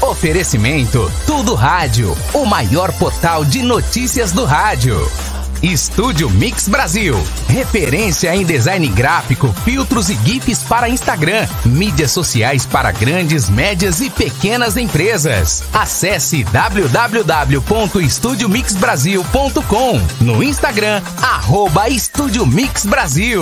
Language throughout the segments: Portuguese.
Oferecimento Tudo Rádio, o maior portal de notícias do rádio. Estúdio Mix Brasil, referência em design gráfico, filtros e GIFs para Instagram, mídias sociais para grandes, médias e pequenas empresas. Acesse www.estudiomixbrasil.com no Instagram, arroba Estúdio Mix Brasil.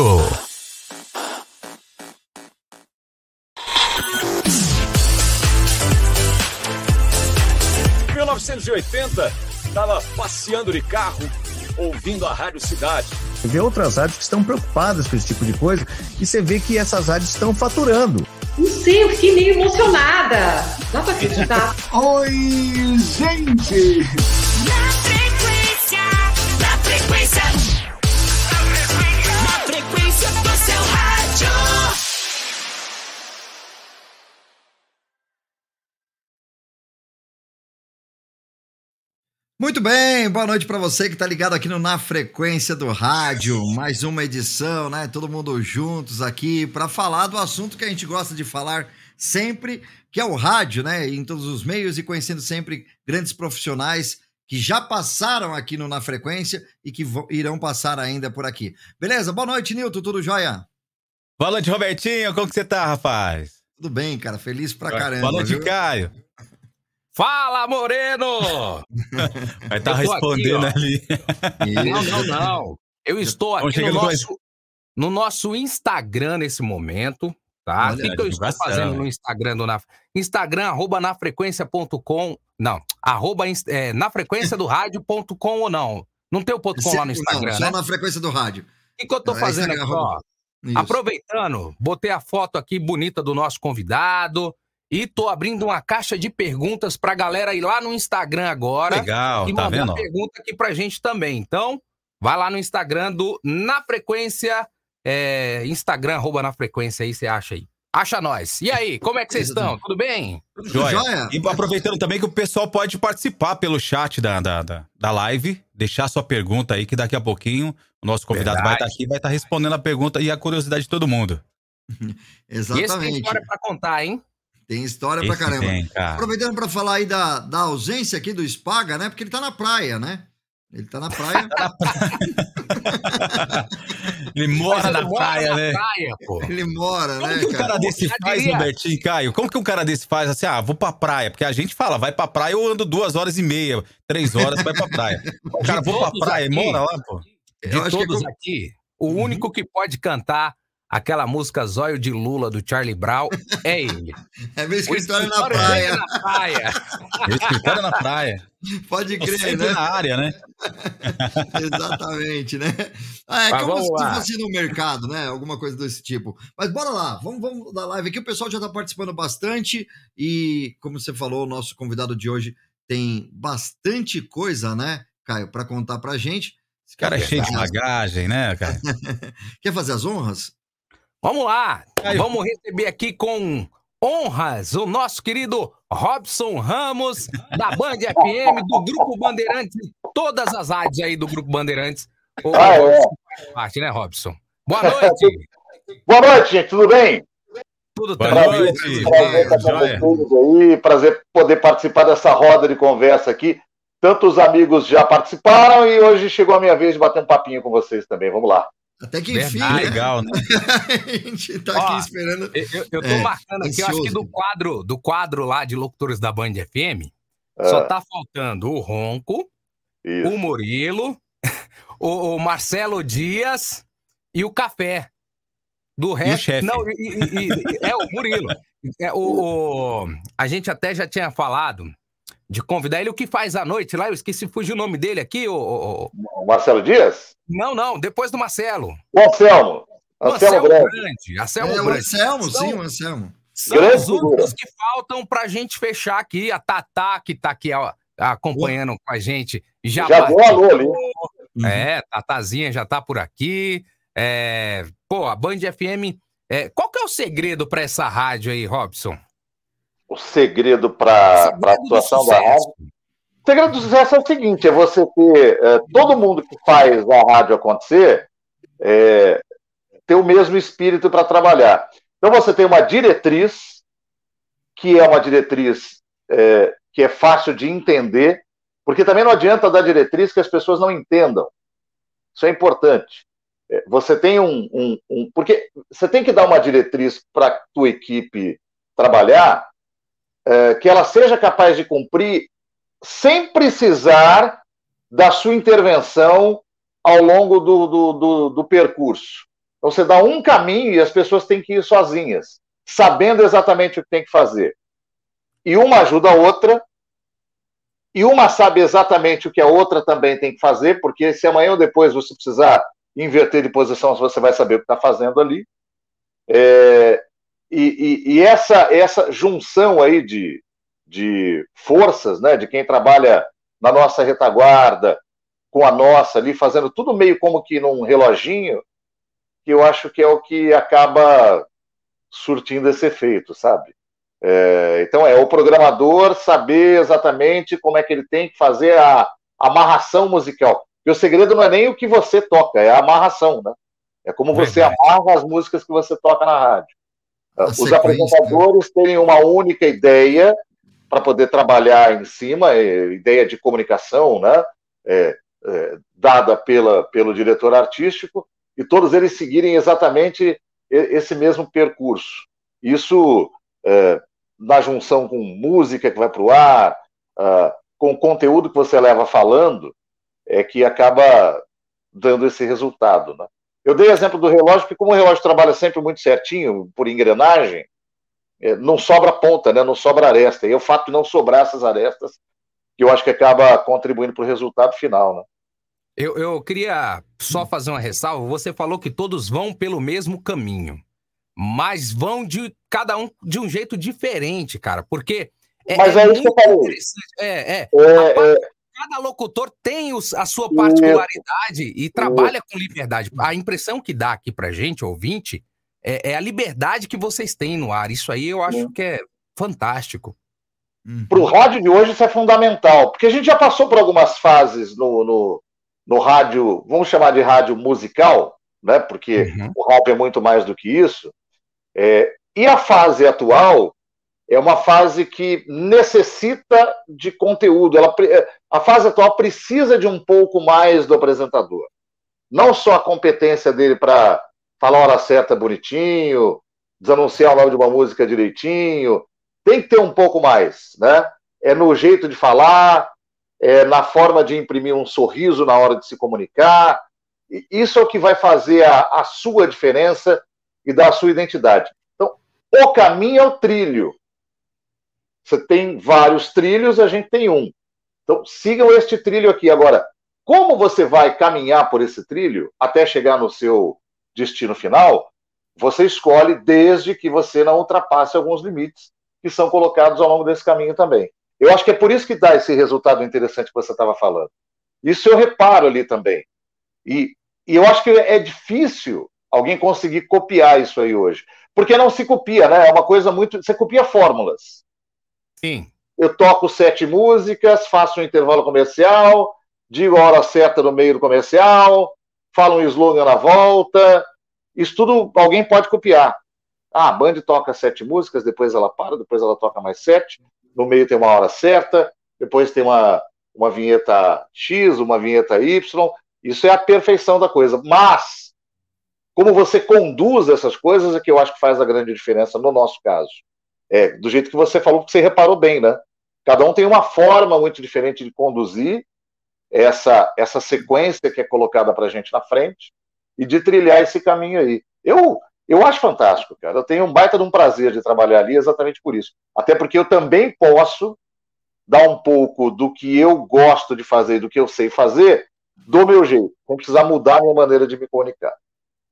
1980, estava passeando de carro, ouvindo a Rádio Cidade. Vê outras rádios que estão preocupadas com esse tipo de coisa e você vê que essas rádios estão faturando. Não sei, eu fiquei meio emocionada. Dá pra acreditar. Oi, gente! Na frequência, na frequência, Muito bem, boa noite para você que está ligado aqui no Na Frequência do Rádio. Mais uma edição, né? Todo mundo juntos aqui para falar do assunto que a gente gosta de falar sempre, que é o rádio, né? Em todos os meios e conhecendo sempre grandes profissionais que já passaram aqui no Na Frequência e que irão passar ainda por aqui. Beleza? Boa noite, Nilton. Tudo jóia? Boa noite, Robertinho. Como que você tá, rapaz? Tudo bem, cara. Feliz pra caramba. Boa noite, viu? Caio. Fala, Moreno! Vai estar tô respondendo aqui, ali. Não, não, não. Eu estou aqui no nosso, no nosso Instagram nesse momento, tá? Olha, o que, que eu estou fazendo no Instagram do Na... Instagram, arroba nafrequência.com. Não, arroba é, nafrequência do rádio.com ou não. Não tem o ponto .com lá no Instagram, Não, só né? na frequência do rádio. O que, que eu tô É, fazendo aqui, Instagram, ó? Isso. Aproveitando, botei a foto aqui bonita do nosso convidado e tô abrindo uma caixa de perguntas pra galera ir lá no Instagram agora Legal, e tá mandar vendo? pergunta aqui pra gente também. Então, vai lá no Instagram do Na Frequência, é, Instagram, arroba Na Frequência aí, você acha aí. Acha nós. E aí, como é que vocês estão? Tudo bem? Tudo Joia. jóia? E aproveitando também que o pessoal pode participar pelo chat da, da, da, da live, deixar sua pergunta aí, que daqui a pouquinho o nosso convidado vai Verdade. estar aqui, vai estar respondendo a pergunta e a curiosidade de todo mundo. E esse tem Exatamente. história pra contar, hein? Tem história pra Esse caramba. tem, cara. Aproveitando para falar aí da, da ausência aqui do Spaga, né? Porque ele tá na praia, né? Ele tá na praia. Ele mora Mas na ele mora praia, na né? praia, pô. ele mora, Como né, que um cara? cara desse já faz, diria. Robertinho, Caio? Como que um cara desse faz assim, ah, vou pra praia? Porque a gente fala, vai pra praia, eu ando duas horas e meia, três horas, vai pra praia. O cara, vou pra praia, aqui, mora lá, pô. De Eu acho que é todos com- aqui, o Uhum. único que pode cantar aquela música Zóio de Lula do Charlie Brown é ele. É meu escritório na praia. é na praia. Meu escritório na praia. Pode crer, né? na área, né? Exatamente, né? Ah, é Mas como se lá. fosse no mercado, né? Alguma coisa desse tipo. Mas bora lá, vamos, vamos da live aqui. O pessoal já tá participando bastante e, como você falou, o nosso convidado de hoje tem bastante coisa, né, Caio, para contar pra gente. Esse cara é cheio de bagagem, né, cara? Quer fazer as honras? Vamos lá, Aí. vamos receber aqui com honras o nosso querido Robson Ramos, da Band FM, do Grupo Bandeirantes, e todas as rádios aí do Grupo Bandeirantes. O Ah, é. Parte, né, Robson? Boa noite, Boa noite, gente, tudo bem? tudo tranquilo? Prazer aí, prazer poder participar dessa roda de conversa aqui. Tantos amigos já participaram e hoje chegou a minha vez de bater um papinho com vocês também. Vamos lá. Até que Verdade. enfim, né? Legal, né? a gente tá Ó, aqui esperando. Eu, eu- tô É, marcando aqui, eu acho que do quadro, do quadro lá de locutores da Band FM, só Ah, tá faltando o Ronco, isso. o Murilo, o, o Marcelo Dias e o Café. Do resto. chefe? Não, e- e- e- é o Murilo. É, o, o- a gente até já tinha falado de convidar ele. O que faz à noite lá? Eu esqueci, fugiu o nome dele aqui. O, o- Marcelo Dias? Não, não, depois do Marcelo. O Anselmo. Anselmo Grande. Grande. Anselmo É, o Grande. Anselmo, São- sim, o Anselmo. São Grande os únicos que faltam pra gente fechar aqui. A Tatá, que tá aqui ó, acompanhando com a gente, já, Já deu alô ali. Uhum. É, Tatazinha já tá por aqui. É, pô, a Band FM. é, qual que é o segredo pra essa rádio aí, Robson? O segredo para a atuação da rádio. O segredo do sucesso é o seguinte: é você ter eh, todo mundo que faz a rádio acontecer eh, ter o mesmo espírito para trabalhar. Então você tem uma diretriz que é uma diretriz é, que é fácil de entender, porque também não adianta dar diretriz que as pessoas não entendam. Isso é importante. É, Você tem um, um- um- porque você tem que dar uma diretriz para a tua equipe trabalhar, é, que ela seja capaz de cumprir sem precisar da sua intervenção ao longo do, do, do, do percurso. Então, você dá um caminho e as pessoas têm que ir sozinhas, sabendo exatamente o que tem que fazer. E uma ajuda a outra, e uma sabe exatamente o que a outra também tem que fazer, porque se amanhã ou depois você precisar inverter de posição, você vai saber o que está fazendo ali. É, e, e- e essa, essa junção aí de, de forças, né, de quem trabalha na nossa retaguarda, com a nossa ali, fazendo tudo meio como que num reloginho, que eu acho que é o que acaba surtindo esse efeito, sabe? É, então é o programador saber exatamente como é que ele tem que fazer a amarração musical. E o segredo não é nem o que você toca, é a amarração, né? É como você amarra as músicas que você toca na rádio. A Os sequência, apresentadores terem uma única ideia para poder trabalhar em cima, é, ideia de comunicação, né? É, é, dada pela, pelo diretor artístico, e todos eles seguirem exatamente esse mesmo percurso. Isso, é, na junção com música que vai para o ar, ah, com o conteúdo que você leva falando, é que acaba dando esse resultado. Né? Eu dei exemplo do relógio, porque como o relógio trabalha sempre muito certinho, por engrenagem, é, não sobra ponta, né? não sobra aresta. E o fato de não sobrar essas arestas, que eu acho que acaba contribuindo para o resultado final. Né? Eu, eu queria só fazer uma ressalva. Você falou que todos vão pelo mesmo caminho, mas vão de cada um de um jeito diferente, cara. Porque é, Mas é isso que eu falei. É, é. É, é, Cada locutor tem os- a sua particularidade e trabalha com liberdade. A impressão que dá aqui pra gente, ouvinte, é, é a liberdade que vocês têm no ar. Isso aí eu acho que é fantástico. Uhum. para o rádio de hoje isso é fundamental, porque a gente já passou por algumas fases no, no, no rádio, vamos chamar de rádio musical, né? porque Uhum. o rap é muito mais do que isso. É, e a fase atual é uma fase que necessita de conteúdo. Ela, é, a fase atual precisa de um pouco mais do apresentador. Não só a competência dele para falar a hora certa bonitinho, desanunciar o nome de uma música direitinho, tem que ter um pouco mais, né? É no jeito de falar, é na forma de imprimir um sorriso na hora de se comunicar. Isso é o que vai fazer a, a sua diferença e dar a sua identidade. Então, o caminho é o trilho. Você tem vários trilhos, a gente tem um. Então, sigam este trilho aqui. Agora, como você vai caminhar por esse trilho até chegar no seu destino final, você escolhe desde que você não ultrapasse alguns limites que são colocados ao longo desse caminho também. Eu acho que é por isso que dá esse resultado interessante que você estava falando. Isso eu reparo ali também. E, e eu acho que é difícil alguém conseguir copiar isso aí hoje. Porque não se copia, né? É uma coisa muito. Você copia fórmulas. Sim. Eu toco sete músicas, faço um intervalo comercial, digo a hora certa no meio do comercial, falo um slogan na volta. Isso tudo alguém pode copiar. Ah, a Band toca sete músicas, depois ela para, depois ela toca mais sete, no meio tem uma hora certa, depois tem uma, uma vinheta X, uma vinheta Y. Isso é a perfeição da coisa. Mas, como você conduz essas coisas é que eu acho que faz a grande diferença no nosso caso. É, do jeito que você falou, que você reparou bem, né? Cada um tem uma forma muito diferente de conduzir essa, essa sequência que é colocada para a gente na frente e de trilhar esse caminho aí. Eu, eu acho fantástico, cara. Eu tenho um baita de um prazer de trabalhar ali exatamente por isso. Até porque eu também posso dar um pouco do que eu gosto de fazer, do que eu sei fazer, do meu jeito, sem precisar mudar a minha maneira de me comunicar.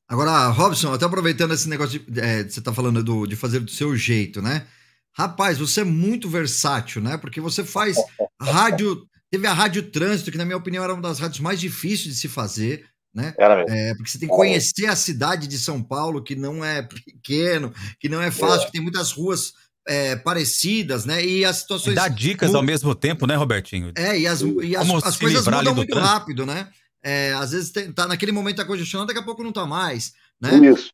Agora, Robson, até aproveitando esse negócio de. é, você tá falando do, de fazer do seu jeito, né? Rapaz, você é muito versátil, né? Porque você faz rádio. Teve a Rádio Trânsito, que, na minha opinião, era uma das rádios mais difíceis de se fazer, né? Era mesmo. É, porque você tem que conhecer a cidade de São Paulo, que não é pequeno, que não é fácil, que tem muitas ruas é, parecidas, né? E as E situações. dá dicas ao mesmo tempo, né, Robertinho? É, e as, e as, as coisas mudam muito trânsito. rápido, né? É, às vezes tem- tá naquele momento tá congestionado, daqui a pouco não tá mais, né? Isso.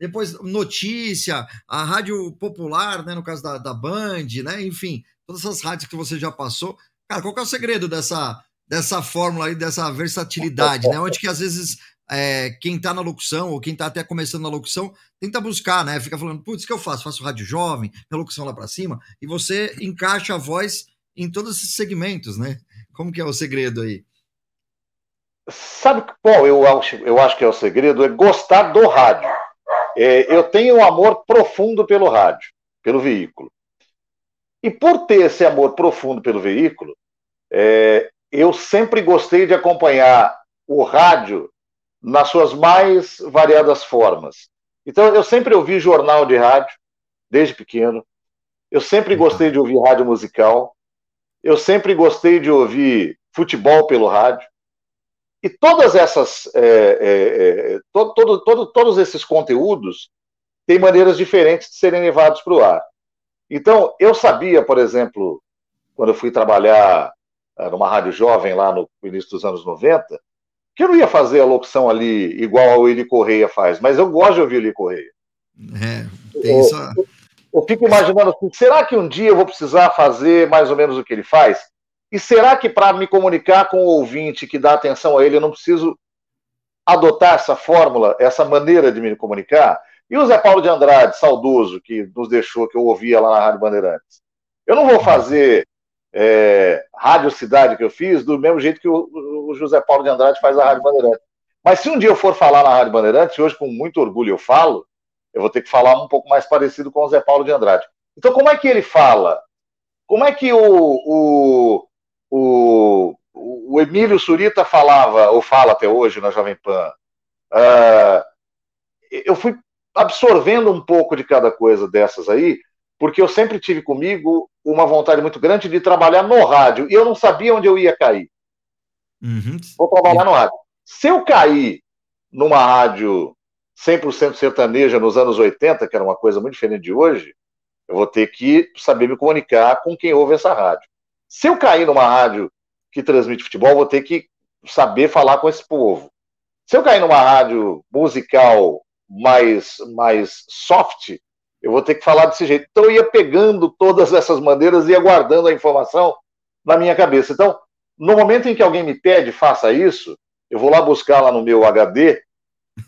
Depois notícia, a rádio popular, né, no caso da, da Band, né? Enfim, todas essas rádios que você já passou. Cara, qual que é o segredo dessa, dessa fórmula aí, dessa versatilidade, né? Onde que às vezes é, quem está na locução ou quem está até começando na locução tenta buscar, né? Fica falando, putz, o que eu faço? Faço rádio jovem, minha locução lá para cima, e você encaixa a voz em todos esses segmentos, né? Como que é o segredo aí? Sabe qual eu acho, eu acho que é o segredo? É gostar do rádio. É, eu tenho um amor profundo pelo rádio, pelo veículo. E por ter esse amor profundo pelo veículo, é, eu sempre gostei de acompanhar o rádio nas suas mais variadas formas. Então, eu sempre ouvi jornal de rádio, desde pequeno. Eu sempre gostei de ouvir rádio musical. Eu sempre gostei de ouvir futebol pelo rádio. E todas essas, é, é, é, todo, todo, todo, todos esses conteúdos têm maneiras diferentes de serem levados para o ar. Então, eu sabia, por exemplo, quando eu fui trabalhar eh, numa rádio jovem lá no início dos anos 90, que eu não ia fazer a locução ali igual o Eli Correia faz, mas eu gosto de ouvir o Eli Correia. É, tem isso. Eu, eu fico imaginando assim, será que um dia eu vou precisar fazer mais ou menos o que ele faz? E será que para me comunicar com o ouvinte que dá atenção a ele, eu não preciso adotar essa fórmula, essa maneira de me comunicar? E o Zé Paulo de Andrade, saudoso, que nos deixou, que eu ouvia lá na Rádio Bandeirantes. Eu não vou fazer é, Rádio Cidade que eu fiz do mesmo jeito que o, o, José Paulo de Andrade faz a Rádio Bandeirantes. Mas se um dia eu for falar na Rádio Bandeirantes, hoje com muito orgulho eu falo, eu vou ter que falar um pouco mais parecido com o Zé Paulo de Andrade. Então, como é que ele fala? Como é que o, o, o, o Emílio Surita falava, ou fala até hoje na Jovem Pan. Uh, eu fui absorvendo um pouco de cada coisa dessas aí, porque eu sempre tive comigo uma vontade muito grande de trabalhar no rádio, e eu não sabia onde eu ia cair. Uhum. Vou trabalhar no rádio. Se eu cair numa rádio 100% sertaneja nos anos 80, que era uma coisa muito diferente de hoje, eu vou ter que saber me comunicar com quem ouve essa rádio. Se eu cair numa rádio que transmite futebol, vou ter que saber falar com esse povo. Se eu cair numa rádio musical mais, mais soft, eu vou ter que falar desse jeito. Então eu ia pegando todas essas maneiras e ia guardando a informação na minha cabeça. Então, no momento em que alguém me pede, faça isso, eu vou lá buscar lá no meu HD,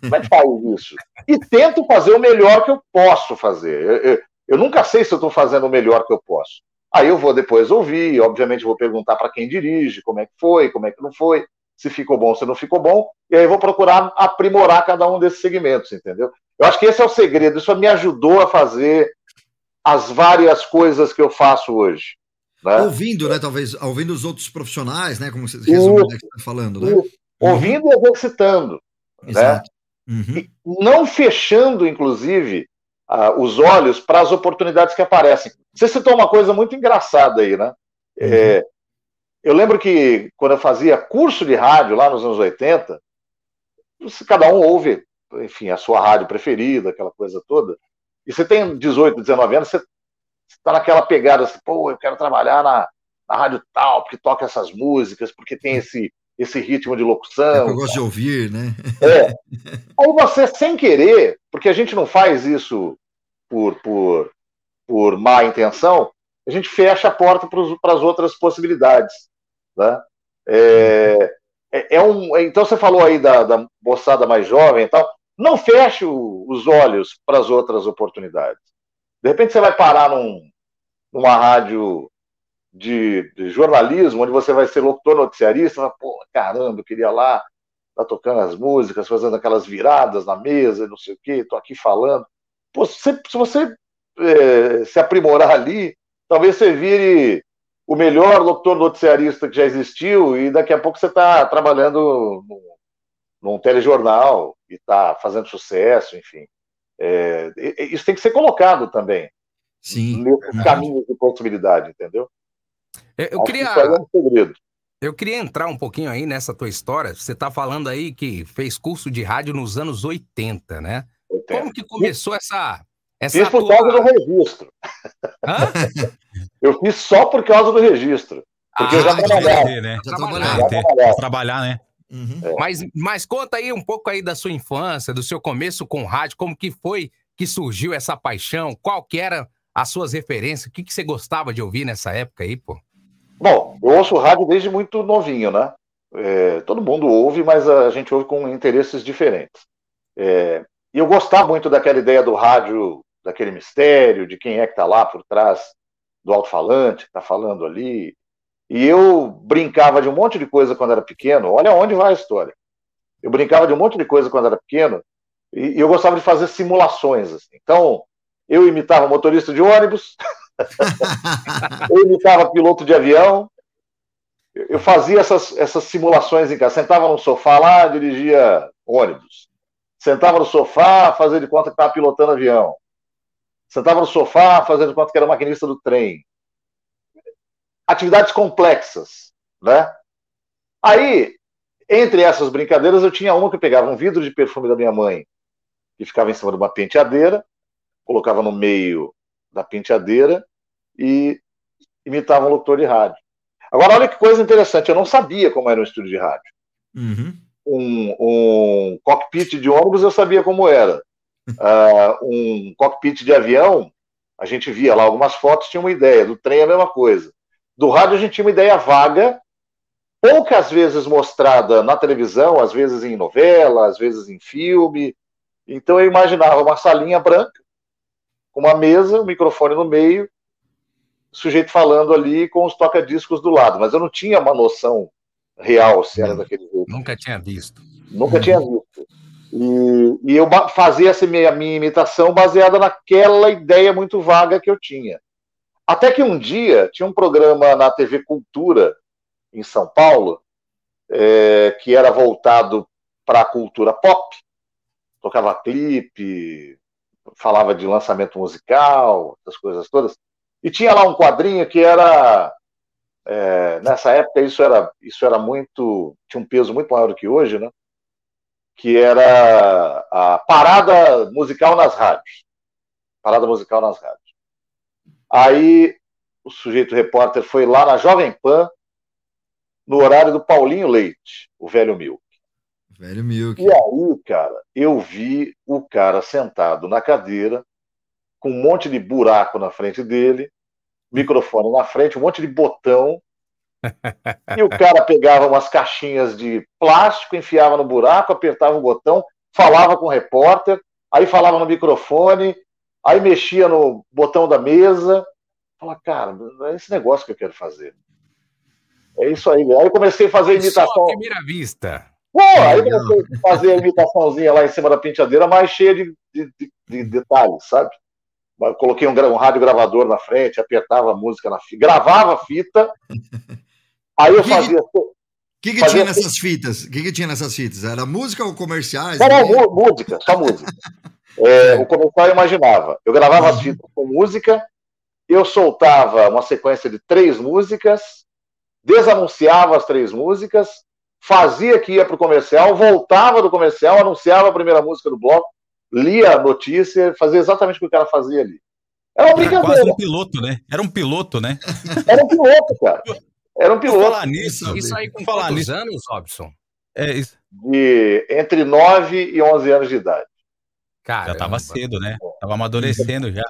que faz isso? E tento fazer o melhor que eu posso fazer. Eu, eu, eu nunca sei se eu estou fazendo o melhor que eu posso. Aí eu vou depois ouvir, obviamente vou perguntar para quem dirige, como é que foi, como é que não foi, se ficou bom, se não ficou bom, e aí vou procurar aprimorar cada um desses segmentos, entendeu? Eu acho que esse é o segredo, isso me ajudou a fazer as várias coisas que eu faço hoje. Né? Ouvindo, né, talvez, ouvindo os outros profissionais, né, como você resumiu, né, que você está falando, né? Ouvindo e exercitando, né? Exato. né? Uhum. não fechando, inclusive, os olhos para as oportunidades que aparecem. Você citou uma coisa muito engraçada aí, né? É, uhum. É, eu lembro que quando eu fazia curso de rádio lá nos anos 80, cada um ouve, enfim, a sua rádio preferida, aquela coisa toda. E você tem 18, 19 anos, você está naquela pegada assim, pô, eu quero trabalhar na, na rádio tal, porque toca essas músicas, porque tem esse, esse ritmo de locução. É eu gosto de ouvir, né? É. Aí você, sem querer, porque a gente não faz isso por, por, por má intenção, a gente fecha a porta para as outras possibilidades. Né? É, é, é, um, então você falou aí da, da moçada mais jovem e tal, não feche o, os olhos para as outras oportunidades. De repente você vai parar num, numa rádio de, de, jornalismo, onde você vai ser locutor noticiarista, pô, caramba, eu queria lá, tá tocando as músicas, fazendo aquelas viradas na mesa, não sei o quê, tô aqui falando. Pô, se, se você é, se aprimorar ali, talvez você vire o melhor locutor noticiarista que já existiu e daqui a pouco você está trabalhando num, num telejornal e está fazendo sucesso, enfim. É, isso tem que ser colocado também. Sim. Nesses uhum. caminhos de possibilidade, entendeu? Eu, eu queria. Que é um segredo. Eu queria entrar um pouquinho aí nessa tua história. Você está falando aí que fez curso de rádio nos anos 80, né? 80. Como que começou essa. essa fiz por causa do registro. Hã? eu fiz só por causa do registro. Porque ah, eu já trabalhava. Ter, né? já trabalhava. Ter, trabalhar, né? Uhum. É. Mas, mas conta aí um pouco aí da sua infância, do seu começo com rádio, como que foi que surgiu essa paixão, qual que era as suas referências? O que, que você gostava de ouvir nessa época aí, pô? Bom, eu ouço rádio desde muito novinho, né? É, todo mundo ouve, mas a gente ouve com interesses diferentes. É, e eu gostava muito daquela ideia do rádio, daquele mistério, de quem é que está lá por trás do alto-falante, que está falando ali. E eu brincava de um monte de coisa quando era pequeno. Olha onde vai a história. Eu brincava de um monte de coisa quando era pequeno e, eu gostava de fazer simulações. Assim. Então, eu imitava motorista de ônibus, eu imitava piloto de avião, eu fazia essas, essas simulações em casa. Sentava no sofá lá, dirigia ônibus. Sentava no sofá, fazia de conta que estava pilotando avião. Sentava no sofá, fazendo de conta que era maquinista do trem. Atividades complexas, né? Aí, entre essas brincadeiras, eu tinha uma que pegava um vidro de perfume da minha mãe, que ficava em cima de uma penteadeira, colocava no meio da penteadeira e imitava um locutor de rádio. Agora, olha que coisa interessante, eu não sabia como era um estúdio de rádio. Uhum. Um, um, cockpit de ônibus eu sabia como era. Uh, um cockpit de avião, a gente via lá algumas fotos, tinha uma ideia. Do trem a mesma coisa. Do rádio a gente tinha uma ideia vaga, poucas vezes mostrada na televisão, às vezes em novela, às vezes em filme. Então eu imaginava uma salinha branca, com uma mesa, um microfone no meio, sujeito falando ali com os toca-discos do lado, mas eu não tinha uma noção real se era daquele jeito. Nunca tinha visto. Nunca tinha visto. E, e eu fazia essa minha, minha imitação baseada naquela ideia muito vaga que eu tinha. Até que um dia tinha um programa na TV Cultura, em São Paulo, é, que era voltado para a cultura pop, tocava clipe, falava de lançamento musical, essas coisas todas. E tinha lá um quadrinho que era. É, nessa época isso era, isso era muito. tinha um peso muito maior do que hoje, né? Que era a parada musical nas rádios. Parada musical nas rádios. Aí o sujeito repórter foi lá na Jovem Pan, no horário do Paulinho Leite, o velho Milk. Velho Milk. E aí, cara, eu vi o cara sentado na cadeira, com um monte de buraco na frente dele, microfone na frente, um monte de botão. e o cara pegava umas caixinhas de plástico, enfiava no buraco, apertava o botão, falava com o repórter, aí falava no microfone, aí mexia no botão da mesa. Fala, cara, é esse negócio que eu quero fazer. É isso aí. Aí eu comecei a fazer imitação. Só à primeira vista. Pô, aí eu comecei a fazer a imitaçãozinha lá em cima da penteadeira, mais cheia de, de, de, de detalhes, sabe? Coloquei um, um, rádio gravador na frente, apertava a música na fita, gravava a fita. Aí eu que fazia. O que, que fazia tinha nessas fitas? O que, que tinha nessas fitas? Era música ou comerciais? Não, não, música, só música. É, o comercial eu imaginava. Eu gravava as fitas com música, eu soltava uma sequência de três músicas, desanunciava as três músicas, fazia que ia para o comercial, voltava do comercial, anunciava a primeira música do bloco, lia a notícia, fazia exatamente o que o cara fazia ali. Era uma Era brincadeira. quase um piloto, né? Era um piloto, né? Era um piloto, cara. Era um piloto. Falar nisso, Isso aí com Falar quantos nisso. anos, Robson? é, isso. De entre 9 e 11 anos de idade. Cara, já tava cedo, né? Tava amadurecendo já.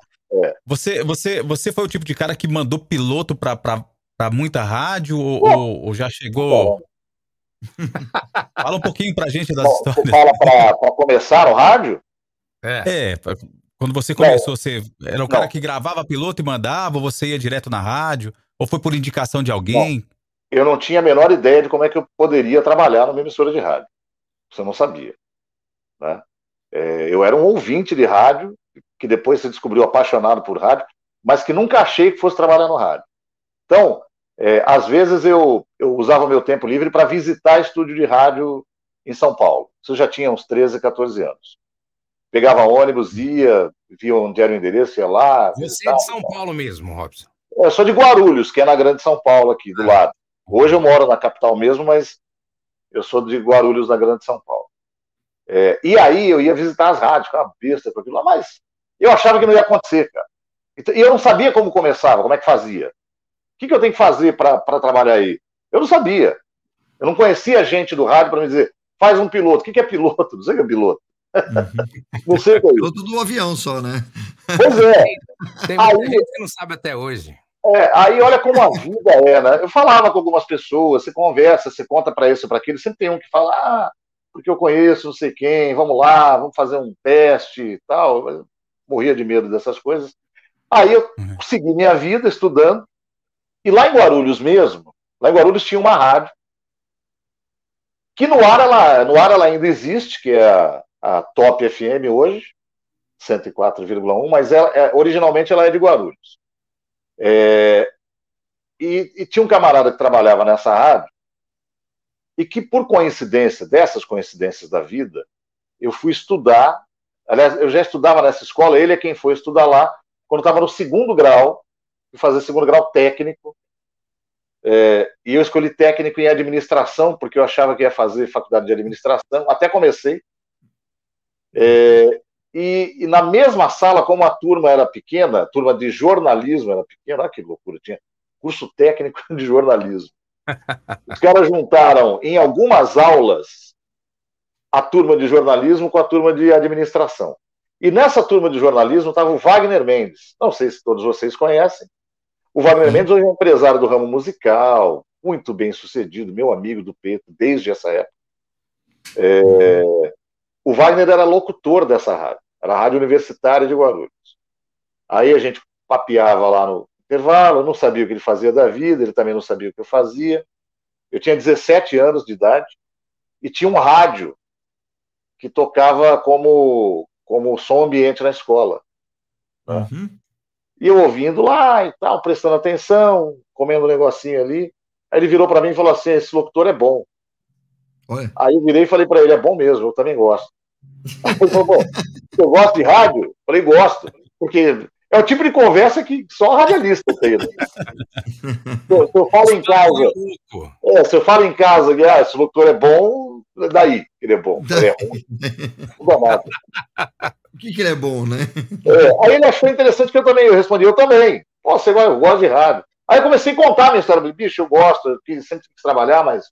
É. Você, você, você foi o tipo de cara que mandou piloto pra, pra, pra muita rádio ou, ou- ou já chegou? Fala um pouquinho pra gente das Bom, histórias. fala para começar no rádio? É. É, quando você começou, você era o cara que gravava piloto e mandava, ou você ia direto na rádio? Ou foi por indicação de alguém? Eu não tinha a menor ideia de como é que eu poderia trabalhar numa emissora de rádio. Você não sabia. Né? É, eu era um ouvinte de rádio, que depois se descobriu apaixonado por rádio, mas que nunca achei que fosse trabalhar no rádio. Então, é, às vezes eu, eu usava meu tempo livre para visitar estúdio de rádio em São Paulo. Isso já tinha uns 13, 14 anos. Pegava ônibus, ia, via onde era o endereço, ia lá. Você é de São Paulo mesmo, Robson. Eu sou de Guarulhos, que é na Grande São Paulo, aqui do lado. Hoje eu moro na capital mesmo, mas eu sou de Guarulhos, na Grande São Paulo. É, e aí eu ia visitar as rádios, uma besta com aquilo lá, mas eu achava que não ia acontecer, cara. E eu não sabia como começava, como é que fazia. O que, que eu tenho que fazer para trabalhar aí? Eu não sabia. Eu não conhecia gente do rádio para me dizer, faz um piloto. O que, que é piloto? Não sei o que é piloto. Não sei o que é. Piloto do avião só, né? Pois é. Tem muita Aí- gente que não sabe até hoje. É, aí olha como a vida é, né? Eu falava com algumas pessoas, você conversa, você conta para isso, para aquilo, sempre tem um que fala, ah, porque eu conheço não sei quem, vamos lá, vamos fazer um teste e tal. Eu morria de medo dessas coisas. Aí eu Uhum. segui minha vida estudando, e lá em Guarulhos mesmo, lá em Guarulhos tinha uma rádio, que no ar ela, no ar ela ainda existe, que é a, a Top FM hoje, 104,1, mas ela, é, originalmente ela é de Guarulhos. É, e, e tinha um camarada que trabalhava nessa rádio e que, por coincidência, dessas coincidências da vida, eu fui estudar. Aliás, eu já estudava nessa escola, ele é quem foi estudar lá, quando estava no segundo grau, fui fazer segundo grau técnico. É, e eu escolhi técnico em administração, porque eu achava que ia fazer faculdade de administração, até comecei. É, e, e na mesma sala, como a turma era pequena, a turma de jornalismo era pequena, olha que loucura, tinha curso técnico de jornalismo. Os caras juntaram em algumas aulas a turma de jornalismo com a turma de administração. E nessa turma de jornalismo estava o Wagner Mendes. Não sei se todos vocês conhecem. O Wagner Mendes hoje é um empresário do ramo musical, muito bem sucedido, meu amigo do Peto desde essa época. É, o Wagner era locutor dessa rádio, era a Rádio Universitária de Guarulhos. Aí a gente papeava lá no intervalo, eu não sabia o que ele fazia da vida, ele também não sabia o que eu fazia. Eu tinha 17 anos de idade e tinha um rádio que tocava como, como som ambiente na escola. Uhum. E eu ouvindo lá e tal, prestando atenção, comendo um negocinho ali. Aí ele virou para mim e falou assim: esse locutor é bom. Olha. Aí eu virei e falei para ele: é bom mesmo, eu também gosto. Aí ele falou: bom, você gosta de rádio? Eu falei: gosto. Porque é o tipo de conversa que só radialista tem. Né? Se, eu- se eu falo em casa, Maluco. é, se eu falo em casa que ah, esse locutor é bom, daí que ele é bom. Ele é ruim. O que, que ele é bom, né? É, aí ele achou interessante que eu também, eu respondi, eu também. Pô, você gosta, eu gosto de rádio. Aí eu comecei a contar a minha história. Bicho, eu gosto, eu sempre quis trabalhar, mas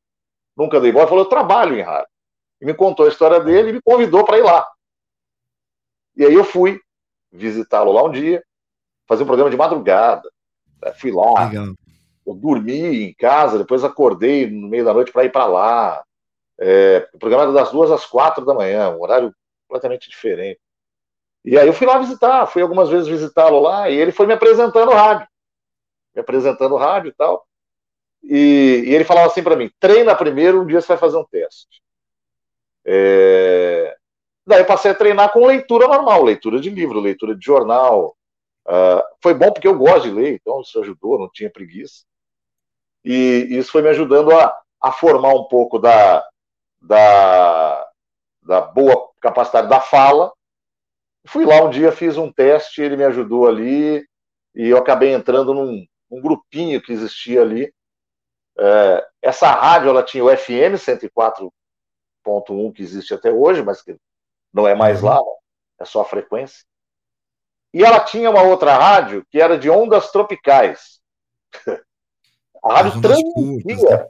nunca dei bola. Falou, eu trabalho em rádio. E me contou a história dele e me convidou para ir lá. E aí eu fui visitá-lo lá um dia, fazer um programa de madrugada. Aí Fui lá, Legal. eu dormi em casa, depois acordei no meio da noite para ir para lá. É, o programa era das duas às quatro da manhã, um horário completamente diferente. E aí eu fui lá visitar, fui algumas vezes visitá-lo lá, e ele foi me apresentando o rádio. Me apresentando o rádio e tal. E, e ele falava assim para mim: treina primeiro, um dia você vai fazer um teste. É, Daí eu passei a treinar com leitura normal, leitura de livro, leitura de jornal. Ah, foi bom porque eu gosto de ler, então isso ajudou, não tinha preguiça. E isso foi me ajudando a, a formar um pouco da, da, da boa capacidade da fala. Fui lá um dia, fiz um teste, ele me ajudou ali, e eu acabei entrando num, num grupinho que existia ali. É, essa rádio ela tinha o FM 104.1 que existe até hoje, mas que não é mais lá, é só a frequência. E ela tinha uma outra rádio que era de ondas tropicais. A rádio transmitia. né?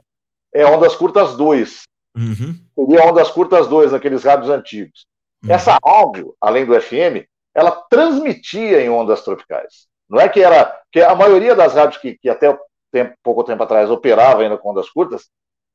É ondas curtas 2. Uhum. Seria ondas curtas 2 naqueles rádios antigos. Uhum. Essa rádio, além do FM, ela transmitia em ondas tropicais. Não é que era. que a maioria das rádios que, que até tempo, pouco tempo atrás operava ainda com ondas curtas,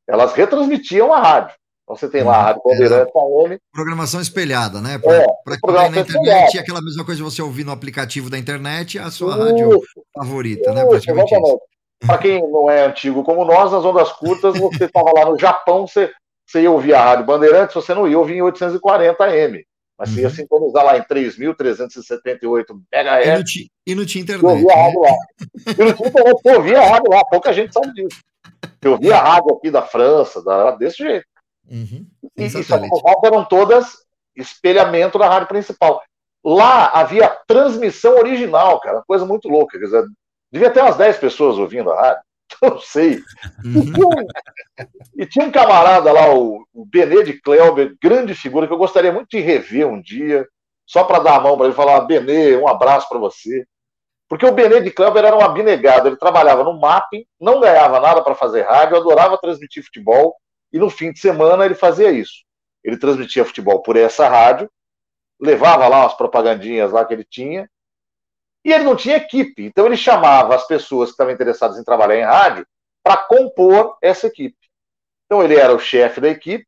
elas retransmitiam a rádio. Então você tem lá a Rádio Bandeirante AM, Programação espelhada, né? É, Para quem tá aí programação na internet, é aquela mesma coisa de você ouvir no aplicativo da internet, a sua rádio Isso, favorita, né? isso, Praticamente isso. exatamente. Para quem não é antigo como nós, nas ondas curtas, você estava lá no Japão, você, você ia ouvir a Rádio Bandeirantes, você não ia ouvir em 840 AM. Mas você ia Uhum. sintonizar lá em 3.378 E MHz. ti- e não tinha Eu internet. ouvia a né? rádio lá. E não tinha internet, eu ouvia a rádio lá, pouca gente sabe disso. Eu ouvia a rádio aqui da França, da, desse jeito. Uhum. E, e só satélite. as rádios eram todas espelhamento da rádio principal. Lá havia transmissão original, cara, coisa muito louca. Quer dizer, devia ter umas 10 pessoas ouvindo a rádio, não sei. E Uhum. tinha um, e tinha um camarada lá, o, o Benê de Kleuber, grande figura, que eu gostaria muito de rever um dia, só para dar a mão para ele falar: Benê, um abraço para você. Porque o Benê de Kleuber era um abnegado, ele trabalhava no mapping, não ganhava nada para fazer rádio, adorava transmitir futebol, e no fim de semana ele fazia isso. Ele transmitia futebol por essa rádio, levava lá umas propagandinhas lá que ele tinha, E ele não tinha equipe, então ele chamava as pessoas que estavam interessadas em trabalhar em rádio para compor essa equipe. Então ele era o chefe da equipe,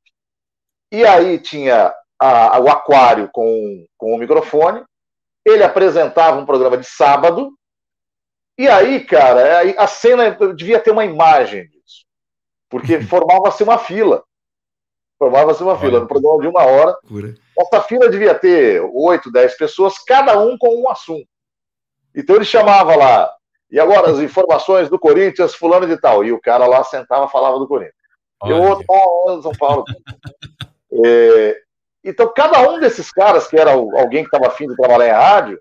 e aí tinha a- o aquário com, com o microfone, ele apresentava um programa de sábado, e aí, cara, aí a cena devia ter uma imagem disso, porque formava-se uma fila. Formava-se uma fila, no programa de uma hora. Loucura. Essa fila devia ter oito, dez pessoas, cada um com um assunto. Então ele chamava lá, e agora as informações do Corinthians, fulano de tal. E o cara lá sentava falava do Corinthians. E o Olha. outro do São Paulo. É, então, cada um desses caras, que era alguém que estava afim de trabalhar em rádio,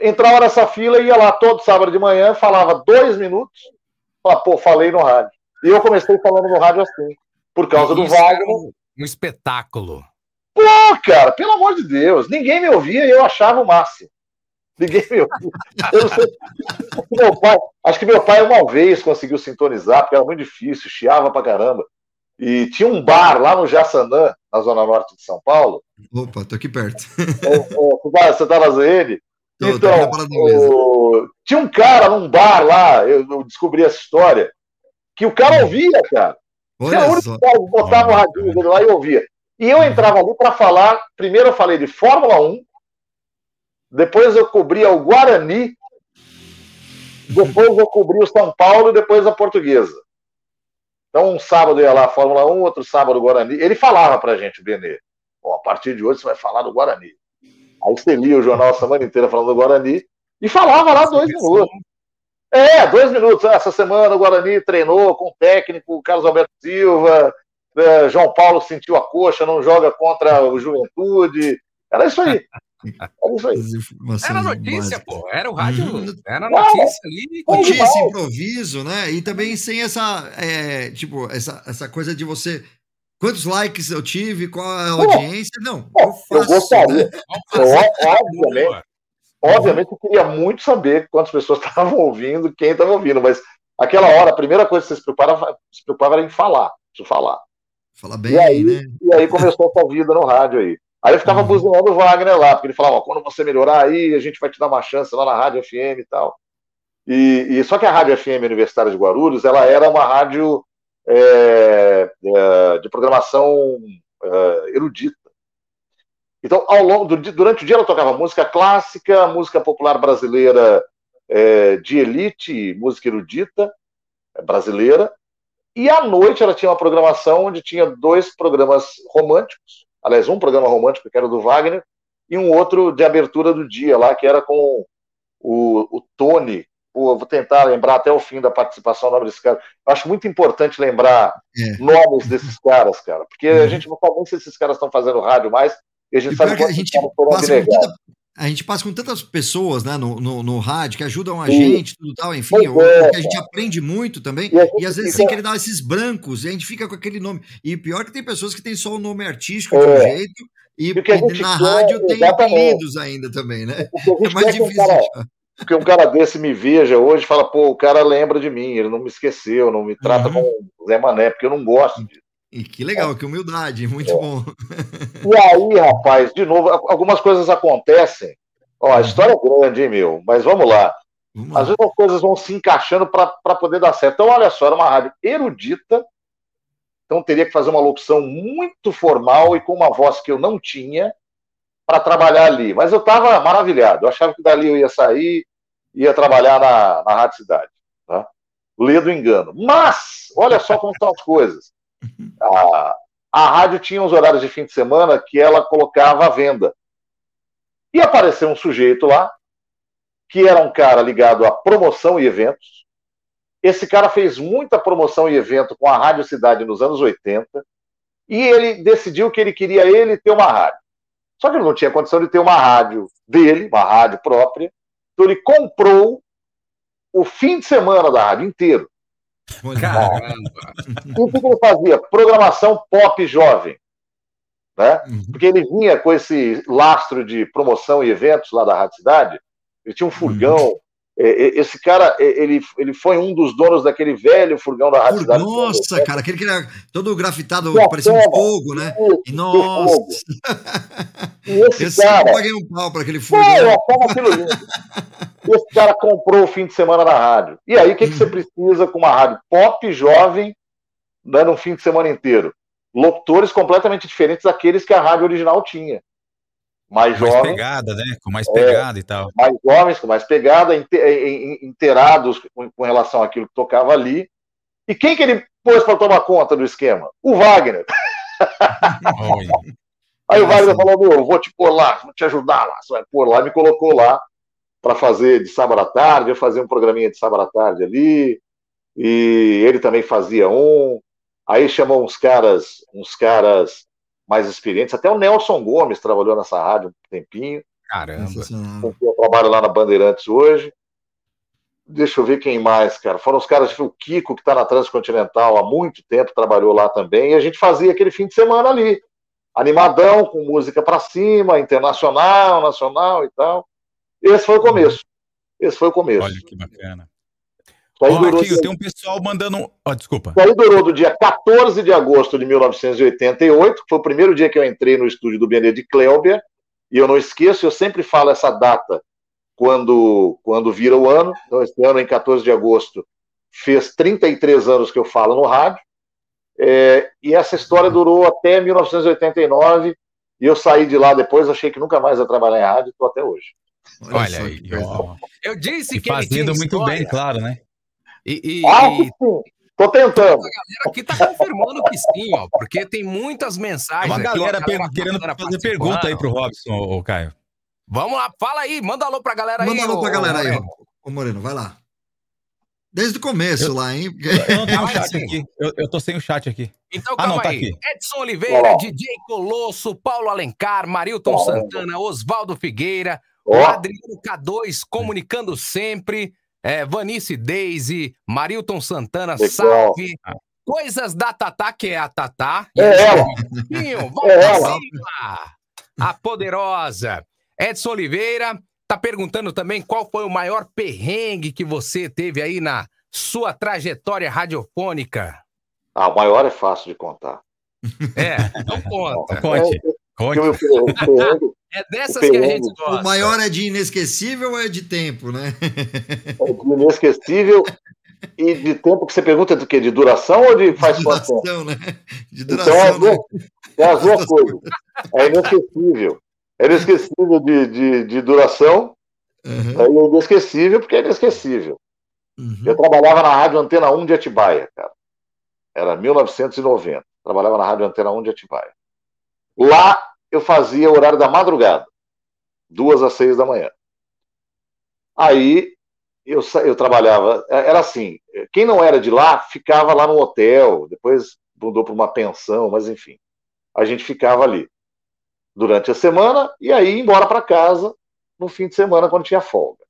entrava nessa fila e ia lá todo sábado de manhã, falava dois minutos, falava, pô, falei no rádio. E eu comecei falando no rádio assim, por causa do Isso era Wagner. um, um espetáculo. Pô, cara, pelo amor de Deus, ninguém me ouvia e eu achava o máximo. Ninguém me ouvia. Eu sei. Acho que meu pai, acho que meu pai uma vez conseguiu sintonizar, porque era muito difícil, chiava pra caramba. E tinha um bar lá no Jaçanã, na zona norte de São Paulo. Opa, tô aqui perto. É, é, Você tá- na ZN? Tô, Então, o- tinha um cara num bar lá, eu, eu descobri essa história, que o cara ouvia, cara. Era o Olha único cara que botava o radinho dele lá e ouvia. E eu entrava ali para falar. Primeiro eu falei de Fórmula 1, depois eu cobria o Guarani, depois eu cobria o São Paulo e depois a Portuguesa. Então, um sábado ia lá Fórmula 1, outro sábado Guarani. Ele falava pra gente, o Benê, "Ó, a partir de hoje você vai falar do Guarani. Aí você lia o jornal a semana inteira falando do Guarani e falava lá dois minutos. É, dois minutos. Essa semana o Guarani treinou com o técnico Carlos Alberto Silva, é, João Paulo sentiu a coxa, não joga contra o Juventude. Era isso aí. Era informações Era notícia, básicas. pô. Era o rádio. Uhum. Era notícia ali. Tinha esse demais. improviso, né? E também sem essa, é, tipo, essa, essa coisa de você. Quantos likes eu tive, qual é a audiência? Não, eu Eu faço. gostaria. né? Eu, obviamente, obviamente eu queria muito saber quantas pessoas estavam ouvindo, quem estava ouvindo, mas aquela hora, a primeira coisa que você se preocupava, se preocupava era em falar. Falar. Fala bem, E aí, né? e aí começou essa vida no rádio aí. Aí eu ficava Uhum. buzinando o Wagner lá, porque ele falava, quando você melhorar aí, a gente vai te dar uma chance lá na Rádio FM e tal. E, e só que a Rádio FM Universitária de Guarulhos, ela era uma rádio é, é, de programação é, erudita. Então, ao longo do, durante o dia ela tocava música clássica, música popular brasileira é, de elite, música erudita é, brasileira, e à noite ela tinha uma programação onde tinha dois programas românticos, aliás, um programa romântico que era do Wagner, e um outro de abertura do dia lá, que era com o, o Tony. Pô, vou tentar lembrar até o fim da participação nome desse cara. Eu acho muito importante lembrar É. nomes desses caras, cara, porque a Uhum. gente não sabe nem se esses caras estão fazendo rádio mais, e a gente E sabe que a gente foram abnegados. A gente passa com tantas pessoas né, no, no, no rádio que ajudam a Sim. gente, tudo tal, enfim, é, o que a gente aprende muito também, E e, às vezes fica- sem querer dar esses brancos, e a gente fica com aquele nome. E pior que tem pessoas que têm só o nome artístico de um É. jeito, e, E na quer, rádio tem apelidos ainda também, né? É mais quer que um difícil cara- que um cara desse me veja hoje e fala, pô, o cara lembra de mim, ele não me esqueceu, não me trata Uhum. como Zé Mané, porque eu não gosto disso. E que legal, que humildade, muito É. bom. E aí, rapaz, de novo, algumas coisas acontecem. Ó, a história é grande, hein, meu? Mas vamos lá. Vamos Às vezes as coisas vão se encaixando para poder dar certo. Então, olha só, era uma rádio erudita, então teria que fazer uma locução muito formal e com uma voz que eu não tinha para trabalhar ali. Mas eu estava maravilhado, eu achava que dali eu ia sair, ia trabalhar na, na Rádio Cidade. Tá? Lê do engano. Mas, olha só como estão as coisas. A, a rádio tinha uns horários de fim de semana que ela colocava à venda. E apareceu um sujeito lá, que era um cara ligado a promoção e eventos. Esse cara fez muita promoção e evento com a Rádio Cidade nos anos 80, e ele decidiu que ele queria ele ter uma rádio. Só que ele não tinha condição de ter uma rádio dele, uma rádio própria, então ele comprou o fim de semana da rádio inteiro. Caramba. E o que ele fazia? Programação pop jovem. Né? Uhum. Porque ele vinha com esse lastro de promoção e eventos lá da Rádio Cidade, ele tinha um furgão. É, Esse cara, ele, ele foi um dos donos daquele velho furgão da Rádio Cidade. Nossa, cara, aquele que era todo grafitado, parecia um fogo, né? E nossa. E esse eu cara, paguei um pau para aquele eu lindo. esse cara comprou o fim de semana na rádio. E aí, o que, que você precisa com uma rádio pop, jovem, dando um fim de semana inteiro? Locutores completamente diferentes daqueles que a rádio original tinha. Mais Mais jovens, pegada, né? Com mais pegada e tal. mais jovens, com mais pegada, em- em- inteirados com, com relação àquilo que tocava ali. E quem que ele pôs para tomar conta do esquema? O Wagner. Aí o Wagner falou: Meu, eu vou te pôr lá, vou te ajudar lá. Você vai pôr lá. E me colocou lá para fazer de sábado à tarde. Eu fazia um programinha de sábado à tarde ali. E ele também fazia um. Aí chamou uns caras, uns caras mais experientes. Até o Nelson Gomes trabalhou nessa rádio um tempinho. Caramba. Com quem eu trabalho lá na Bandeirantes hoje. Deixa eu ver quem mais, cara. Foram os caras, tipo, o Kiko, que está na Transcontinental há muito tempo, trabalhou lá também, e a gente fazia aquele fim de semana ali. Animadão, com música para cima, internacional, nacional e tal. Esse foi o começo. Esse foi o começo. Olha que bacana. Aí durou, Marquinhos, tem um pessoal mandando. Ó, desculpa. isso aí durou do dia 14 de agosto de 1988, que foi o primeiro dia que eu entrei no estúdio do Benedito Kleuber, e eu não esqueço, eu sempre falo essa data quando, quando vira o ano. Então, esse ano, em 14 de agosto, fez 33 anos que eu falo no rádio. É, e essa história durou até 1989. E eu saí de lá depois, achei que nunca mais ia trabalhar em rádio, estou até hoje. Olha aí. Ó, Eu disse E que ele tinha fazendo muito história. bem, claro, né? E, e- Ah, e sim, tô tentando. aqui tá confirmando que sim, ó, porque tem muitas mensagens. Uma aqui, ó, galera a per- bacana querendo fazer participando. pergunta aí pro Robson, ô, Caio. Vamos lá, fala aí, manda alô pra galera aí. Manda alô pra ô, galera aí, ô Moreno, vai lá. Desde o começo lá, hein? Eu não tenho o Agora chat sim. aqui. Eu, eu tô sem o chat aqui. Então, Ah, calma não, tá aí. aqui. Edson Oliveira, Ó. DJ Colosso, Paulo Alencar, Marilton. Santana, Oswaldo Figueira, o Ó, Adriano K2, comunicando sempre, é, Vanice Daisy, Marilton Santana, Legal. salve. Coisas da Tatá, que é a Tatá. É ela. Volta É pra ela. cima. A poderosa. Edson Oliveira tá perguntando também qual foi o maior perrengue que você teve aí na sua trajetória radiofônica. ah, o maior é fácil de contar. É, então conta. Conte, conte. Eu- eu- eu- eu- É dessas que a gente gosta. O maior é de inesquecível ou é de tempo, né? de inesquecível e de tempo que você pergunta do quê? De duração ou de faz de quanto tempo? duração, né? De Então é duração, as duas, né? é as duas coisas. É inesquecível. É inesquecível de, de, de duração, Uhum, é inesquecível porque é inesquecível. uhum. Eu trabalhava na Rádio Antena 1 de Atibaia, cara. Era 1990. Trabalhava na Rádio Antena 1 de Atibaia. Lá eu fazia o horário da madrugada, duas às seis da manhã. Aí eu, eu trabalhava, é, era assim, quem não era de lá ficava lá no hotel, depois mudou para uma pensão, mas enfim, a gente ficava ali durante a semana e aí ia embora para casa no fim de semana quando tinha folga.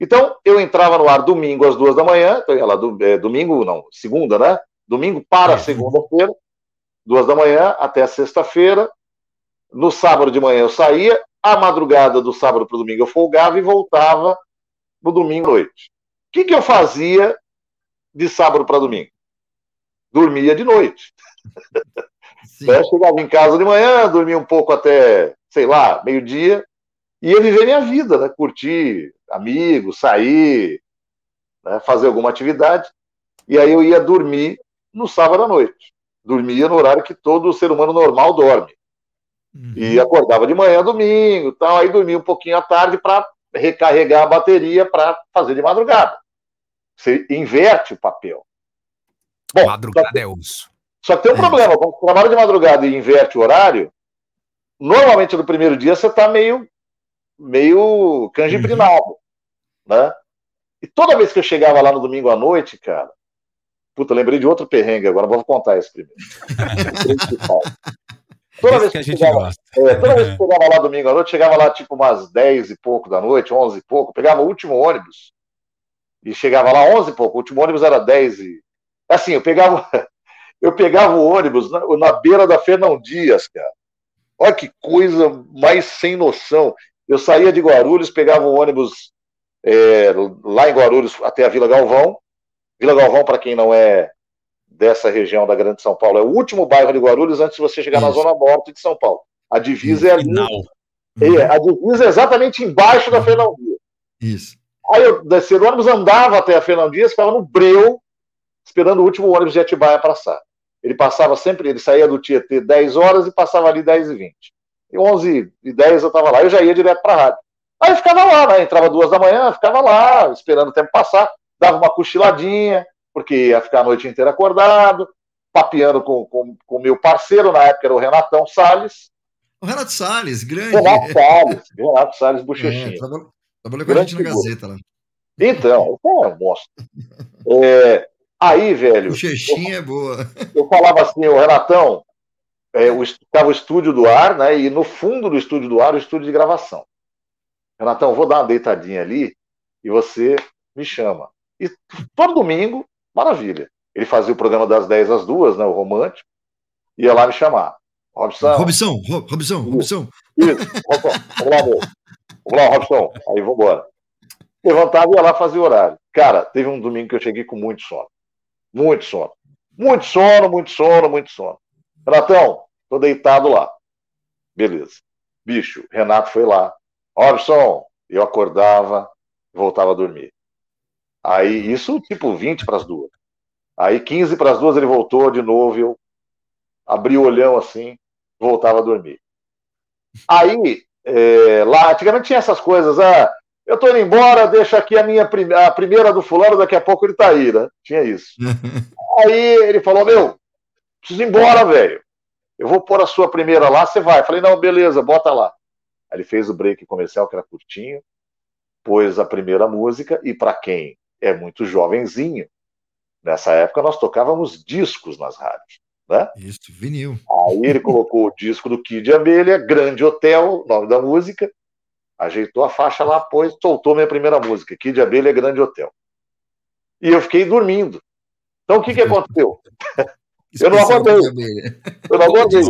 Então eu entrava no ar domingo às duas da manhã, então ia lá do, é, domingo não, segunda, né? Domingo para segunda-feira, duas da manhã até sexta-feira. No sábado de manhã eu saía, a madrugada do sábado para o domingo eu folgava e voltava no domingo à noite. O que, que eu fazia de sábado para domingo? Dormia de noite. Né? Chegava em casa de manhã, dormia um pouco até, sei lá, meio-dia, e ia viver minha vida, né? Curtir amigos, sair, né? fazer alguma atividade. E aí eu ia dormir no sábado à noite. Dormia no horário que todo ser humano normal dorme. Uhum. E acordava de manhã, domingo, tal, aí dormia um pouquinho à tarde para recarregar a bateria para fazer de madrugada. Você inverte o papel. Bom, Madrugada é osso. Só que tem um É. problema, quando você trabalha de madrugada e inverte o horário, normalmente no primeiro dia você está meio, meio canjibrinado, né? E toda vez que eu chegava lá no domingo à noite, cara, puta, lembrei de outro perrengue agora, vou contar esse primeiro. Toda vez que que chegava, é, toda vez que eu chegava lá domingo à noite, chegava lá tipo umas 10 e pouco da noite, 11 e pouco, pegava o último ônibus e chegava lá 11 e pouco, o último ônibus era 10 e... Assim, eu pegava, eu pegava o ônibus na, na beira da Fernão Dias, cara. Olha que coisa mais sem noção. Eu saía de Guarulhos, pegava o ônibus é, lá em Guarulhos até a Vila Galvão. Vila Galvão, para quem não é dessa região da Grande São Paulo, é o último bairro de Guarulhos antes de você chegar na Isso. Zona Norte de São Paulo. A divisa é ali. É, a divisa é exatamente embaixo da Fernão Dias. Isso. Aí eu descia do ônibus, andava até a Fernão Dias, ficava no breu, esperando o último ônibus de Atibaia passar. Ele passava sempre, ele saía do Tietê 10 horas e passava ali 10 e 20. E 11 e 10 eu estava lá, eu já ia direto para a rádio. Aí eu ficava lá, né? entrava duas da manhã, ficava lá, esperando o tempo passar, dava uma cochiladinha, porque ia ficar a noite inteira acordado, papeando com o com, com meu parceiro, na época era o Renatão Salles. O Renato Salles, grande. Renato Salles, Renato Salles Bochechinha. É, trabalhou, trabalhou com a gente na Gazeta lá. Então, é um monstro. É, aí, velho. Bochechinha é boa. Eu falava assim, o Renatão, é, o, estava o estúdio do ar, né? E no fundo do estúdio do ar, o estúdio de gravação. Renatão, vou dar uma deitadinha ali e você me chama. E todo domingo, maravilha. Ele fazia o programa das 10 às 2, né, o romântico, ia lá me chamar. Robson. Robson, Robson, Robson. Isso, Robson, vamos lá, meu. Vamos lá, Robson. Aí vamos embora. Levantava e ia lá fazer o horário. Cara, teve um domingo que eu cheguei com muito sono. Muito sono. Muito sono, muito sono, muito sono. Renatão, tô deitado lá. Beleza. Bicho, Renato foi lá. Robson, eu acordava, voltava a dormir. Aí, isso tipo 20 para as duas. Aí, 15 para as duas, ele voltou de novo. Eu abri o olhão assim, voltava a dormir. Aí, é, lá, antigamente tinha essas coisas. Ah, eu tô indo embora, deixa aqui a minha prim a primeira do fulano, daqui a pouco ele tá aí, né? Tinha isso. aí ele falou: Meu, preciso ir embora, velho. Eu vou pôr a sua primeira lá, você vai. Eu falei: Não, beleza, bota lá. Aí ele fez o break comercial, que era curtinho, pôs a primeira música, e para quem é muito jovenzinho, nessa época nós tocávamos discos nas rádios. Né? Isso, vinil. Aí ele colocou o disco do Kid Abelha, Grande Hotel, nome da música, ajeitou a faixa lá, pôs, soltou minha primeira música, Kid Abelha, Grande Hotel. E eu fiquei dormindo. Então o que, que aconteceu? eu não acordei. Eu não acordei.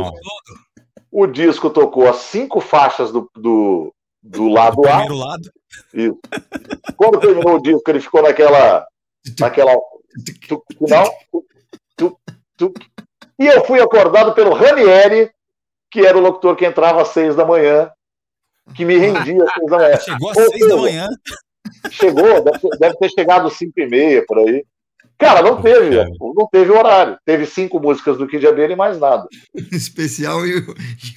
O disco tocou as cinco faixas do, do, do lado Do A. lado. Isso. Quando terminou o disco, ele ficou naquela. naquela final. e eu fui acordado pelo Ranieri, que era o locutor que entrava às seis da manhã, que me rendia da manhã. Chegou às seis da manhã. Chegou, deve ter, deve ter chegado às cinco e meia, por aí. Cara, não teve, não teve horário. Teve cinco músicas do Kid Abelha e mais nada. Especial e,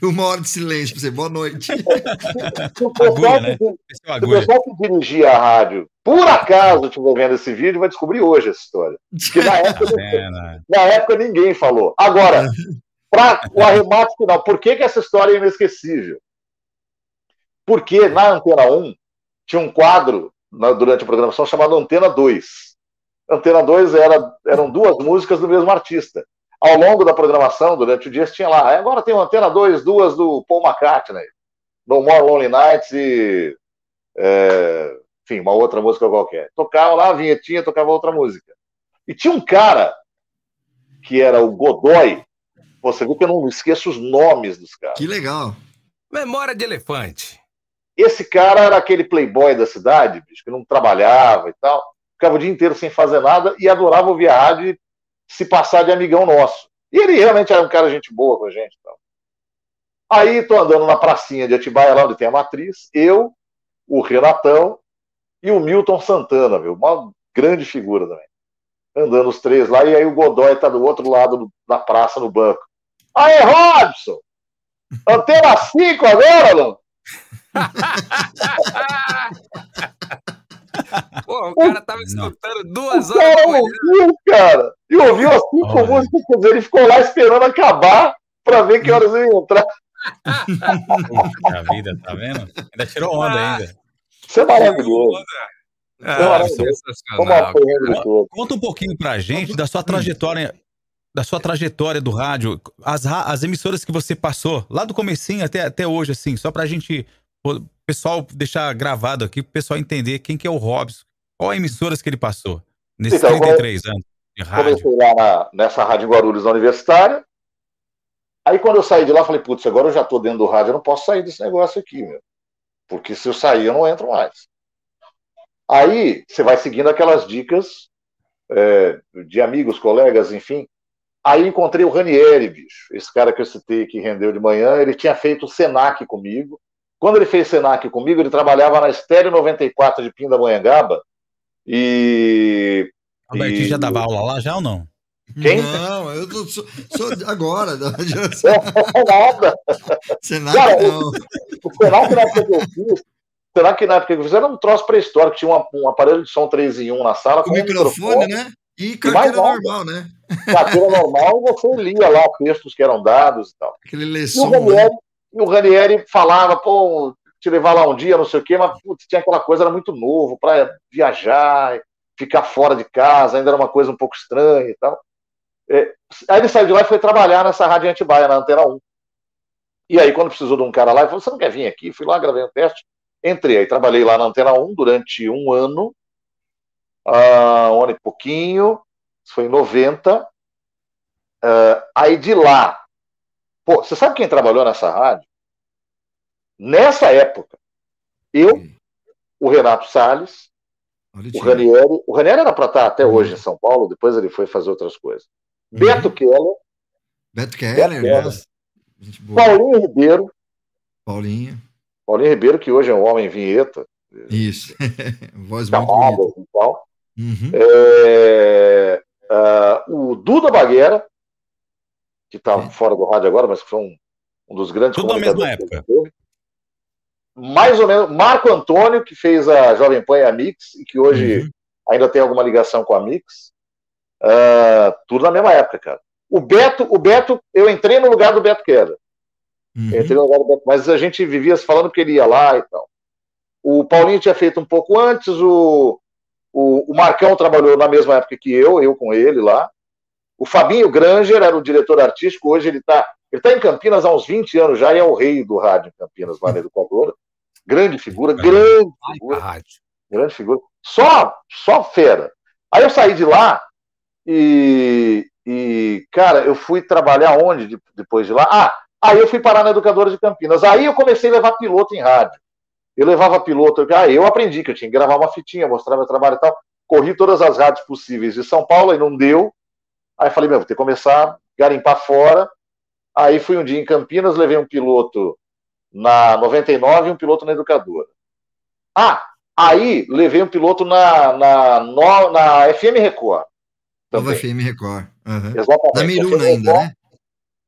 e uma hora de silêncio pra você. Boa noite. Se o pessoal né? que- é que dirigia a rádio, por acaso estiver vendo esse vídeo, vai descobrir hoje essa história. Porque na época, É, né? na época ninguém falou. Agora, para o arremate final, por que, que essa história é inesquecível? Porque na Antena 1 tinha um quadro na- durante a programação chamado Antena 2. Antena 2 era, eram duas músicas do mesmo artista. Ao longo da programação, durante o dia, tinha lá. "Ah, Agora tem o Antena 2, duas do Paul McCartney. No More Lonely Nights e. é, enfim, uma outra música qualquer. Tocava lá a vinhetinha, tocava outra música. E tinha um cara que era o Godoy. Você viu que eu não esqueço os nomes dos caras. Que legal. Memória de elefante. Esse cara era aquele playboy da cidade, bicho, que não trabalhava e tal. Ficava o dia inteiro sem fazer nada e adorava ouvir a rádio e se passar de amigão nosso. E ele realmente era um cara gente boa com a gente. Tal. Aí tô andando na pracinha de Atibaia, lá onde tem a matriz, eu, o Renatão e o Milton Santana, meu, uma grande figura também. Andando os três lá, e aí o Godoy tá do outro lado do- da praça, no banco. Aê, Robson! Antena 5 agora, não? Pô, o cara tava escutando duas O horas cara ouviu, cara. E ouviu as cinco Olha. músicas, ele ficou lá esperando acabar pra ver que horas eu ia entrar. Puxa vida, tá vendo? Ainda tirou onda ainda. Isso é maravilhoso. Ah, maravilhoso. Como sensacional. apoiando de todo. Conta um pouquinho pra gente da sua trajetória, da sua trajetória do rádio, as, as emissoras que você passou, lá do comecinho até, até hoje, assim, só pra gente, o pessoal deixar gravado aqui, pro pessoal entender quem que é o Robson, qual emissoras que ele passou nesses Então, 33 anos de rádio. Comecei lá na- nessa rádio Guarulhos, na Universitária. Aí quando eu saí de lá, falei, putz, agora eu já tô dentro do rádio, eu não posso sair desse negócio aqui, meu. Porque se eu sair, eu não entro mais. Aí você vai seguindo aquelas dicas é, de amigos, colegas, enfim. Aí encontrei o Ranieri, bicho. Esse cara que eu citei que rendeu de manhã, ele tinha feito o Senac comigo, Quando ele fez Senac comigo, ele trabalhava na Estéreo 94 de Pindamonhangaba e... Albertinho e- já dava aula lá já ou não? Quem? Não, eu tô- sou, sou agora. Nada. Senac Cara, não. O Senac na época que eu fiz, o Senac na época que eu fiz era um troço pré-histórico, tinha uma- um aparelho de som 3 em 1 na sala Com com um microfone, né? E carteira nada. normal, né? carteira normal, você lia lá textos que eram dados e tal. Aquele E o leção, né? Ranieri, e o Ranieri falava, pô, te levar lá um dia, não sei o quê, mas putz, tinha aquela coisa, era muito novo para viajar, ficar fora de casa, ainda era uma coisa um pouco estranha e tal. É, aí ele saiu de lá e foi trabalhar nessa rádio Antibaia, na Antena 1. E aí, quando precisou de um cara lá, ele falou: Você não quer vir aqui? Fui lá, gravei um teste, entrei. Aí trabalhei lá na Antena 1 durante um ano, ah, um ano e pouquinho, foi em 90. Ah, aí de lá, pô, você sabe quem trabalhou nessa rádio? Nessa época, eu, o Renato Salles, Olha o. Ranieri. O Ranieri era para estar até hoje em São Paulo, depois ele foi fazer outras coisas. Uhum. Beto Keller, Beto Keller, Keller. Gente boa. Paulinho Ribeiro, Paulinho. Paulinho Ribeiro, que hoje é um homem vinheta, Isso. Voz muito bonita. e tal. Uhum. É, ah, o Duda Baguera, que está Sim. fora do rádio agora, mas que foi um, um dos grandes Tudo na mesma época. Mais ou menos. Marco Antônio, que fez a Jovem Pan e a Mix, e que hoje Uhum. ainda tem alguma ligação com a Mix. Ah, tudo na mesma época, cara. O Beto, o Beto, eu entrei no lugar do Beto Keller. Uhum. Entrei no lugar do Beto, mas a gente vivia falando que ele ia lá e tal. O Paulinho tinha feito um pouco antes, o, o, o Marcão trabalhou na mesma época que eu, eu com ele lá. O Fabinho Granger era o diretor artístico, hoje ele está ele tá em Campinas há uns 20 anos já e é o rei do rádio em Campinas, lá na Educadora. Grande figura, grande figura rádio. grande figura. Só, só fera. Aí eu saí de lá e, e, cara, eu fui trabalhar onde de- depois de lá? Ah, aí eu fui parar na Educadora de Campinas. Aí eu comecei a levar piloto em rádio. Eu levava piloto, eu- aí eu aprendi que eu tinha que gravar uma fitinha, mostrar meu trabalho e tal. Corri todas as rádios possíveis de São Paulo e não deu. Aí falei, meu, vou ter que começar a garimpar fora. Aí fui um dia em Campinas, levei um piloto na 99 e um piloto na Educadora. Ah, aí levei um piloto na, na, no- na FM Record. Nova Também. FM Record. Uhum. Exatamente. Da Miruna ainda, Record, né?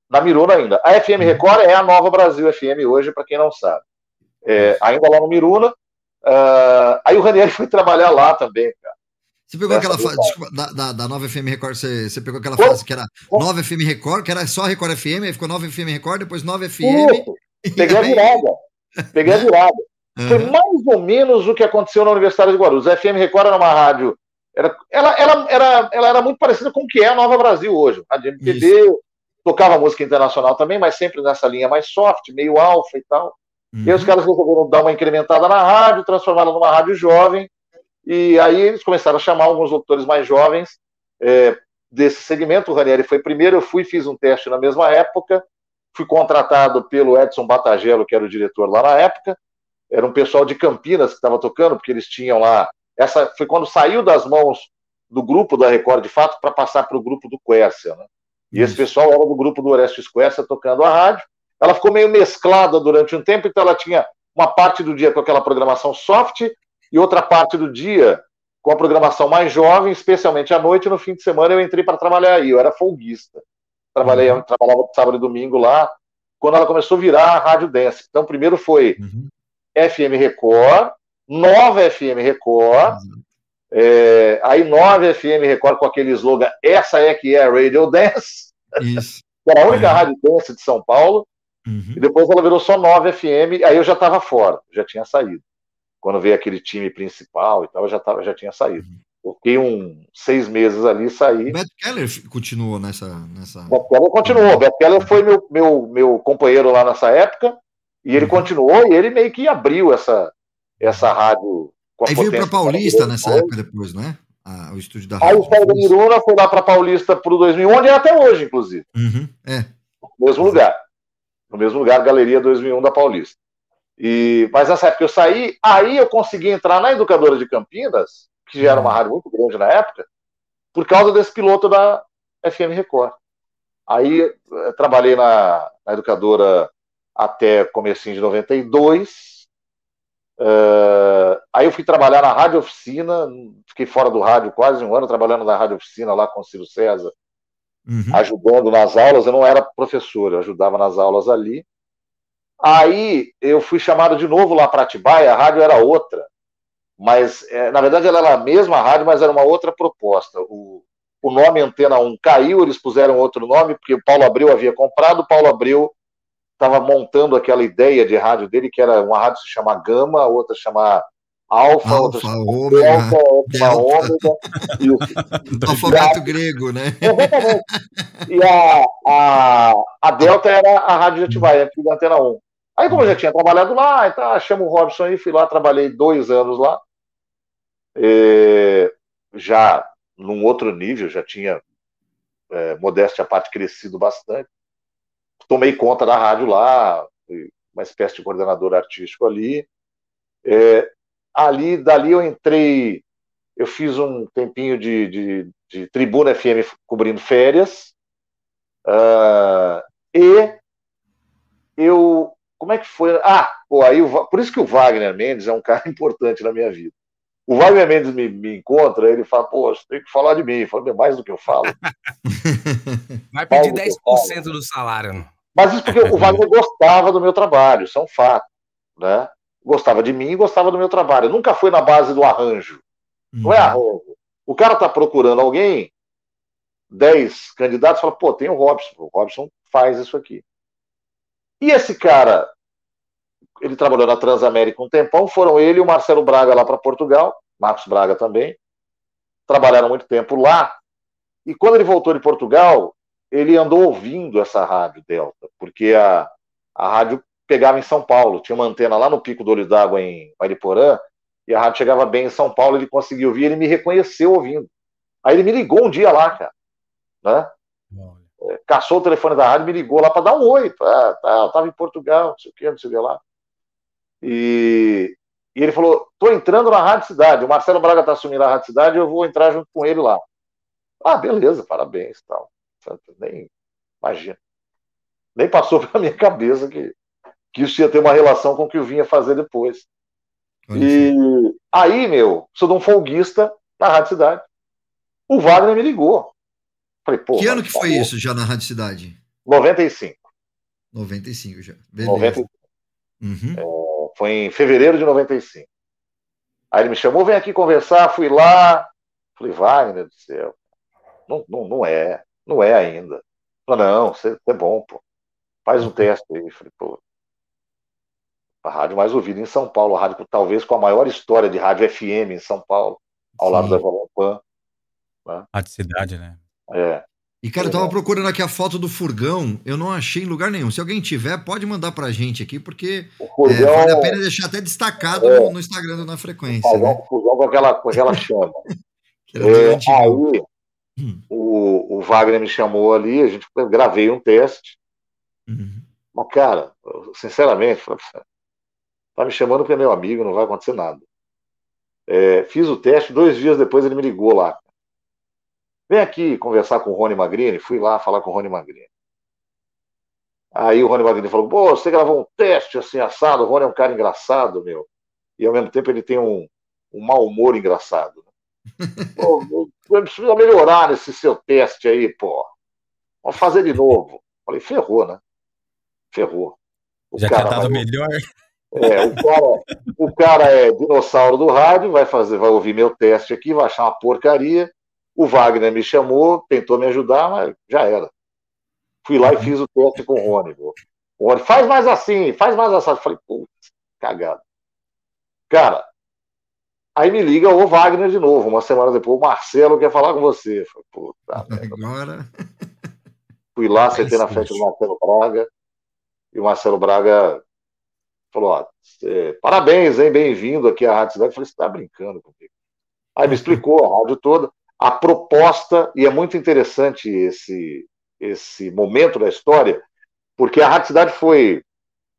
Na Miruna ainda. A FM Record é a Nova Brasil FM hoje, para quem não sabe. É, ainda lá no Miruna. Ah, aí o Ranieri foi trabalhar lá também, cara. Você pegou Essa aquela fase, desculpa, da, da, da Nova FM Record, você, você pegou aquela fase que era. Nova FM Record, que era só Record FM, aí ficou Nova FM Record, depois Nova FM. Isso, Peguei a virada. Peguei a virada. Foi Uhum. mais ou menos o que aconteceu na Universidade de Guarulhos. A FM Record era uma rádio. Era, ela, ela, era, ela era muito parecida com o que é a Nova Brasil hoje. Rádio MPB, tocava música internacional também, mas sempre nessa linha mais soft, meio alfa e tal. E aí os Uhum. caras resolveram dar uma incrementada na rádio, transformaram numa rádio jovem. E aí eles começaram a chamar alguns locutores mais jovens é, desse segmento. O Ranieri foi primeiro, eu fui fiz um teste na mesma época. Fui contratado pelo Edson Batagello, que era o diretor lá na época. Era um pessoal de Campinas que estava tocando, porque eles tinham lá. Essa foi quando saiu das mãos do grupo da Record de fato para passar para o grupo do Quercia. Né? E esse pessoal era do grupo do Orestes Quercia tocando a rádio. Ela ficou meio mesclada durante um tempo, então ela tinha uma parte do dia com aquela programação soft e outra parte do dia com a programação mais jovem, especialmente à noite. No fim de semana eu entrei para trabalhar aí, eu era folguista. Trabalhei, Uhum. trabalhava sábado e domingo lá, quando ela começou a virar a Rádio Dance. Então, primeiro foi Uhum. FM Record, Nova FM Record, Uhum. é, aí Nova FM Record com aquele slogan Essa é que é a Radio Dance, Isso. que era a única É. rádio dance de São Paulo, Uhum. e depois ela virou só 9 FM, aí eu já estava fora, já tinha saído. Quando veio aquele time principal e tal, eu já, tava, já tinha saído. Eu fiquei uns seis meses ali e saí. Beto Keller continuou nessa. nessa... Beto Keller continuou. Beto Keller foi meu, meu, meu companheiro lá nessa época, e ele Uhum. continuou, e ele meio que abriu essa, essa rádio Aí veio para Paulista nessa virou. época depois, né? Ah, o estúdio da Aí rádio. o da depois. Miruna, foi lá para Paulista pro 2000, onde é até hoje, inclusive. Uhum. É. Mesmo lugar. No mesmo lugar, Galeria 2001 da Paulista. E, mas nessa época eu saí, aí eu consegui entrar na Educadora de Campinas, que já era uma rádio muito grande na época, por causa desse piloto da FM Record. Aí eh, trabalhei na, na Educadora até comecinho de 92. Uh, aí eu fui trabalhar na Rádio Oficina, fiquei fora do rádio quase um ano, trabalhando na Rádio Oficina lá com o Ciro César, uhum. ajudando nas aulas. Eu não era professor, eu ajudava nas aulas ali. Aí eu fui chamado de novo lá para Atibaia, a rádio era outra, mas é, na verdade ela era a mesma rádio, mas era uma outra proposta. O, o nome Antena 1 caiu, eles puseram outro nome, porque o Paulo Abreu havia comprado, o Paulo Abreu estava montando aquela ideia de rádio dele, que era uma rádio se chamar Gama, outra chamar Alfa, Alfa Ômega, Delta, outra Ômega. Alfabeto grego, né? Exatamente. E a, a, a Delta era a rádio de Atibaia, aqui da Antena 1. Aí, como eu já tinha trabalhado lá, então, chamo o Robson aí, fui lá, trabalhei dois anos lá. E, já num outro nível, já tinha, é, modéstia à parte, crescido bastante. Tomei conta da rádio lá, uma espécie de coordenador artístico ali. É, ali, dali eu entrei, eu fiz um tempinho de, de, de Tribuna FM cobrindo férias. Uh, e eu como é que foi? Ah, pô, aí o, por isso que o Wagner Mendes é um cara importante na minha vida. O Wagner Mendes me, me encontra, ele fala, pô, você tem que falar de mim. Fala, mais do que eu falo. Vai pedir 10% do salário. Mas isso porque o Wagner gostava do meu trabalho, isso é um fato. Né? Gostava de mim e gostava do meu trabalho. Nunca foi na base do arranjo. Não é uhum. arranjo. O cara tá procurando alguém, 10 candidatos, fala, pô, tem o Robson. O Robson faz isso aqui. E esse cara, ele trabalhou na Transamérica um tempão, foram ele e o Marcelo Braga lá para Portugal, Marcos Braga também, trabalharam muito tempo lá. E quando ele voltou de Portugal, ele andou ouvindo essa rádio Delta, porque a, a rádio pegava em São Paulo, tinha uma antena lá no Pico do Olho d'Água em Mariporã, e a rádio chegava bem em São Paulo, ele conseguiu ouvir, ele me reconheceu ouvindo. Aí ele me ligou um dia lá, cara, né? caçou o telefone da rádio, me ligou lá para dar um oi. Ah, tá, eu tava em Portugal, não sei o que, não sei o que lá. E, e ele falou: tô entrando na Rádio Cidade. O Marcelo Braga tá assumindo a Rádio Cidade, eu vou entrar junto com ele lá. Ah, beleza, parabéns, tal. Nem imagina. Nem passou pela minha cabeça que, que isso ia ter uma relação com o que eu vinha fazer depois. E aí, meu, sou de um folguista na Rádio Cidade. O Wagner me ligou. Falei, pô, que ano que foi isso já na Rádio Cidade? 95. 95 já. Beleza. 95. Uhum. É, foi em fevereiro de 95. Aí ele me chamou, vem aqui conversar, fui lá. Falei, Wagner do céu. Não, não, não é, não é ainda. Falei, não, você é bom, pô. Faz um teste aí. Falei, pô. A rádio mais ouvida em São Paulo, a rádio talvez com a maior história de rádio FM em São Paulo, ao Sim. lado da Jovem Né? Rádio Cidade, né? É. E, cara, eu tava procurando aqui a foto do furgão, eu não achei em lugar nenhum. Se alguém tiver, pode mandar pra gente aqui, porque furgão, é, vale a pena deixar até destacado é, no, no, Instagram Na Frequência. Furgão, né? furgão com aquela, com aquela chama. é, aí, hum. o, o Wagner me chamou ali, a gente gravei um teste. Uhum. Mas, cara, sinceramente, tá me chamando porque é meu amigo, não vai acontecer nada. É, fiz o teste, dois dias depois ele me ligou lá. Vem aqui conversar com o Rony Magrini. Fui lá falar com o Rony Magrini. Aí o Rony Magrini falou: Pô, você gravou um teste assim assado. O Rony é um cara engraçado, meu. E ao mesmo tempo ele tem um, um mau humor engraçado. pô, precisa melhorar nesse seu teste aí, pô. Vamos fazer de novo. Falei: Ferrou, né? Ferrou. O Já cara tinha dado melhor. É, o cara, o cara é dinossauro do rádio, vai fazer, vai ouvir meu teste aqui, vai achar uma porcaria o Wagner me chamou, tentou me ajudar, mas já era. Fui lá e fiz o teste com o Rony. O Rony, faz mais assim, faz mais assim. Eu falei, putz, cagado. Cara, aí me liga o Wagner de novo, uma semana depois, o Marcelo quer falar com você. Eu falei, puta, Agora. Fui lá, sentei na frente do Marcelo Braga, e o Marcelo Braga falou: ó, parabéns, hein, bem-vindo aqui à Rádio Cidade. Eu falei, você tá brincando comigo. Aí me explicou a rádio toda a proposta, e é muito interessante esse, esse momento da história, porque a Rádio Cidade foi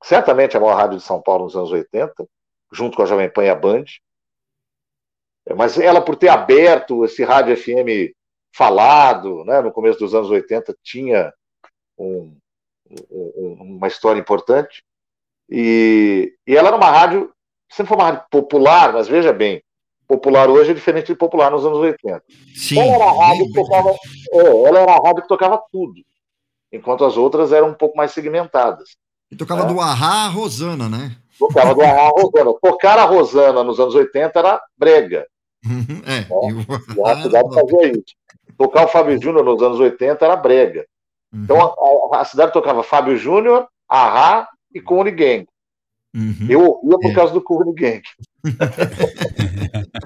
certamente a maior rádio de São Paulo nos anos 80, junto com a Jovem Pan e a Band. É, mas ela, por ter aberto esse rádio FM falado, né, no começo dos anos 80, tinha um, um, uma história importante. E, e ela era uma rádio, sempre foi uma rádio popular, mas veja bem, popular hoje é diferente de popular nos anos 80. Sim. Ela era a rádio que tocava, é, ela era a rádio que tocava tudo, enquanto as outras eram um pouco mais segmentadas. E tocava do Ahá a Rosana, né? Tocava do Ahá a Rosana. Tocar a Rosana nos anos 80 era brega. É. o E a cidade fazia isso. Tocar o Fábio Júnior nos anos 80 era brega. Uhum. Então a, a- a cidade tocava Fábio Júnior, Ahá e Cone Gang. Uhum. Eu ouvia por É. causa do Cone Gang.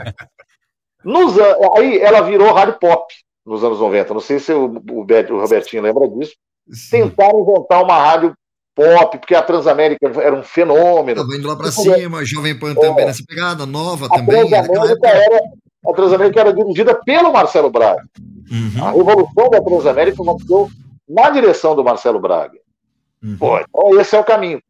Nos aí ela virou rádio pop nos anos 90. Não sei se o, o Robertinho lembra disso. Sim. Tentaram inventar uma rádio pop, porque a Transamérica era um fenômeno. Tava indo lá pra cima, Jovem Pan também nessa pegada, nova A também. naquela Transamérica era, a Transamérica era dirigida pelo Marcelo Braga. Uhum. A revolução da Transamérica aconteceu na direção do Marcelo Braga. Uhum. Pô, então esse é o caminho.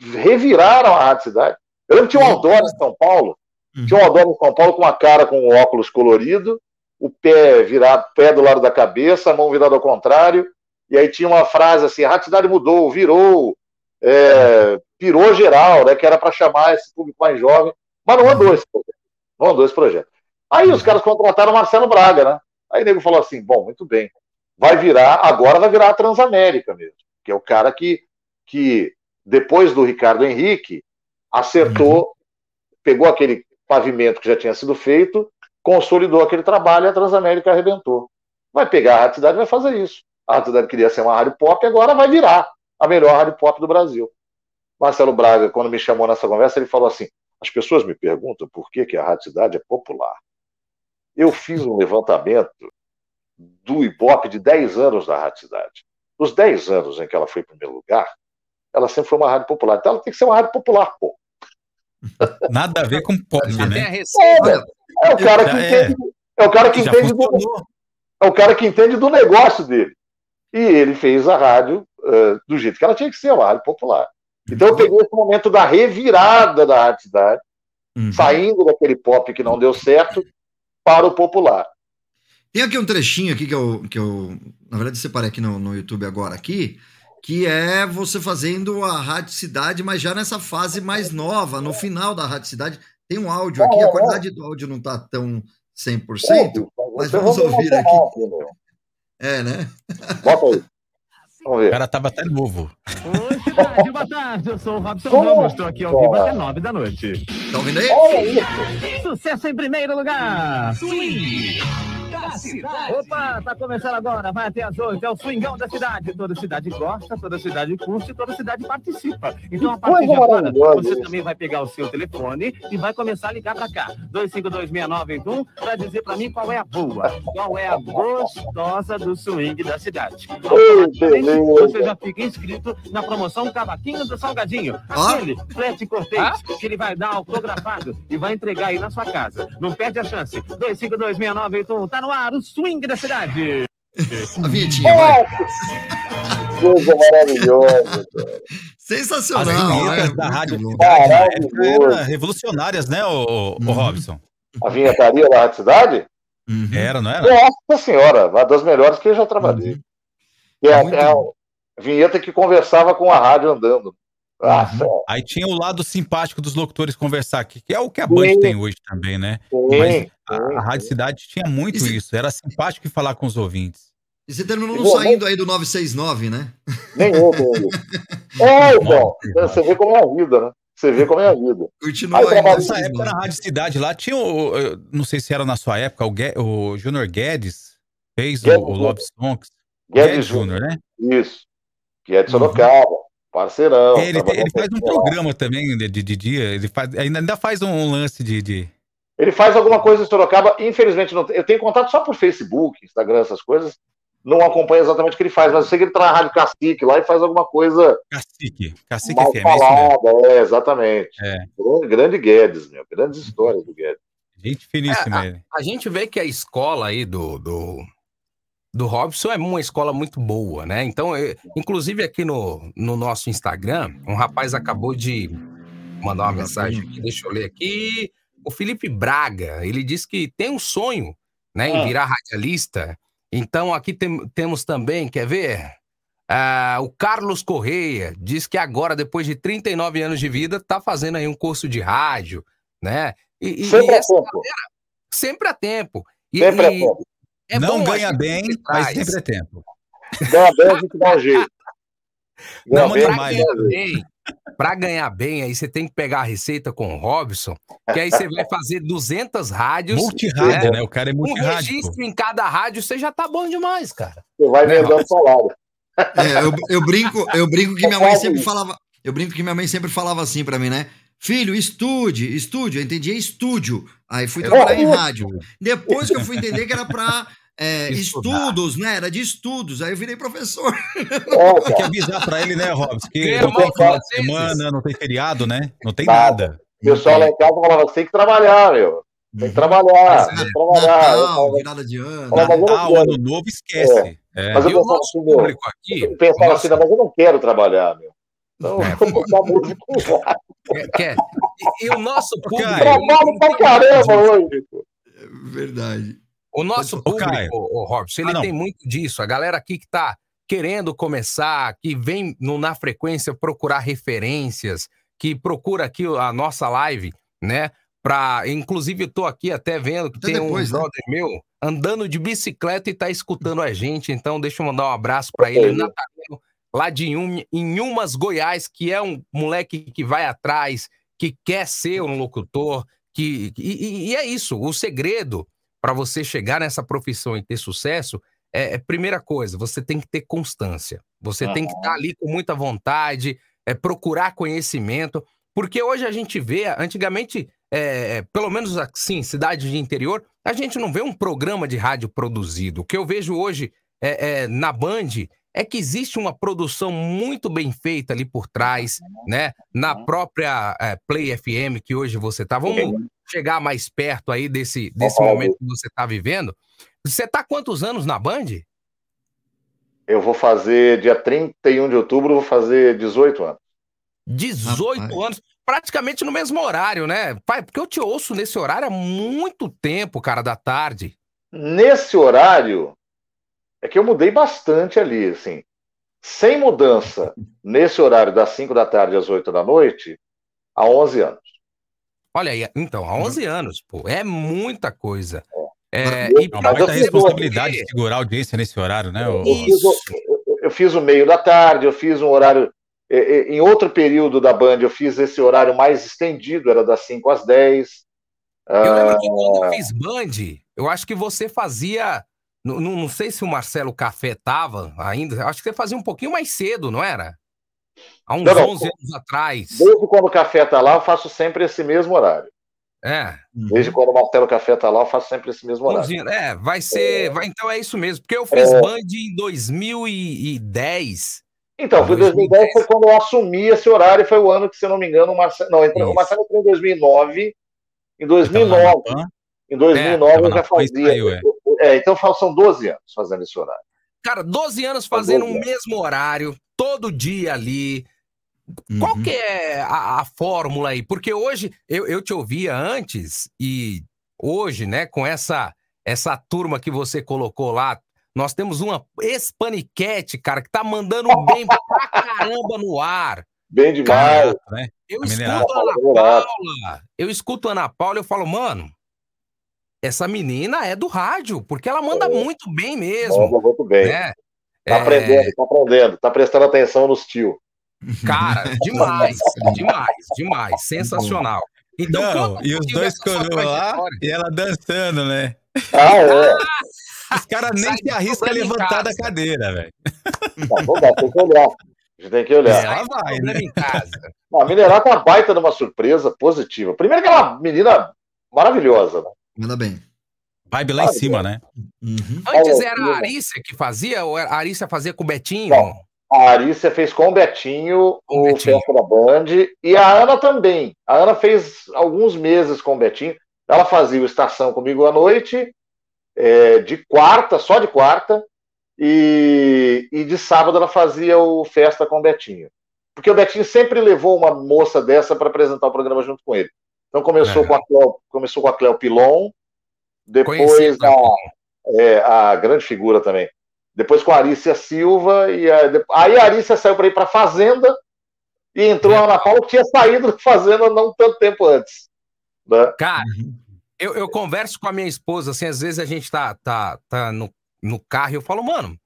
Reviraram a Rádio Cidade. Eu lembro que tinha um outdoor em São Paulo, Uhum. tinha um outdoor em São Paulo com uma cara com um óculos colorido, o pé virado, pé do lado da cabeça, a mão virada ao contrário, e aí tinha uma frase assim, a Rádio Cidade mudou, virou, é, pirou geral, né, que era para chamar esse público mais jovem, mas não andou esse projeto. Não andou esse projeto. Aí os caras contrataram o Marcelo Braga, né? Aí o nego falou assim: bom, muito bem. Vai virar, agora vai virar a Transamérica mesmo. Que é o cara que, que depois do Ricardo Henrique, acertou, pegou aquele pavimento que já tinha sido feito, consolidou aquele trabalho e a Transamérica arrebentou. Vai pegar a Rádio Cidade e vai fazer isso. A Rádio Cidade queria ser uma rádio pop, agora vai virar a melhor rádio pop do Brasil. Marcelo Braga, quando me chamou nessa conversa, ele falou assim: as pessoas me perguntam por que, que a Rádio Cidade é popular. Eu fiz um levantamento do Ibope de 10 anos da Rádio Cidade. Nos 10 anos em que ela foi em primeiro lugar, ela sempre foi uma rádio popular. Então ela tem que ser uma rádio popular, pô. Nada a ver com pop, né? receita. É, é o cara que é. entende, é o cara que Já entende do, é o cara que entende do negócio dele. E ele fez a rádio eh, do jeito que ela tinha que ser, uma rádio popular. Então eu peguei esse momento da revirada da Rádio Cidade, Uhum. saindo daquele pop que não deu certo para o popular. Tem aqui um trechinho aqui que eu, que eu na verdade, separei aqui no, no YouTube agora aqui, que é você fazendo a Rádio Cidade, mas já nessa fase mais nova, no final da Rádio Cidade. Tem um áudio aqui, a qualidade do áudio não tá tão 100%, mas vamos ouvir aqui. É, né? Bota aí. Vamos O cara tava até novo. Oi, cidade, boa tarde. Eu sou o Robson? Ramos, estou aqui ao vivo até nove da noite. Tá ouvindo aí? Sucesso em primeiro lugar. Swing cidade. Opa, tá começando agora, vai até as oito. É o swingão da cidade. Toda cidade gosta, toda cidade curte, toda cidade participa. Então, a partir de agora, você também vai pegar o seu telefone e vai começar a ligar pra cá. 2526981 pra dizer pra mim qual é a boa, qual é a gostosa do swing da cidade. Automaticamente, você já fica inscrito na promoção Cavaquinho do Salgadinho. Aquele frete cortês que ele vai dar autografado e vai entregar aí na sua casa. Não perde a chance. 2526981, tá no ar, o swing da cidade. A vinhetinha, vai. Coisa maravilhosa. cara. As Sensacional, vinhetas né? da Rádio Maravilhoso. eram revolucionárias, né, o, o, Uhum. Robson? A vinhetaria da Rádio Cidade? Uhum. Era, não era? Nossa senhora, uma das melhores que eu já trabalhei. Uhum. E é, é a vinheta que conversava com a rádio andando. Nossa, Aí tinha o lado simpático dos locutores conversar, que que é o que a Band Sim. tem hoje também, né? sim, Mas a, a Rádio Cidade tinha muito E isso. Era simpático em falar com os ouvintes. E você terminou não Bom, saindo aí do 969, né? Nem eu. É, então, você vê como é a vida, né? Você vê como é a vida. Continua Aí aí Nessa época, 969. na Rádio Cidade lá, tinha o. Não sei se era na sua época, o, Gue- o Júnior Guedes fez o, Guedes o Love Songs. Guedes Guedes Júnior. Né? Isso. Que é de Uhum. Parceirão. É, ele, ele faz um programa também de, de, de dia. Ele faz, ainda, ainda faz um lance de. de- Ele faz alguma coisa em Sorocaba, infelizmente não eu tenho contato só por Facebook, Instagram, essas coisas. Não acompanho exatamente o que ele faz, mas eu sei que ele tá na Rádio Cacique lá e faz alguma coisa Cacique. Cacique mal FM, é falada. É, exatamente. É. Grande, Guedes, meu. Grandes histórias do Guedes. Gente finíssima ele. A gente vê que a escola aí do, do, do Robson é uma escola muito boa, né? Então, eu- inclusive aqui no, no nosso Instagram, um rapaz acabou de mandar uma mensagem aqui, deixa eu ler aqui. O Felipe Braga, ele disse que tem um sonho, né, em Ah. virar radialista. Então, aqui tem- temos também, quer ver? Ah, o Carlos Correia diz que agora, depois de 39 anos de vida, tá fazendo aí um curso de rádio, né? E, Sempre e a tempo. galera, sempre a tempo. E, Sempre a e tempo. É não ganha bem, mas sempre é tempo. Ganha bem, a gente dá um jeito. Ganha Não, bem, mas Pra ganhar bem, pra ganhar bem, aí você tem que pegar a receita com o Robson, que aí você vai fazer 200 rádios. Multirrádio, né? né? O cara é Um multirrádio. registro em cada rádio, você já tá bom demais, cara. Você vai Né, vendendo salário. É, eu, eu brinco, eu brinco que minha mãe sempre falava. Eu brinco que minha mãe sempre falava assim pra mim, né? Filho, estude, estude. Eu entendia estúdio. Aí fui trabalhar em rádio. Depois que eu fui entender que era pra é, estudos, né? Era de estudos. Aí eu virei professor. É, Tem que avisar pra ele, né, Robson? Que não tem final de vezes. semana, não tem feriado, né? Não tem Nada. nada. O pessoal lá em casa falava, você tem que trabalhar, meu. Tem que trabalhar, Mas, tem que trabalhar. Natal, virada de ano. Natal, ano novo, esquece. É. Mas eu E pensava assim, meu, público aqui. eu pensava nosso- assim, mas eu não quero trabalhar, meu. Então, É, eu vou botar música quer- quer- e, e o nosso público. Trabalho pra caramba hoje. pô. Verdade. O nosso público, o Robson, ele Ah, tem muito disso. A galera aqui que tá querendo começar, que vem no, na frequência procurar referências, que procura aqui a nossa live, né? Pra, inclusive, eu tô aqui até vendo que Até tem depois, um né? brother meu andando de bicicleta e tá escutando a gente. Então, deixa eu mandar um abraço pra ele, aí. Natalino, lá de Inhum- Inhumas, Goiás, que é um moleque que vai atrás, que quer ser um locutor, que, e, e- e é isso. O segredo para você chegar nessa profissão e ter sucesso é, é primeira coisa, você tem que ter constância. Você tem que estar ali com muita vontade, é procurar conhecimento, porque hoje a gente vê, antigamente, é, é, pelo menos assim, cidade de interior, a gente não vê um programa de rádio produzido. O que eu vejo hoje é, é, na Band é que existe uma produção muito bem feita ali por trás, né? Na própria é, Play FM que hoje você tá. Vamos chegar mais perto aí desse, desse momento que você tá vivendo. Você tá há quantos anos na Band? Eu vou fazer, dia 31 de outubro, eu vou fazer 18 anos. 18 Rapaz. anos, praticamente no mesmo horário, né? Pai, porque eu te ouço nesse horário há muito tempo, cara, da tarde. Nesse horário, é que eu mudei bastante ali, assim. Sem mudança, nesse horário das 5 da tarde às 8 da noite, há 11 anos. Olha aí, então, há 11 anos, pô, é muita coisa. É, e É Mas eu você fiz responsabilidade de segurar a audiência nesse horário, né? Eu fiz, o, eu- fiz o meio da tarde, eu fiz um horário. eh, eh, Em outro período da Band, eu fiz esse horário mais estendido, era das 5 às 10. Eu lembro Ah, que quando eu fiz Band, eu acho que você fazia. Não, não sei se o Marcelo Café tava ainda. Acho que você fazia um pouquinho mais cedo, não era? Há uns Não, não. 11 anos atrás. Desde quando o café tá lá, eu faço sempre esse mesmo horário. É. Desde quando o Marcelo Café tá lá, eu faço sempre esse mesmo horário. 11 É, vai ser. Vai, então é isso mesmo. Porque eu fiz É. Band em 2010. Então, foi 2010 foi quando eu assumi esse horário, foi o ano que, se eu não me engano, o Marcelo. Não, entrou- o. Marcelo entrou em 2009. Em Tava lá 2009, na Pan, em 2009 tava eu já fazia. saiu, é. É, então são 12 anos fazendo esse horário. Cara, 12 anos fazendo o 12 anos. mesmo horário, todo dia ali. Qual Uhum. que é a, a fórmula aí? Porque hoje eu, eu te ouvia antes e hoje, né, com essa essa turma que você colocou lá, nós temos uma ex-paniquete, cara, que tá mandando bem pra caramba no ar. Bem demais. Né? Eu A escuto a Ana. Paula, eu escuto a Ana Paula e eu falo, mano, essa menina é do rádio, porque ela manda É. muito bem mesmo, Manda muito bem. né? Tá É, aprendendo, tá aprendendo, tá prestando atenção nos tio. Cara, demais, demais, demais, sensacional. Então, Não, e os dois coroas lá e ela dançando, né? Ah, é. Os caras nem Sai se arriscam a levantar da cadeira, velho. Não dá, tem que olhar. A gente tem que olhar. Ela vai, né? em casa. Não, a é uma baita de uma surpresa positiva. Primeiro que ela é uma menina maravilhosa, né? Manda bem. Vibe lá em cima, né? Uhum. Antes era a Arícia que fazia, ou a Arícia fazia com o Betinho? Não. A Arícia fez com o Betinho Com o o Betinho. Festa da Band e a Ana também. A Ana fez alguns meses com o Betinho. Ela fazia o Estação comigo à noite, é, de quarta, só de quarta, e, e de sábado ela fazia o Festa com o Betinho. Porque o Betinho sempre levou uma moça dessa para apresentar o programa junto com ele. Então começou, É. com, a Cleo, começou com a Cleo Pilon, depois a a, é, a grande figura também. depois com a Arícia Silva, e a, aí a Arícia saiu para ir para Fazenda e entrou a Ana Paula, que tinha saído da Fazenda não tanto tempo antes. Né? Cara, eu, eu converso com a minha esposa, assim, às vezes a gente tá, tá, tá no, no carro e eu falo, mano,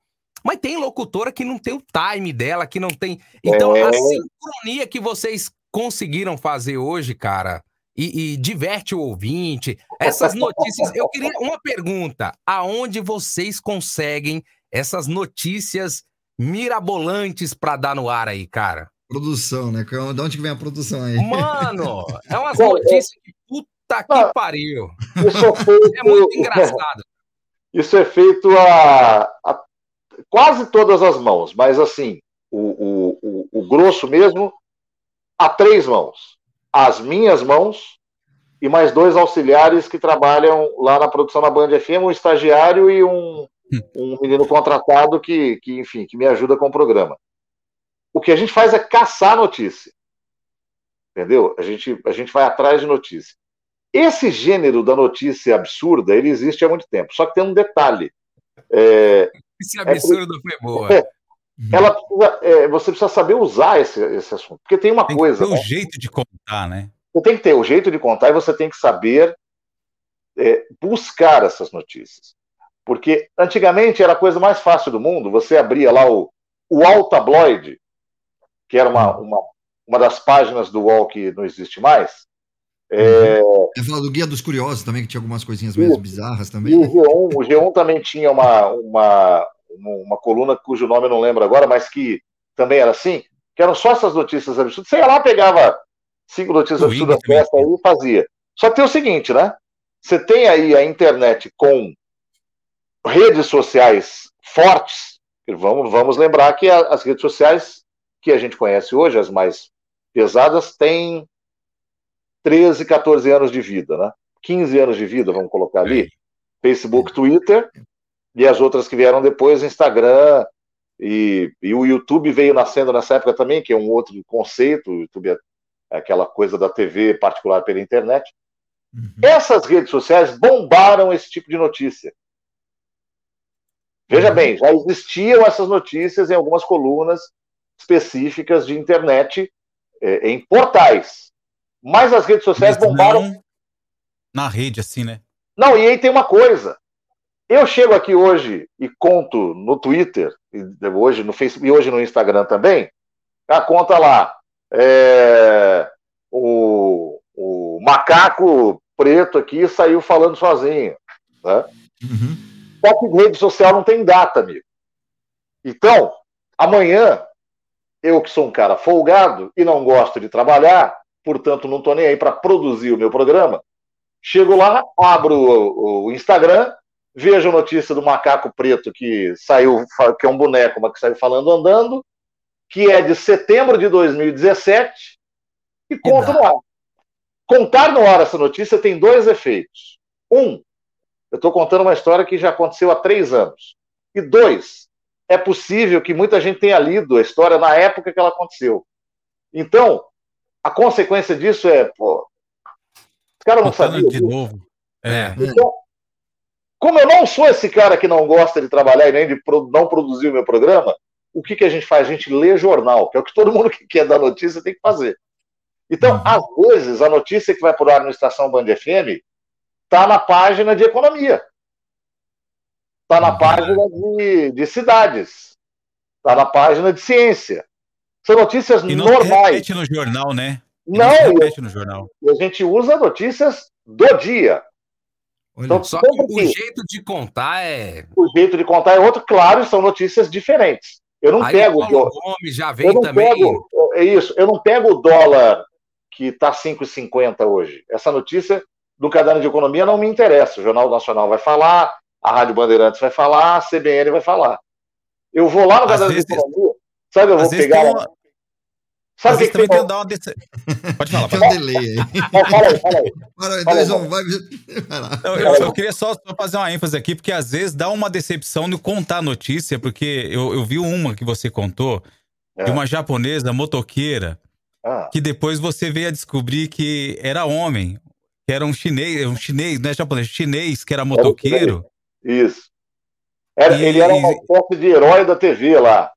mas tem locutora que não tem o time dela, que não tem. Então, É. a sincronia que vocês conseguiram fazer hoje, cara, e, e diverte o ouvinte, essas notícias. Eu queria uma pergunta: aonde vocês conseguem essas notícias mirabolantes pra dar no ar aí, cara? Produção, né? De onde que vem a produção aí? Mano, é umas Bom, notícias que puta que Ah. pariu. Isso é feito, É muito engraçado. Isso é feito a, a quase todas as mãos, mas assim, o, o, o, o grosso mesmo, a três mãos. As minhas mãos e mais dois auxiliares que trabalham lá na produção da Band FM, um estagiário e um, um menino contratado que, que, enfim, que me ajuda com o programa. O que a gente faz é caçar notícia. Entendeu? A gente, a gente vai atrás de notícia. Esse gênero da notícia absurda, ele existe há muito tempo. Só que tem um detalhe. É, Esse absurdo foi boa. é, ela precisa- é, você precisa saber usar esse, esse assunto. Porque tem uma Tem que coisa. ter né? um jeito de contar, né? Você tem que ter o jeito de contar e você tem que saber é, buscar essas notícias. Porque antigamente era a coisa mais fácil do mundo. Você abria lá o, o All Tabloid, que era uma, uma, uma das páginas do UOL que não existe mais. É, É falar do Guia dos Curiosos também, que tinha algumas coisinhas meio bizarras E também. o né? G1, o G1 também tinha uma, uma, uma coluna cujo nome eu não lembro agora, mas que também era assim, que eram só essas notícias absurdas. Você ia lá, pegava cinco notícias absurdas dessa aí e fazia. Só que tem o seguinte, né? Você tem aí a internet com redes sociais fortes. Vamos, vamos lembrar que as redes sociais que a gente conhece hoje, as mais pesadas, têm 13, 14 anos de vida, né? 15 anos de vida, vamos colocar ali. Facebook, Twitter, e as outras que vieram depois, Instagram, e, e o YouTube veio nascendo nessa época também, que é um outro conceito, o YouTube é aquela coisa da TV particular pela internet. Essas redes sociais bombaram esse tipo de notícia. Veja bem, já existiam essas notícias em algumas colunas específicas de internet, eh, em portais. Mas as redes sociais Mas bombaram na rede, assim, né? não, e aí tem uma coisa. Eu chego aqui hoje e conto no Twitter, e hoje no Facebook e hoje no Instagram também, a conta lá. é, o, o macaco preto aqui saiu falando sozinho. Né? Só que rede social não tem data, amigo. Então, amanhã, eu que sou um cara folgado e não gosto de trabalhar, portanto não estou nem aí para produzir o meu programa, Chego lá, abro o, o Instagram, vejo a notícia do macaco preto que saiu, que é um boneco, mas que saiu falando andando, que é de setembro de 2017, e conto no ar. Contar no ar essa notícia tem dois efeitos. Um, eu estou contando uma história que já aconteceu há três anos. E dois, é possível que muita gente tenha lido a história na época que ela aconteceu. Então, a consequência disso é, pô, os caras não sabiam. de novo. É. Então, como eu não sou esse cara que não gosta de trabalhar e nem de não produzir o meu programa, o que, que a gente faz? A gente lê jornal, que é o que todo mundo que quer dar notícia tem que fazer. Então, às vezes, a notícia que vai por ar no Estação Band FM está na página de economia, está na página de, de cidades, está na página de ciência. São notícias E não normais. repete no jornal, né? E Não, e- repete no jornal. E a gente usa notícias do dia. Então, Só que o que- jeito de contar é. o jeito de contar é outro, claro, são notícias diferentes. Eu não Aí pego. o Paulo Gomes já vem eu não também. pego. É isso, eu não pego o dólar que está 5,50 hoje. Essa notícia do caderno de economia não me interessa. O Jornal Nacional vai falar, a Rádio Bandeirantes vai falar, a CBN vai falar. Eu vou lá no caderno vezes- de economia, sabe? Eu vou pegar. tem uma- Sabe que, vezes que tem? também que dar uma dece... Pode falar, Tem um delay aí. Não, Fala aí, fala aí. Bora aí, Fala dois, aí, um, vai. vai lá. Eu, eu- eu queria só, só fazer uma ênfase aqui, porque às vezes dá uma decepção de contar a notícia, porque eu, eu vi uma que você contou, de É. uma japonesa motoqueira, Ah, que depois você veio a descobrir que era homem, que era um chinês, um chinês, não é japonês, chinês, que era motoqueiro. isso. Era- E- ele era uma espécie de herói da TV lá.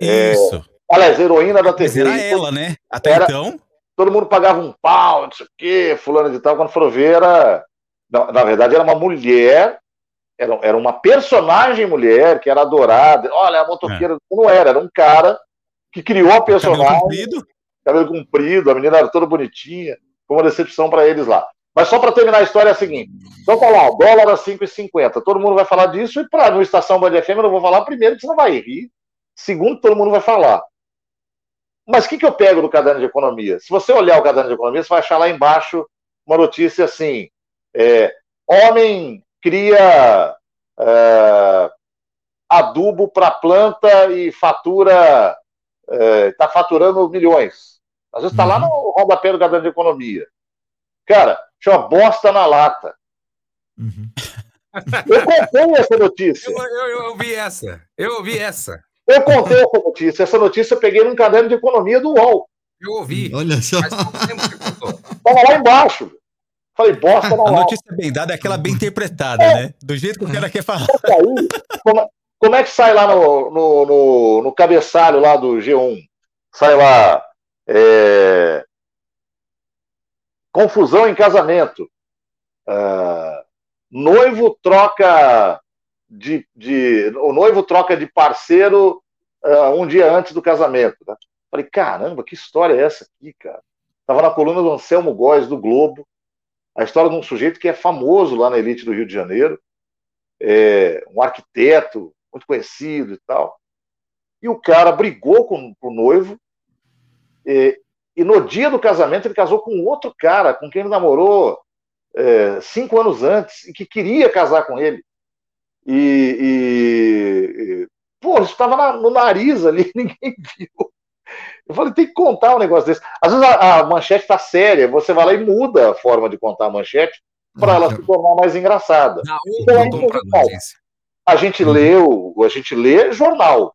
É, Isso. Aliás, heroína da Mas TV. era E ela, né? Até Era- então. Todo mundo pagava um pau, não sei o quê, fulano de tal. Quando foram ver, era. Na, na verdade, era uma mulher, era, era uma personagem mulher que era adorada. Olha, a motoqueira. Não era, era um cara que criou a Cabelo personagem. comprido. cabelo comprido, a menina era toda bonitinha. Foi uma decepção para eles lá. Mas só para terminar a história é a seguinte: então tá lá, dólar a 5,50. Todo mundo vai falar disso, e para no Estação Band FM eu não vou falar primeiro, que você não vai rir. Segundo, todo mundo vai falar. Mas o que, que eu pego do caderno de economia? Se você olhar o caderno de economia, você vai achar lá embaixo uma notícia assim: é, homem cria é, adubo para planta e fatura, está faturando milhões. Às vezes está lá no rodapé do caderno de economia. Cara, chama bosta na lata. Eu contei essa notícia. Eu, eu, eu ouvi essa. Eu ouvi essa. Eu contei essa notícia. Essa notícia eu peguei num caderno de economia do UOL. Eu ouvi. Olha só. Tava lá embaixo. Falei, bosta na A lata. notícia bem dada é aquela bem interpretada, né? Do jeito que o cara quer falar. Aí, como, como é que sai lá no, no, no, no cabeçalho lá do G1? Sai lá. é, confusão em casamento. Ah, noivo troca de, de. O noivo troca de parceiro ah, um dia antes do casamento. né? Falei, caramba, que história é essa aqui, cara? Tava na coluna do Anselmo Góes do Globo. A história de um sujeito que é famoso lá na elite do Rio de Janeiro é, um arquiteto muito conhecido e tal. E o cara brigou com, com o noivo, e, e no dia do casamento ele casou com outro cara, com quem ele namorou é, cinco anos antes, e que queria casar com ele. E, e- e, pô, isso estava no nariz ali, ninguém viu. Eu falei, tem que contar um negócio desse. Às vezes a, a manchete está séria, você vai lá e muda a forma de contar a manchete para ela se tornar mais engraçada. Na Então, notícia. a gente lê o, a gente lê jornal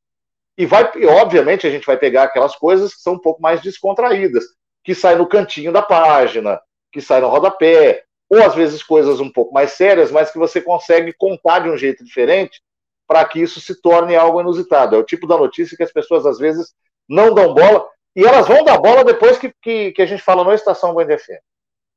e vai e, obviamente a gente vai pegar aquelas coisas que são um pouco mais descontraídas que sai no cantinho da página que sai no rodapé ou às vezes coisas um pouco mais sérias mas que você consegue contar de um jeito diferente para que isso se torne algo inusitado. É o tipo da notícia que as pessoas às vezes não dão bola e elas vão dar bola depois que, que, que a gente fala na estação Band FM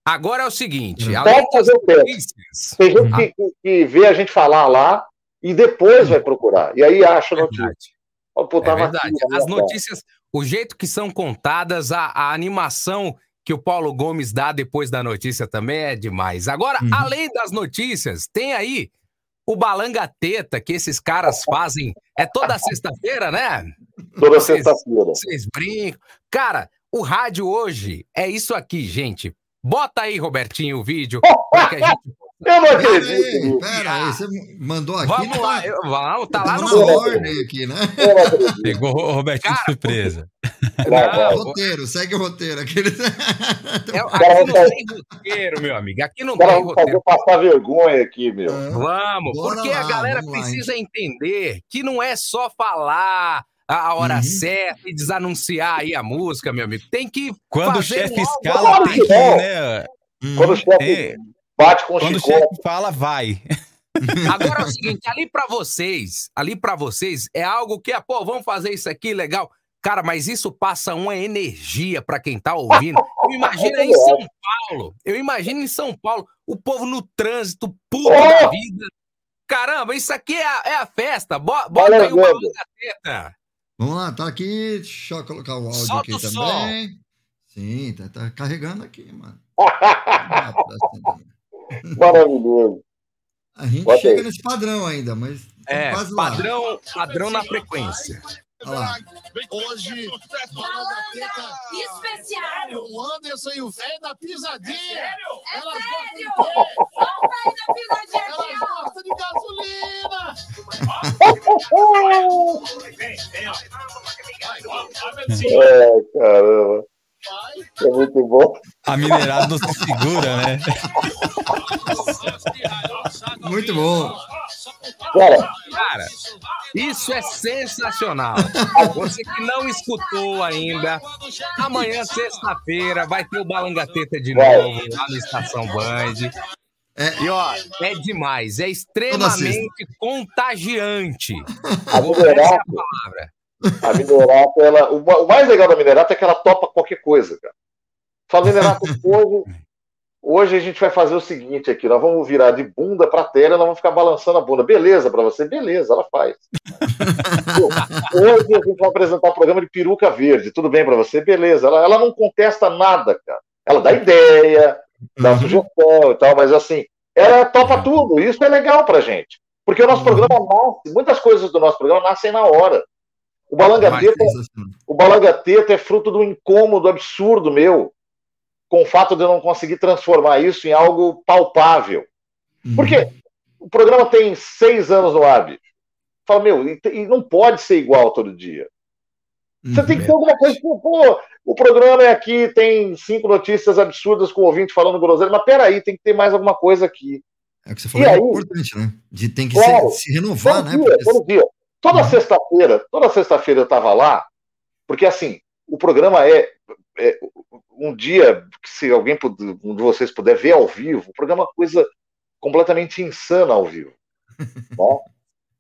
Agora é o seguinte, Pode além das fazer o teste. tem gente que, que- que vê a gente falar lá e depois vai procurar e aí acha a notícia. Ó, pô, é verdade. aqui, As notícias, o jeito que são contadas, a, a animação que o Paulo Gomes dá depois da notícia também é demais. Agora, Uhum. além das notícias, tem aí o balanga teta que esses caras fazem. É toda sexta-feira, né? Toda sexta-feira. Vocês brincam. Cara, o rádio hoje é isso aqui, gente. Bota aí, Robertinho, o vídeo. pra que a gente- Eu não Pera acredito aí, nisso. pera aí, você mandou aqui. Vamos né? lá, eu- vamos, tá lá no ordem aqui, né? Eu. Pegou o Robertinho de surpresa. Não, roteiro, segue o roteiro. Aquele... é- aqui não tem roteiro, meu amigo. Aqui não tem roteiro. passar vergonha aqui, meu. Vamos, Bora porque lá, a galera vamos lá, precisa entender que não é só falar a hora Uhum. certa e desanunciar aí a música, meu amigo. Tem que Quando o chefe escala, tem que né? Hum. Quando o chefe É, bate com quando o chefe fala, vai. Agora é o seguinte, ali pra vocês, ali pra vocês é algo que, ah, pô, vamos fazer isso aqui, legal. Cara, mas isso passa uma energia pra quem tá ouvindo. Eu imagino aí em São Paulo. Eu imagino em São Paulo o povo no trânsito, puto da vida. Caramba, isso aqui é a, é a festa. Bo- Bota aí o Valeu, balão da teta. Vamos lá, tá aqui. Deixa eu colocar o áudio Solta aqui o também. Sim, tá, tá carregando aqui, mano. Ah, maravilhoso. A gente Bota chega aí. nesse padrão ainda, mas É, quase lá. padrão, padrão na frequência. Olha lá. Hoje, da teta Especial. o Anderson e o velho da pisadinha. Elas Sério? gostam de quê? Vamos sair da pisadinha Elas aqui, ó. gostam de gasolina. É, caramba. É muito bom. A minerada não se segura, né? Muito bom. Cara, Cara, isso é sensacional. Você que não escutou ainda, amanhã, sexta-feira, vai ter o Balanga Teta de Vai. novo lá na Estação Band. E ó, é demais, é extremamente contagiante. A Vou- essa é palavra. A Minerato, ela, o, ma- o mais legal da Minerato é que ela topa qualquer coisa, cara. Fala, Minerato, hoje, hoje a gente vai fazer o seguinte aqui, nós vamos virar de bunda pra terra, nós vamos ficar balançando a bunda. Beleza pra você? Beleza, ela faz. Hoje a gente vai apresentar o programa de peruca verde, tudo bem pra você? Beleza. Ela, ela não contesta nada, cara. Ela dá ideia, dá sugestão e tal, mas assim, ela topa tudo. Isso é legal pra gente. Porque o nosso programa nasce, muitas coisas do nosso programa nascem na hora. O Balangateta, o Balangateta é fruto do incômodo absurdo meu com o fato de eu não conseguir transformar isso em algo palpável. Porque o programa tem seis anos no ar, bicho. Fala, meu, e, e não pode ser igual todo dia. Você tem que ter alguma coisa. Pô, pô, o programa é aqui, tem cinco notícias absurdas com o ouvinte falando groselha, mas peraí, tem que ter mais alguma coisa aqui. É o que você E falou, é aí? importante, né? De tem que Claro. se, se renovar, todo né? Dia, Porque- todo dia. Toda sexta-feira, toda sexta-feira eu estava lá, porque assim, o programa é, é um dia, se alguém puder- um de vocês puder ver ao vivo, o programa é uma coisa completamente insana ao vivo. né?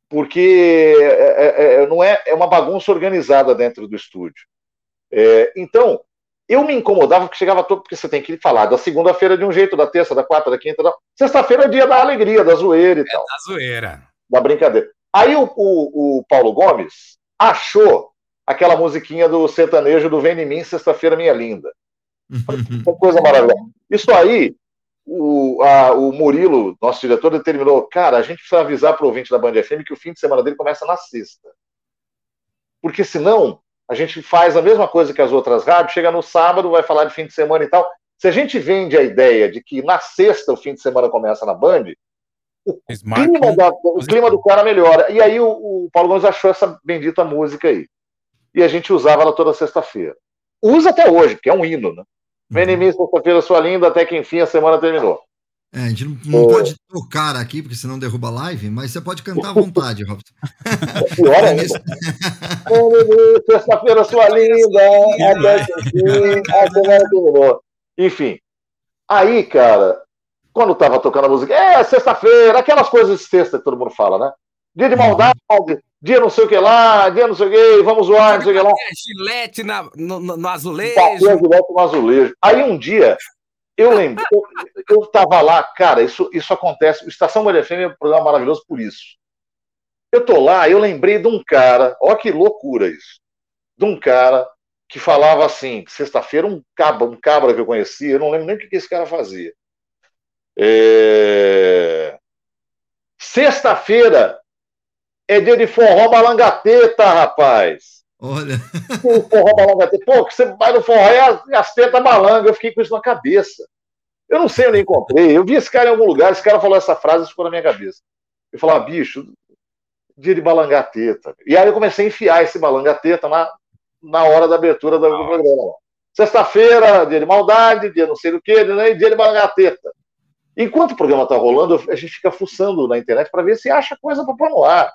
Porque é, é- é- não é, é uma bagunça organizada dentro do estúdio. É, então, eu me incomodava porque chegava todo, porque você tem que falar da segunda-feira de um jeito, da terça, da quarta, da quinta, da... sexta-feira é dia da alegria, da zoeira e tal Da zoeira. da brincadeira. Aí o, o- o Paulo Gomes achou aquela musiquinha do sertanejo do Vem em mim, sexta-feira, minha linda. Que coisa maravilhosa. Isso aí, o, a- o Murilo, nosso diretor, determinou, cara, a gente precisa avisar para o ouvinte da Band FM que o fim de semana dele começa na sexta. Porque senão, a gente faz a mesma coisa que as outras rádios, chega no sábado, vai falar de fim de semana e tal. Se a gente vende a ideia de que na sexta o fim de semana começa na Band, o clima, da- o clima do cara melhora. E aí o, o Paulo Gomes achou essa bendita música aí. E a gente usava ela toda sexta-feira. Usa até hoje, porque é um hino, né? Em mim, sexta-feira, sua linda, até que enfim a semana terminou. É, a gente não, não pode tocar aqui, porque senão derruba a live, mas você pode cantar à vontade, Robson. Pior ainda. Vem em mim, Sexta-feira, sua linda, até que enfim a semana terminou. Enfim. Aí, cara, quando tava tocando a música, é sexta-feira, aquelas coisas de sexta que todo mundo fala, né? Dia de maldade, dia não sei o que lá, dia não sei o que, vamos zoar, não sei o que lá. Gilete na- no, no- azulejo. Bateu direto no azulejo. Aí um dia, eu lembro, eu, eu tava lá, cara, isso, isso acontece. O Estação Maria Fêmea é um programa maravilhoso por isso. Eu tô lá, eu lembrei de um cara, ó que loucura isso. De um cara que falava assim, sexta-feira, um cabra, um cabra que eu conhecia, eu não lembro nem o que esse cara fazia. É... Sexta-feira é dia de forró balangateta, rapaz. Olha. O forró balangateta. Pô, que você vai no forró e as, as tetas balanga. Eu fiquei com isso na cabeça. Eu não sei onde eu encontrei. Eu vi esse cara em algum lugar, esse cara falou essa frase e ficou na minha cabeça. Eu falava, bicho, dia de balangateta. E aí eu comecei a enfiar esse balangateta na, na hora da abertura do, do programa. Sexta-feira, dia de maldade, dia não sei do que, né, dia de balangateta. Enquanto o programa está rolando, a gente fica fuçando na internet para ver se acha coisa para pôr no ar.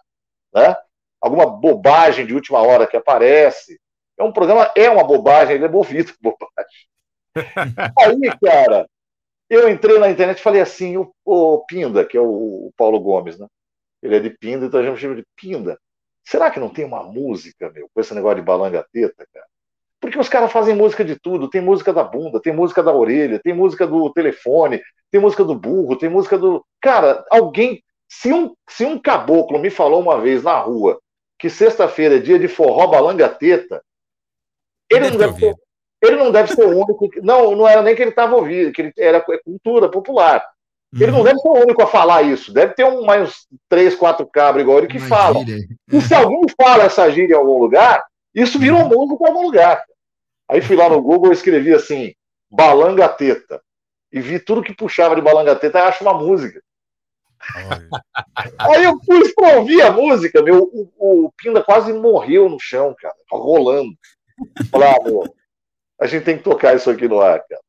Né? Alguma bobagem de última hora que aparece. É um programa, é uma bobagem, ele é movido bobagem. Aí, cara, eu entrei na internet e falei assim: o, o Pinda, que é o, o Paulo Gomes, né? Ele é de Pinda, então a gente chama de Pinda. Será que não tem uma música, meu, com esse negócio de balanga teta, cara? Porque os caras fazem música de tudo. Tem música da bunda, tem música da orelha, tem música do telefone, tem música do burro, tem música do. Cara, alguém. Se um, se um caboclo me falou uma vez na rua que sexta-feira é dia de forró balanga teta, ele não, deve ser, ele não deve ser o único. que- Não, não era nem que ele estava ouvindo, que ele era cultura popular. Ele não deve ser o único a falar isso. Deve ter um, mais uns três, quatro cabras igual ele que falam. E se alguém fala essa gíria em algum lugar, isso virou música em algum lugar. Aí fui lá no Google e escrevi assim, balanga teta. E vi tudo que puxava de balanga teta acho uma música. Aí eu pus pra ouvir a música, meu, o, o Pinda quase morreu no chão, cara, rolando. Falei, ah, meu, a gente tem que tocar isso aqui no ar, cara.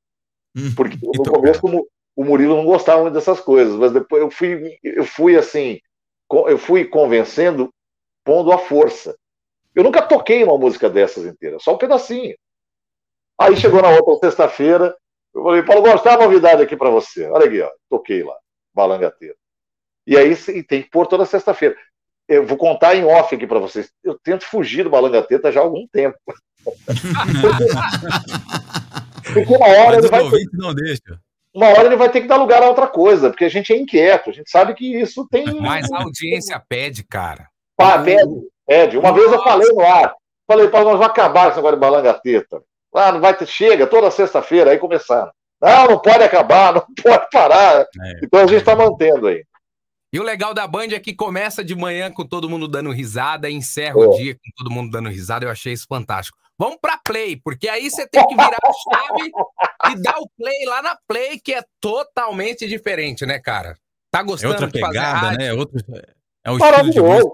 Porque no começo como o Murilo não gostava muito dessas coisas, mas depois eu fui, eu fui assim, eu fui convencendo, pondo a força. Eu nunca toquei uma música dessas inteira, só um pedacinho. Aí chegou na outra sexta-feira, eu falei, Paulo Gomes, tá uma novidade aqui pra você. Olha aqui, ó, toquei lá. Balangateta. E aí e tem que pôr toda sexta-feira. Eu vou contar em off aqui para vocês. Eu tento fugir do Balangateta já há algum tempo. porque uma hora Mas ele vai. ouvinte não deixa. Uma hora ele vai ter que dar lugar a outra coisa, porque a gente é inquieto, a gente sabe que isso tem. Mas a audiência pede, cara. Pá, pede, pede. Uma vez eu falei no ar, falei, Paulo, nós vamos acabar esse negócio de balangateta. Ah, não vai ter, chega, toda sexta-feira, aí começaram. Não, não pode acabar, não pode parar. É. Então a gente está mantendo aí. E o legal da Band é que começa de manhã com todo mundo dando risada e encerra É. o dia com todo mundo dando risada. Eu achei isso fantástico. Vamos pra Play, porque aí você tem que virar a chave e dar o play lá na Play, que é totalmente diferente, né, cara? Tá É gostando outra de fazer pegada, né? Outro, é o estilo de Maravilhoso.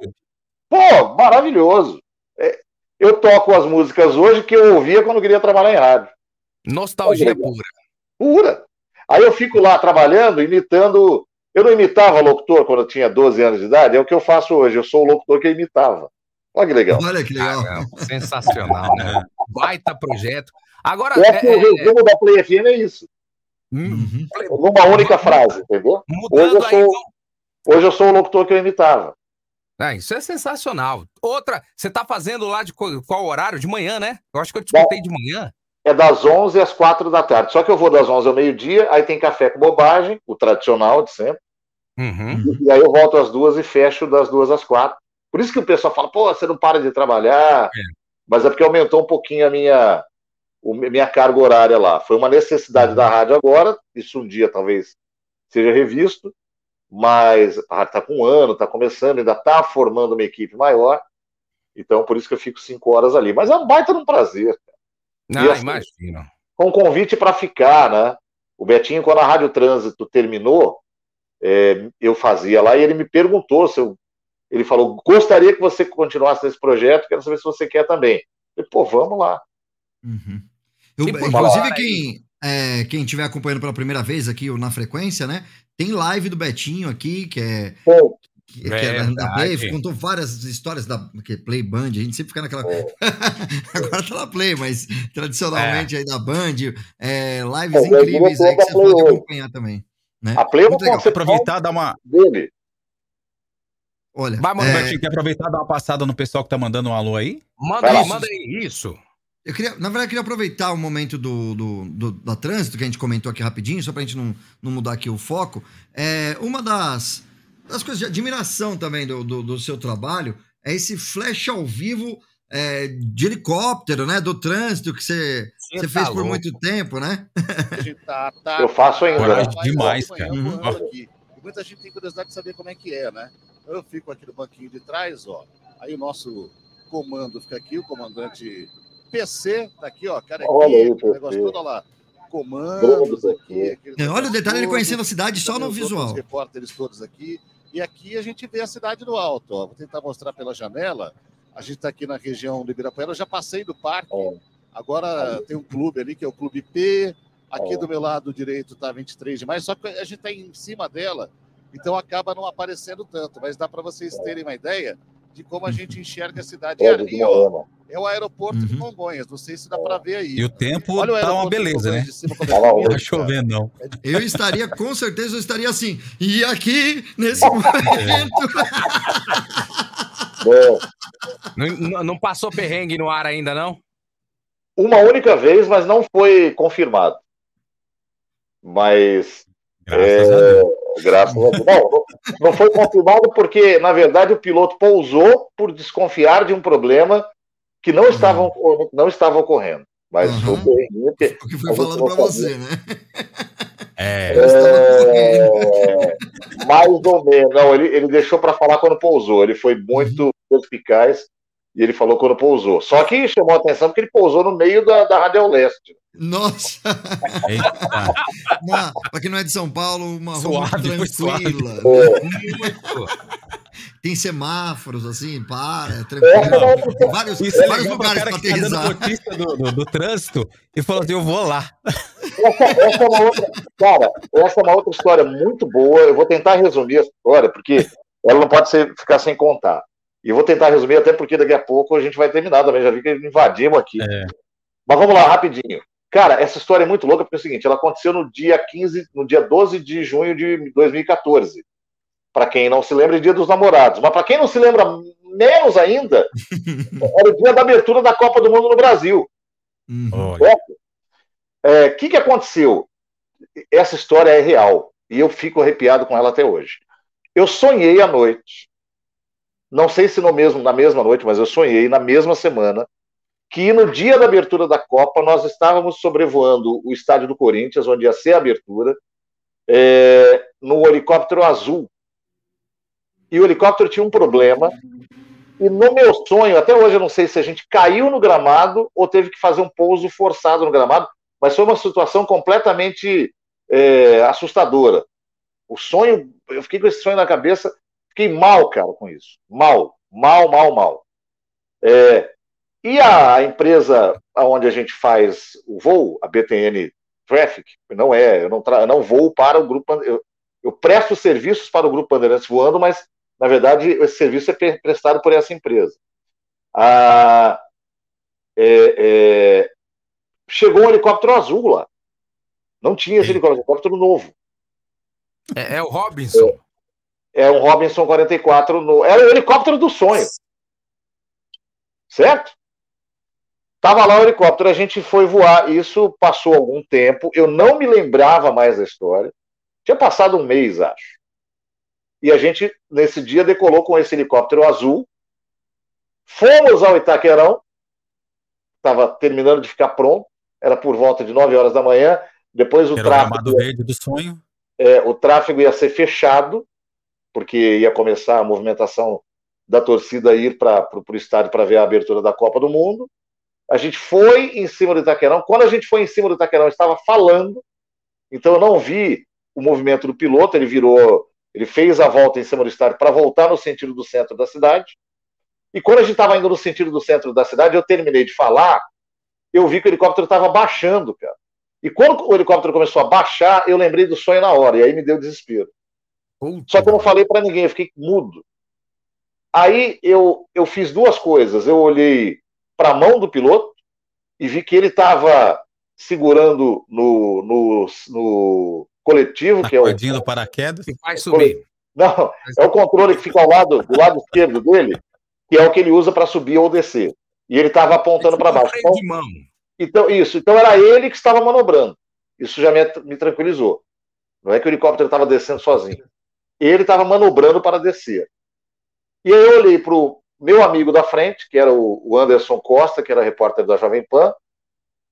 Pô, maravilhoso. É, eu toco as músicas hoje que eu ouvia quando eu queria trabalhar em rádio. Nostalgia pura. Pura. Aí eu fico lá trabalhando, imitando. Eu não imitava locutor quando eu tinha 12 anos de idade, é o que eu faço hoje. Eu sou o locutor que imitava. Olha que legal. Olha que legal. Caramba, sensacional, né? Baita projeto. Agora, Eu acho que é, o resumo da Play FM é isso. hum, Numa única frase, entendeu? Hoje mudando eu aí. sou, hoje eu sou o locutor que eu imitava. Ah, isso é sensacional. Outra, você tá fazendo lá de qual, qual horário? De manhã, né? Eu acho que eu te escutei de manhã. É das 11 às 4 da tarde. Só que eu vou das 11 ao meio-dia, aí tem café com bobagem, o tradicional de sempre. Uhum. E aí eu volto às duas e fecho das duas às quatro. Por isso que o pessoal fala, pô, você não para de trabalhar. Mas é porque aumentou um pouquinho a minha, o- minha carga horária lá. Foi uma necessidade da rádio agora, isso um dia talvez seja revisto, mas a rádio está com um ano, está começando, ainda está formando uma equipe maior. Então, por isso que eu fico cinco horas ali. Mas é um baita de um prazer. Ah, E assim, imagino. com convite para ficar, né? O Betinho, quando a Rádio Trânsito terminou, é, eu fazia lá e ele me perguntou se eu. Ele falou: gostaria que você continuasse nesse projeto, quero saber se você quer também. Eu falei, pô, vamos lá. Uhum. Eu- E inclusive, quem é, quem estiver acompanhando pela primeira vez aqui o na frequência, né? Tem live do Betinho aqui, que é. Pô, Que, que é da- da. Play, contou várias histórias da que é Play Band, a gente sempre fica naquela. É. Agora tá na Play, mas tradicionalmente aí da Band, é, lives É, eu incríveis aí que você pode hoje. acompanhar também. Né? a Play é legal. concepção Aproveitar e dar uma. dele. Olha, Vai, mano, é, Bertinho, quer aproveitar e dar uma passada no pessoal que tá mandando um alô aí? Manda aí, manda aí. Isso. Eu queria, na verdade, eu queria aproveitar o momento do, do, do- da trânsito, que a gente comentou aqui rapidinho, só pra gente não, não mudar aqui o foco. É, uma das, das coisas de admiração também do, do, do seu trabalho é esse flash ao vivo é, de helicóptero, né? Do trânsito que você, Você você tá fez por louco. muito tempo, né? A tá, tá- Eu faço ainda. Né? demais, cara. Uhum. aqui. E muita gente tem curiosidade de saber como é que é, né? Eu fico aqui no banquinho de trás, ó. Aí o nosso comando fica aqui, o comandante PC tá aqui, ó. Cara, Olha aí, aqui, o PC. negócio todo lá. Comandos aqui. É, Olha o detalhe, ele conhecendo a cidade só no Também os visual. repórteres todos aqui. E aqui a gente vê a cidade do alto. Ó. Vou tentar mostrar pela janela. A gente está aqui na região do Ibirapuera. Eu já passei do parque. É. Agora tem um clube ali que é o Clube P. Aqui É. do meu lado direito está 23 de maio. Só que a gente está em cima dela. Então acaba não aparecendo tanto. Mas dá para vocês terem uma ideia de como a gente enxerga a cidade. E É, de ali, ó, é o aeroporto de Uhum. Congonhas. Não sei se dá para ver aí. E o tempo Olha o tá uma de beleza, né? de cima, Tá Não tá cara. chovendo, não. Eu estaria, com certeza, eu estaria assim. E aqui, nesse momento. É. Não, não- não passou perrengue no ar ainda, não? Uma única vez, mas não foi confirmado. Mas Graças É, a Deus. Graças a Deus. Não, não- foi confirmado porque, na verdade, o piloto pousou por desconfiar de um problema que não estava, não estava ocorrendo. Mas Uhum. foi porque O que foi a gente falado não pra sabia. você, né? É. É, mais ou menos. Não, ele, ele deixou para falar quando pousou. Ele foi muito perspicaz e ele falou quando pousou. Só que chamou a atenção porque ele pousou no meio da, da Radial Leste. Nossa! Pra quem não é de São Paulo, uma rua Suave, tranquila. É, Tem semáforos, assim, para, é Essa tranquilo. não- Tem vários, Isso é vários lugares cara pra que tá dando aterrissar. notícia do, do, do trânsito e falou assim, eu vou lá. Essa, essa é uma outra, cara, essa é uma outra história muito boa. Eu vou tentar resumir essa história, porque ela não pode ser, ficar sem contar. E eu vou tentar resumir, até porque daqui a pouco a gente vai terminar também. Já vi que invadimos aqui. É. Mas vamos lá, rapidinho. Cara, essa história é muito louca porque é o seguinte, ela aconteceu no dia 15, no dia 12 de junho de 2014. Para quem não se lembra, é dia dos namorados. Mas para quem não se lembra menos ainda, era o dia da abertura da Copa do Mundo no Brasil. Uhum. O é, que, que aconteceu? Essa história é real e eu fico arrepiado com ela até hoje. Eu sonhei à noite, não sei se no mesmo, na mesma noite, mas eu sonhei na mesma semana que no dia da abertura da Copa nós estávamos sobrevoando o estádio do Corinthians, onde ia ser a abertura, é, no helicóptero azul. E o helicóptero tinha um problema. E no meu sonho, até hoje eu não sei se a gente caiu no gramado ou teve que fazer um pouso forçado no gramado, mas foi uma situação completamente é, assustadora. O sonho, eu fiquei com esse sonho na cabeça, fiquei mal, cara, com isso. Mal, mal, mal, mal. É, e a empresa onde a gente faz o voo, a BTN Traffic, não é, eu não, tra- eu não voo para o grupo, eu, eu presto serviços para o grupo Bandeirantes voando, mas na verdade esse serviço é pre- prestado por essa empresa. Ah, é, é, chegou um helicóptero azul lá. Não tinha esse helicóptero, helicóptero novo. É, é o Robinson. É um Robinson 44 no. Era o helicóptero do sonho. Certo? Tava lá o helicóptero, a gente foi voar. Isso passou algum tempo. Eu não me lembrava mais da história. Tinha passado um mês, acho. E a gente, nesse dia, decolou com esse helicóptero azul. Fomos ao Itaquerão. Estava terminando de ficar pronto. Era por volta de 9 horas da manhã. Depois o era o tráfego verde do sonho. é, o tráfego ia ser fechado, porque ia começar a movimentação da torcida ir para o estádio para ver a abertura da Copa do Mundo. A gente foi em cima do Itaquerão. Quando a gente foi em cima do Itaquerão, estava falando, então eu não vi o movimento do piloto. Ele virou, ele fez a volta em cima do estádio para voltar no sentido do centro da cidade. E quando a gente estava indo no sentido do centro da cidade, eu terminei de falar, eu vi que o helicóptero estava baixando, cara. E quando o helicóptero começou a baixar, eu lembrei do sonho na hora, e aí me deu desespero. Só que eu não falei para ninguém, eu fiquei mudo. Aí eu, eu fiz duas coisas. Eu olhei para a mão do piloto e vi que ele estava segurando no, no, no coletivo, Na que é o. do paraquedas. Que vai subir. Não, é o controle que fica ao lado, do lado esquerdo dele, que é o que ele usa para subir ou descer. E ele estava apontando para baixo. Freio de mão. Então, isso. Então era ele que estava manobrando. Isso já me, me tranquilizou. Não é que o helicóptero estava descendo sozinho. Ele estava manobrando para descer. E aí eu olhei para o meu amigo da frente, que era o Anderson Costa, que era repórter da Jovem Pan,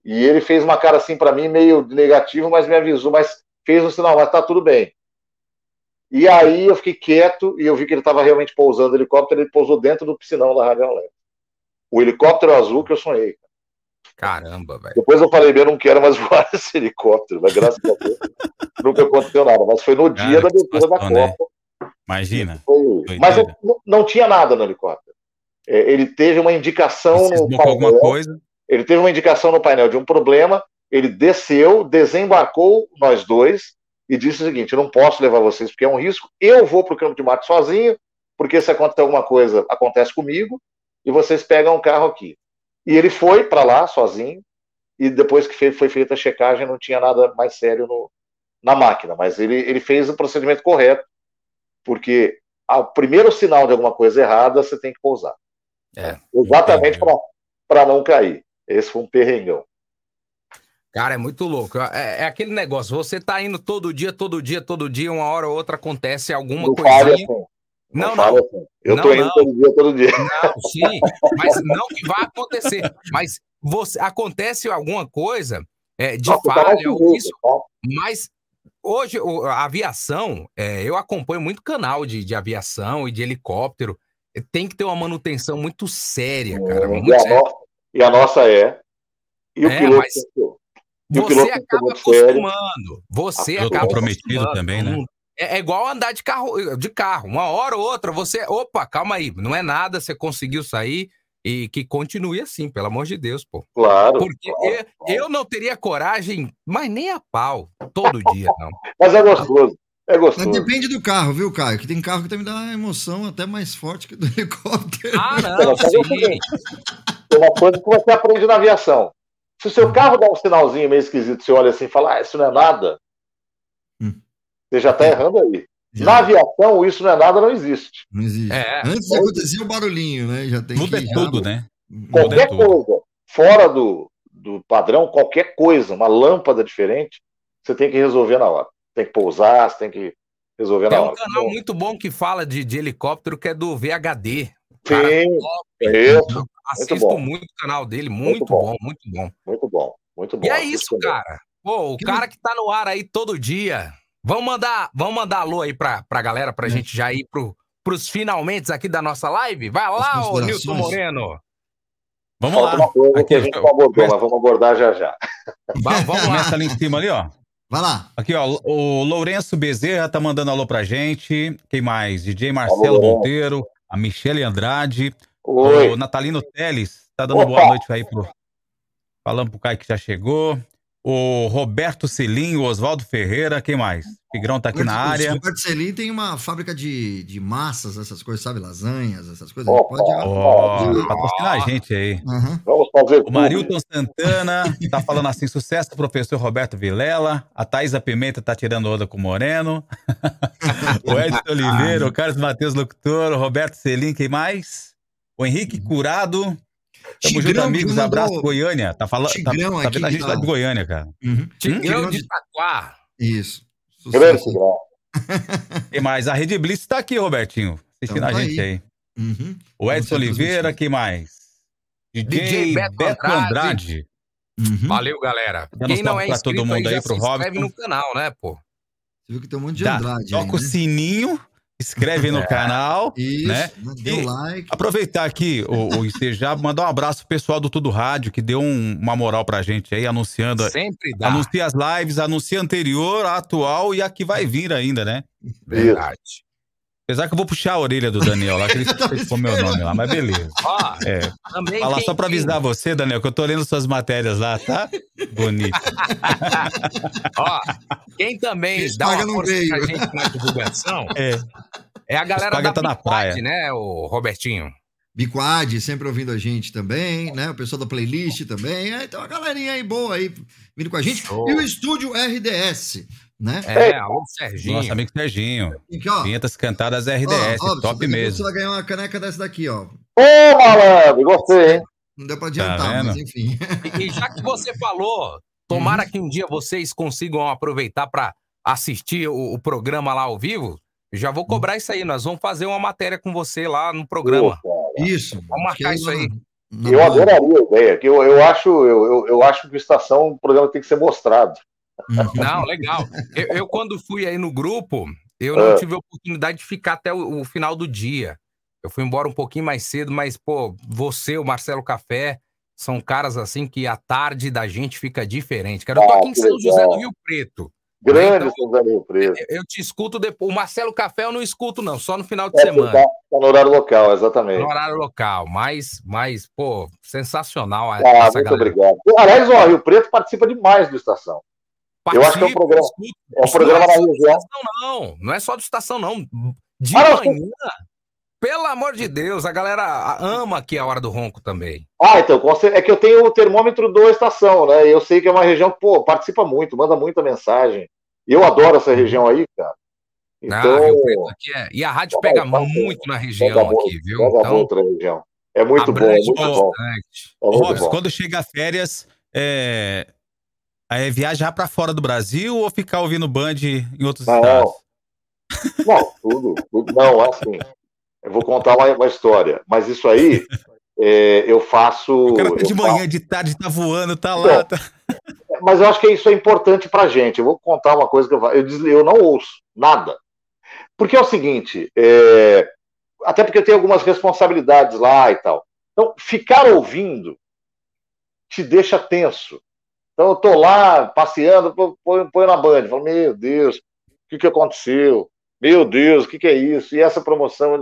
e ele fez uma cara assim para mim, meio negativo, mas me avisou, mas fez um sinal, mas tá tudo bem. E aí eu fiquei quieto e eu vi que ele estava realmente pousando o helicóptero, ele pousou dentro do piscinão da Rádio Alerta. O helicóptero azul que eu sonhei. Caramba, velho. Depois eu falei, eu não quero mais voar esse helicóptero, mas graças a Deus nunca aconteceu nada. Mas foi no dia Cara, da que abertura da né? Copa. Imagina. Foi... Mas eu- não, não tinha nada no helicóptero. É, ele teve uma indicação no com alguma painel. coisa. Ele teve uma indicação no painel de um problema. Ele desceu, desembarcou nós dois e disse o seguinte: eu não posso levar vocês porque é um risco. Eu vou para o campo de mato sozinho, porque se acontecer alguma coisa, acontece comigo, e vocês pegam um carro aqui. E ele foi para lá sozinho, e depois que foi feita a checagem, não tinha nada mais sério no- na máquina. Mas ele, ele fez o procedimento correto, porque o primeiro sinal de alguma coisa errada, você tem que pousar. É. Exatamente para não cair. Esse foi um perrengão. Cara, é muito louco. É, é aquele negócio, você tá indo todo dia, todo dia, todo dia, uma hora ou outra acontece alguma Não. Não, assim. Eu Não, tô indo não. todo dia, todo dia. Não, sim, mas não que vai acontecer. Mas você acontece alguma coisa é, de tá falha ou isso, tá? mas hoje a aviação, é, eu acompanho muito canal de, de aviação e de helicóptero. é, Tem que ter uma manutenção muito séria, cara. E Muito a, séria. nossa, e a nossa é. E o É, piloto. mas e o Você acaba muito sério. acostumando. Você acaba comprometido acostumando. também, né? É, é igual andar de carro, de carro. Uma hora ou outra, você. Opa, calma aí. Não é nada, você conseguiu sair e que continue assim, pelo amor de Deus, pô. Claro. Porque claro. eu, eu não teria coragem, mas nem a pau, todo dia, não. Mas é gostoso. É Mas gostoso. depende do carro, viu, Caio? Que tem carro que também dá uma emoção até mais forte que do helicóptero. Ah, não, mas é uma coisa que você aprende na aviação. Se o seu carro dá um sinalzinho meio esquisito, você olha assim e fala, ah, isso não é nada. Você já está errando aí. Já. Na aviação, isso não é nada, não existe. Não existe. É. Antes de acontecer o barulhinho, né? Já tem Muda que é tudo, né? Muda é Qualquer tudo. coisa fora do, do padrão, qualquer coisa, uma lâmpada diferente, você tem que resolver na hora. Tem que pousar, você tem que resolver Tem na um hora. canal muito bom que fala de, de helicóptero que é do VHD. Cara, Sim, top. isso, Assisto bom. muito o canal dele, muito, bom. bom. muito bom. muito bom, muito bom. E é isso, cara. Pô, o Que cara que tá no ar aí todo dia. Vamos mandar, vamos mandar alô aí pra, pra galera, pra É. gente já ir pro, pros finalmente aqui da nossa live? Vai lá, ô. Nilton Moreno. Vamos Falta lá. uma coisa Aqui, que a gente não abordou, mas vamos abordar já já. Va- Vamos lá. Começa ali em cima ali, ó. Vai lá. Aqui, ó, o Lourenço Bezerra tá mandando alô pra gente. Quem mais? DJ Marcelo Alô. Monteiro, a Michele Andrade, Oi. o Natalino Teles tá dando Opa. boa noite aí pro. Falando pro Caio que já chegou. O Roberto Celim, o Oswaldo Ferreira, quem mais? Tigrão tá aqui na O área. Roberto Celim tem uma fábrica de, de massas, essas coisas, sabe? Lasanhas, essas coisas. Opa. Ele pode. Ó, patrocina a gente aí. Aham. Vamos fazer O Marilton Santana tá falando assim: sucesso do professor Roberto Vilela. A Thaisa Pimenta tá tirando onda com o Moreno. o Edson Oliveira, o Carlos Matheus Locutor, o Roberto Selim, quem mais? O Henrique Curado. Tamo junto, Tigrão, amigos. que mandou- Abraço, Goiânia. Tá falando. Tá, Tigrão tá aqui vendo a gente lá de Goiânia, cara. Uhum. Tigrão Tigrão de Itaquá. Isso. Grande Sucesso. Tigrão. Quem mais? A Rede Blitz tá aqui, Robertinho. Assistindo Então a gente aí. aí. Uhum. O Edson Oliveira, quem mais? DJ, DJ Beto, Beto Andrade. Andrade. Uhum. Valeu, galera. Quem não é pra inscrito todo mundo aí, aí, pro se inscreve Robson. no canal, né, pô? Você viu que tem um monte de Dá- Andrade toca aí, o né? sininho, inscreve no canal. Isso, né? Dê E- o like. Aproveitar aqui, o, o mandar um abraço pro pessoal do Tudo Rádio, que deu um- uma moral pra gente aí, anunciando. Sempre dá. Anuncia as lives, anuncia a anterior, a atual e a que vai vir ainda, né? Verdade. Apesar que eu vou puxar a orelha do Daniel lá, que ele ficou meu nome lá, mas beleza. Ó, É, também falar só pra avisar você, Daniel, que eu tô lendo suas matérias lá, tá? Bonito. Ó, quem também dá uma força pra gente na divulgação É. é a galera da tá na Biquad, praia. né, o Robertinho? Biquad, sempre ouvindo a gente também, né? O pessoal da playlist também. É, então a galerinha aí boa aí vindo com a gente. Show. E o estúdio RDS, né? É, alô, Serginho. Nosso amigo Serginho. Aqui, ó. Vinhetas cantadas RDS, Ó, top mesmo. Você vai ganhar uma caneca dessa daqui, ó. Ô, malandro, gostei, hein? Não deu pra adiantar, vendo? mas enfim. E, e já que você falou, tomara que um dia vocês consigam aproveitar para assistir o, o programa lá ao vivo. Já vou cobrar isso aí. Nós vamos fazer uma matéria com você lá no programa. Pô. Isso. Vamos marcar isso aí. Eu adoraria a ideia, que eu, eu, acho, eu, eu acho que o Estação, o programa tem que ser mostrado. Uhum. Não, legal. Eu, eu, quando fui aí no grupo, eu não Ah. tive a oportunidade de ficar até o, o final do dia. Eu fui embora um pouquinho mais cedo, mas, pô, você, o Marcelo Café, são caras assim que a tarde da gente fica diferente. Cara, eu tô Ah, aqui em São José do. Rio Preto. Grande Então- São José do Rio Preto. Eu- te escuto depois. O Marcelo Café eu não escuto, não, só no final de É, semana. tá, tá no horário local, exatamente. No horário local. Mas, mas pô, sensacional Ah, muito galera. obrigado. Aliás, ó, Rio Preto participa demais do Estação. Eu acho que é um Participa, programa-. É um programa não é do região. estação, não. Não é só do estação, não. De Ah, não, manhã. Pelo amor de Deus, a galera ama aqui a hora do ronco também. Ah, então, é que eu tenho o termômetro do Estação, né? Eu sei que é uma região que, pô, participa muito, manda muita mensagem. E eu adoro essa região aí, cara. Ah, Então, Rio Preto aqui é. E a rádio Tá pega bom, muito na pega região muito, aqui, viu? pega Então, muito na região. É muito bom, é muito bom. É muito Robson, bom. quando chega férias, é... é viajar pra fora do Brasil ou ficar ouvindo Band em outros Não. estados? Não, tudo, tudo. Não, assim. Eu vou contar uma, uma história. Mas isso aí, é, eu faço. O cara tá de faço- manhã, de tarde, tá voando, tá lá. Tá... Mas eu acho que isso é importante pra gente. Eu vou contar uma coisa que eu, fa- eu, des- eu não ouço nada. Porque é o seguinte, é, até porque eu tenho algumas responsabilidades lá e tal. Então, ficar ouvindo te deixa tenso. Então, eu tô lá passeando, põe, põe na Band, falo, meu Deus, o que, que aconteceu? Meu Deus, o que, que é isso? E essa promoção?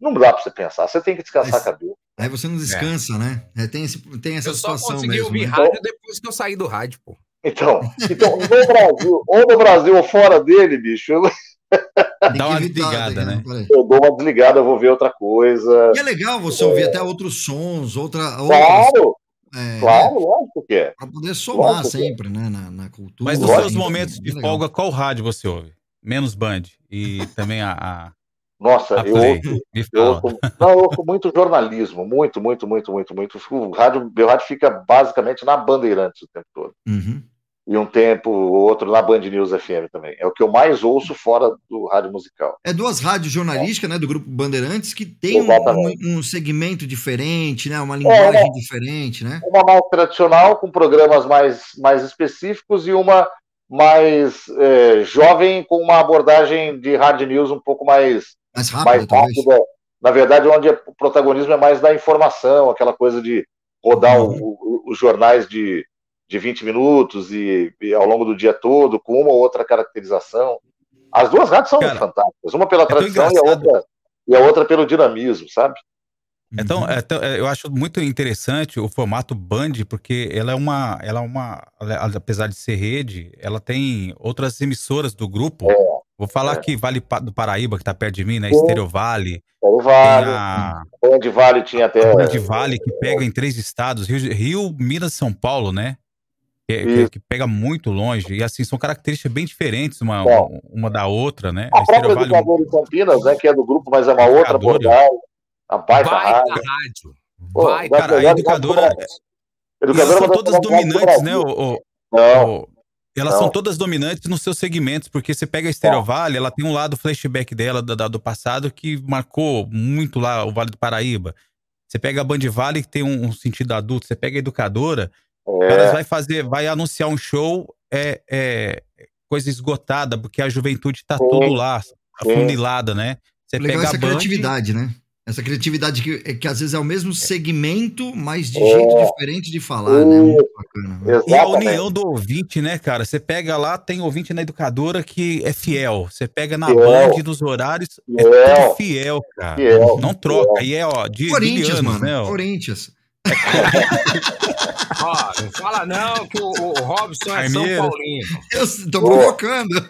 Não dá pra você pensar, você tem que descansar Mas- a cabeça. Aí você não descansa, né? É, tem, esse, tem essa Eu só situação consegui mesmo. ouvir né? rádio depois que eu saí do rádio, pô. Então, então, no Brasil, ou no Brasil ou fora dele, bicho, eu, Dá uma evitar, desligada, né? eu dou uma desligada, eu vou ver outra coisa. E é legal você ouvir até outros sons, outra, outras, Claro, É, Claro, lógico que é. Pra poder somar Lógico é. sempre, né? Na, na cultura. Mas nos Lógico. seus momentos de folga, qual rádio você ouve? Menos Band. E também a, a, Nossa, a eu ouço, eu ouço, não, eu ouço muito jornalismo, muito, muito, muito, muito, muito. O rádio, meu rádio fica basicamente na Bandeirantes o tempo todo. Uhum. E um tempo ou outro na Band News FM também. É o que eu mais ouço fora do rádio musical. É duas rádios jornalísticas, né, do grupo Bandeirantes, que tem um, um- um segmento diferente, né, uma linguagem diferente, né? Uma mais tradicional, com programas mais, mais específicos, e uma mais é, jovem, com uma abordagem de hard news um pouco mais, Mais rápido, mais rápida. Na verdade, onde o protagonismo é mais da informação, aquela coisa de rodar o- o- os jornais de, de 20 minutos e, e ao longo do dia todo, com uma ou outra caracterização. As duas rádios são Cara, fantásticas, uma pela tão tradição e a, outra, e a outra pelo dinamismo, sabe? Então, é tão- é, eu acho muito interessante o formato Band, porque ela é uma, ela é uma, apesar de ser rede, ela tem outras emissoras do grupo. Vou falar é. aqui, Vale do Paraíba, que tá perto de mim, né? Estereo Vale. O Tem Vale, a, Band Vale tinha até. Band Vale, que pega em três estados, Rio, Rio, Minas e São Paulo, né? Que, que- pega muito longe. E assim, são características bem diferentes uma, Bom. uma da outra, né? A Estereo própria Vale- Educadora em Campinas, né, que é do grupo, mas é uma outra abordagem. A baita Baita rádio. rádio. Pô, Vai, das Cara, a educadora. E elas Educadora é são todas dominantes, né? O, o- Não, o- elas não. são todas dominantes nos seus segmentos, porque você pega a Stereo Vale, ela tem um lado flashback dela da- da- do passado que marcou muito lá o Vale do Paraíba. Você pega a Band Vale, que tem um, um sentido adulto, você pega a educadora, É. elas vai fazer, vai anunciar um show, é, é coisa esgotada, porque a juventude tá Sim. tudo lá, Sim. afunilada, né? Você Legal pega a essa Band. criatividade, né? Essa criatividade que, é que às vezes é o mesmo segmento, mas de É. jeito diferente de falar, né? Muito bacana. né? E a união do ouvinte, né, cara? Você pega lá, tem ouvinte na educadora que é fiel. Você pega na Fiel. Band, nos horários, é Fiel. tudo fiel, cara. Fiel. Não troca. E é, ó, de, de Corinthians, anos, mano. né? ó. Corinthians. Ó, não fala não que o, o Robson é São. Paulino. Eu tô provocando.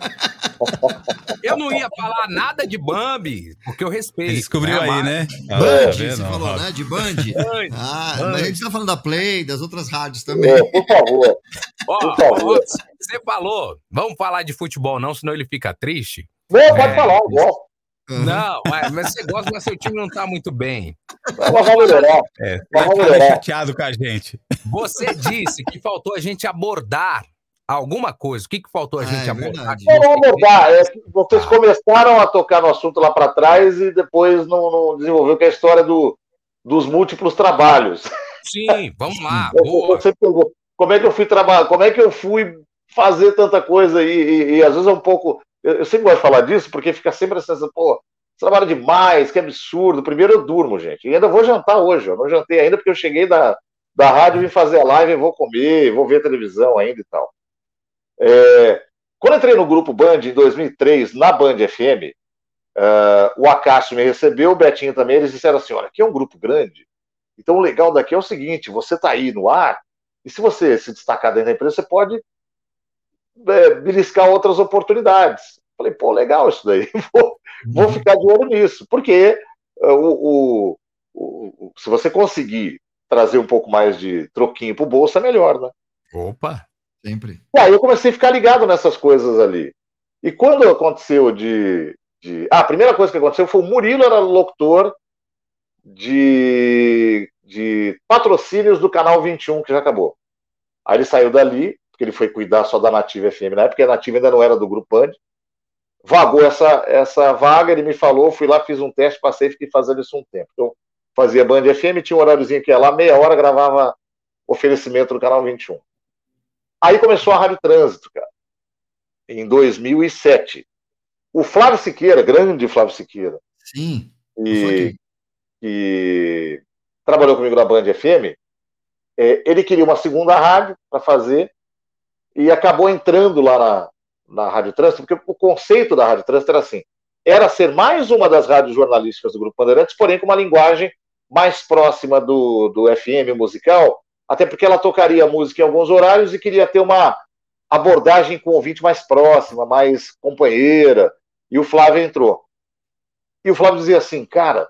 Eu não ia falar nada de Bambi, porque eu respeito. Ele descobriu aí, mas- né? Ah, Band, tá você vendo? falou, Ó, né? De Band. Band, Ah, Band. mas a gente tá falando da Play, das outras rádios também. É, por favor. Ó, Por favor. Robson, você falou, vamos falar de futebol não, senão ele fica triste. Não, pode É. falar, eu gosto. Não, mas, mas você gosta, mas seu time não tá muito bem. Mas vamos melhorar. É, tá chateado com a gente. Você disse que faltou a gente abordar alguma coisa. O que, que faltou a Ah, gente é abordar? Não, não abordar. É vocês começaram a tocar no assunto lá para trás e depois não, não desenvolveu que é a história do, dos múltiplos trabalhos. Sim, vamos lá. Você perguntou, como é que eu fui trabalhar? Como é que eu fui fazer tanta coisa e, e- e às vezes é um pouco. Eu, eu sempre gosto de falar disso porque fica sempre essa sensação, pô, você trabalha demais, que absurdo. Primeiro eu durmo, gente. E ainda vou jantar hoje. Eu não jantei ainda porque eu cheguei da, da rádio, vim fazer a live, vou comer, vou ver televisão ainda e tal. É, quando entrei no grupo Band em 2003, na Band FM, eh, o Acácio me recebeu, o Betinho também, eles disseram assim: olha, aqui é um grupo grande, então o legal daqui é o seguinte: você está aí no ar, e se você se destacar dentro da empresa, você pode é, beliscar outras oportunidades. Falei, pô, legal isso daí, vou, vou ficar de olho nisso, porque eh, o, o- o- o- se você conseguir trazer um pouco mais de troquinho pro bolso, é melhor, né? Opa. Sempre. E aí eu comecei a ficar ligado nessas coisas ali. E quando aconteceu de. de... Ah, a primeira coisa que aconteceu foi o Murilo era locutor de, de patrocínios do canal 21, que já acabou. Aí ele saiu dali, porque ele foi cuidar só da Nativa FM na época, a Nativa ainda não era do Grupo Band. Vagou essa, essa vaga, ele me falou, fui lá, fiz um teste, passei fiquei fazendo isso um tempo. Então, fazia Band FM, tinha um horáriozinho que ia lá, meia hora gravava oferecimento do canal 21. Aí começou a Rádio Trânsito, cara, em 2007. O Flávio Siqueira, grande Flávio Siqueira, Sim. e, e trabalhou comigo na Band FM, é, ele queria uma segunda rádio para fazer e acabou entrando lá na, na Rádio Trânsito, porque o conceito da Rádio Trânsito era assim, era ser mais uma das rádios jornalísticas do Grupo Bandeirantes, porém com uma linguagem mais próxima do, do FM musical, até porque ela tocaria música em alguns horários e queria ter uma abordagem com o ouvinte mais próxima, mais companheira, e o Flávio entrou. E o Flávio dizia assim, cara,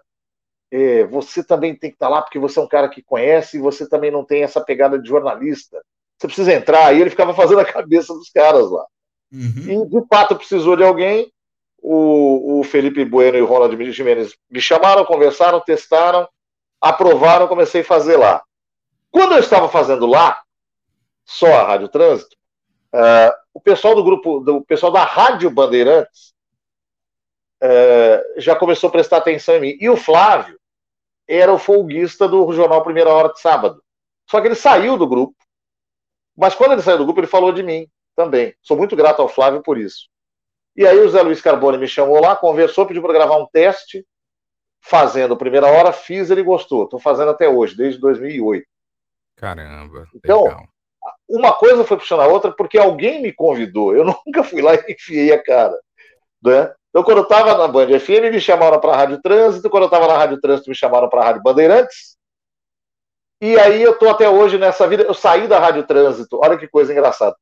é, você também tem que estar lá porque você é um cara que conhece e você também não tem essa pegada de jornalista. Você precisa entrar. E ele ficava fazendo a cabeça dos caras lá. Uhum. E de fato precisou de alguém. O, o Felipe Bueno e o Ronald Jimenez me chamaram, conversaram, testaram, aprovaram, comecei a fazer lá. Quando eu estava fazendo lá, só a Rádio Trânsito, uh, o pessoal do grupo, do pessoal da Rádio Bandeirantes uh, já começou a prestar atenção em mim. E o Flávio era o folguista do jornal Primeira Hora de Sábado. Só que ele saiu do grupo. Mas quando ele saiu do grupo, ele falou de mim também. Sou muito grato ao Flávio por isso. E aí o Zé Luiz Carbone me chamou lá, conversou, pediu para gravar um teste, fazendo primeira hora, fiz, ele gostou. Estou fazendo até hoje, desde 2008. Caramba. Então, legal. uma coisa foi puxando a outra porque alguém me convidou. Eu nunca fui lá e enfiei a cara. Né? Então, quando eu estava na Band FM, me chamaram para a Rádio Trânsito. Quando eu estava na Rádio Trânsito, me chamaram para a Rádio Bandeirantes. E aí eu estou até hoje nessa vida. Eu saí da Rádio Trânsito. Olha que coisa engraçada.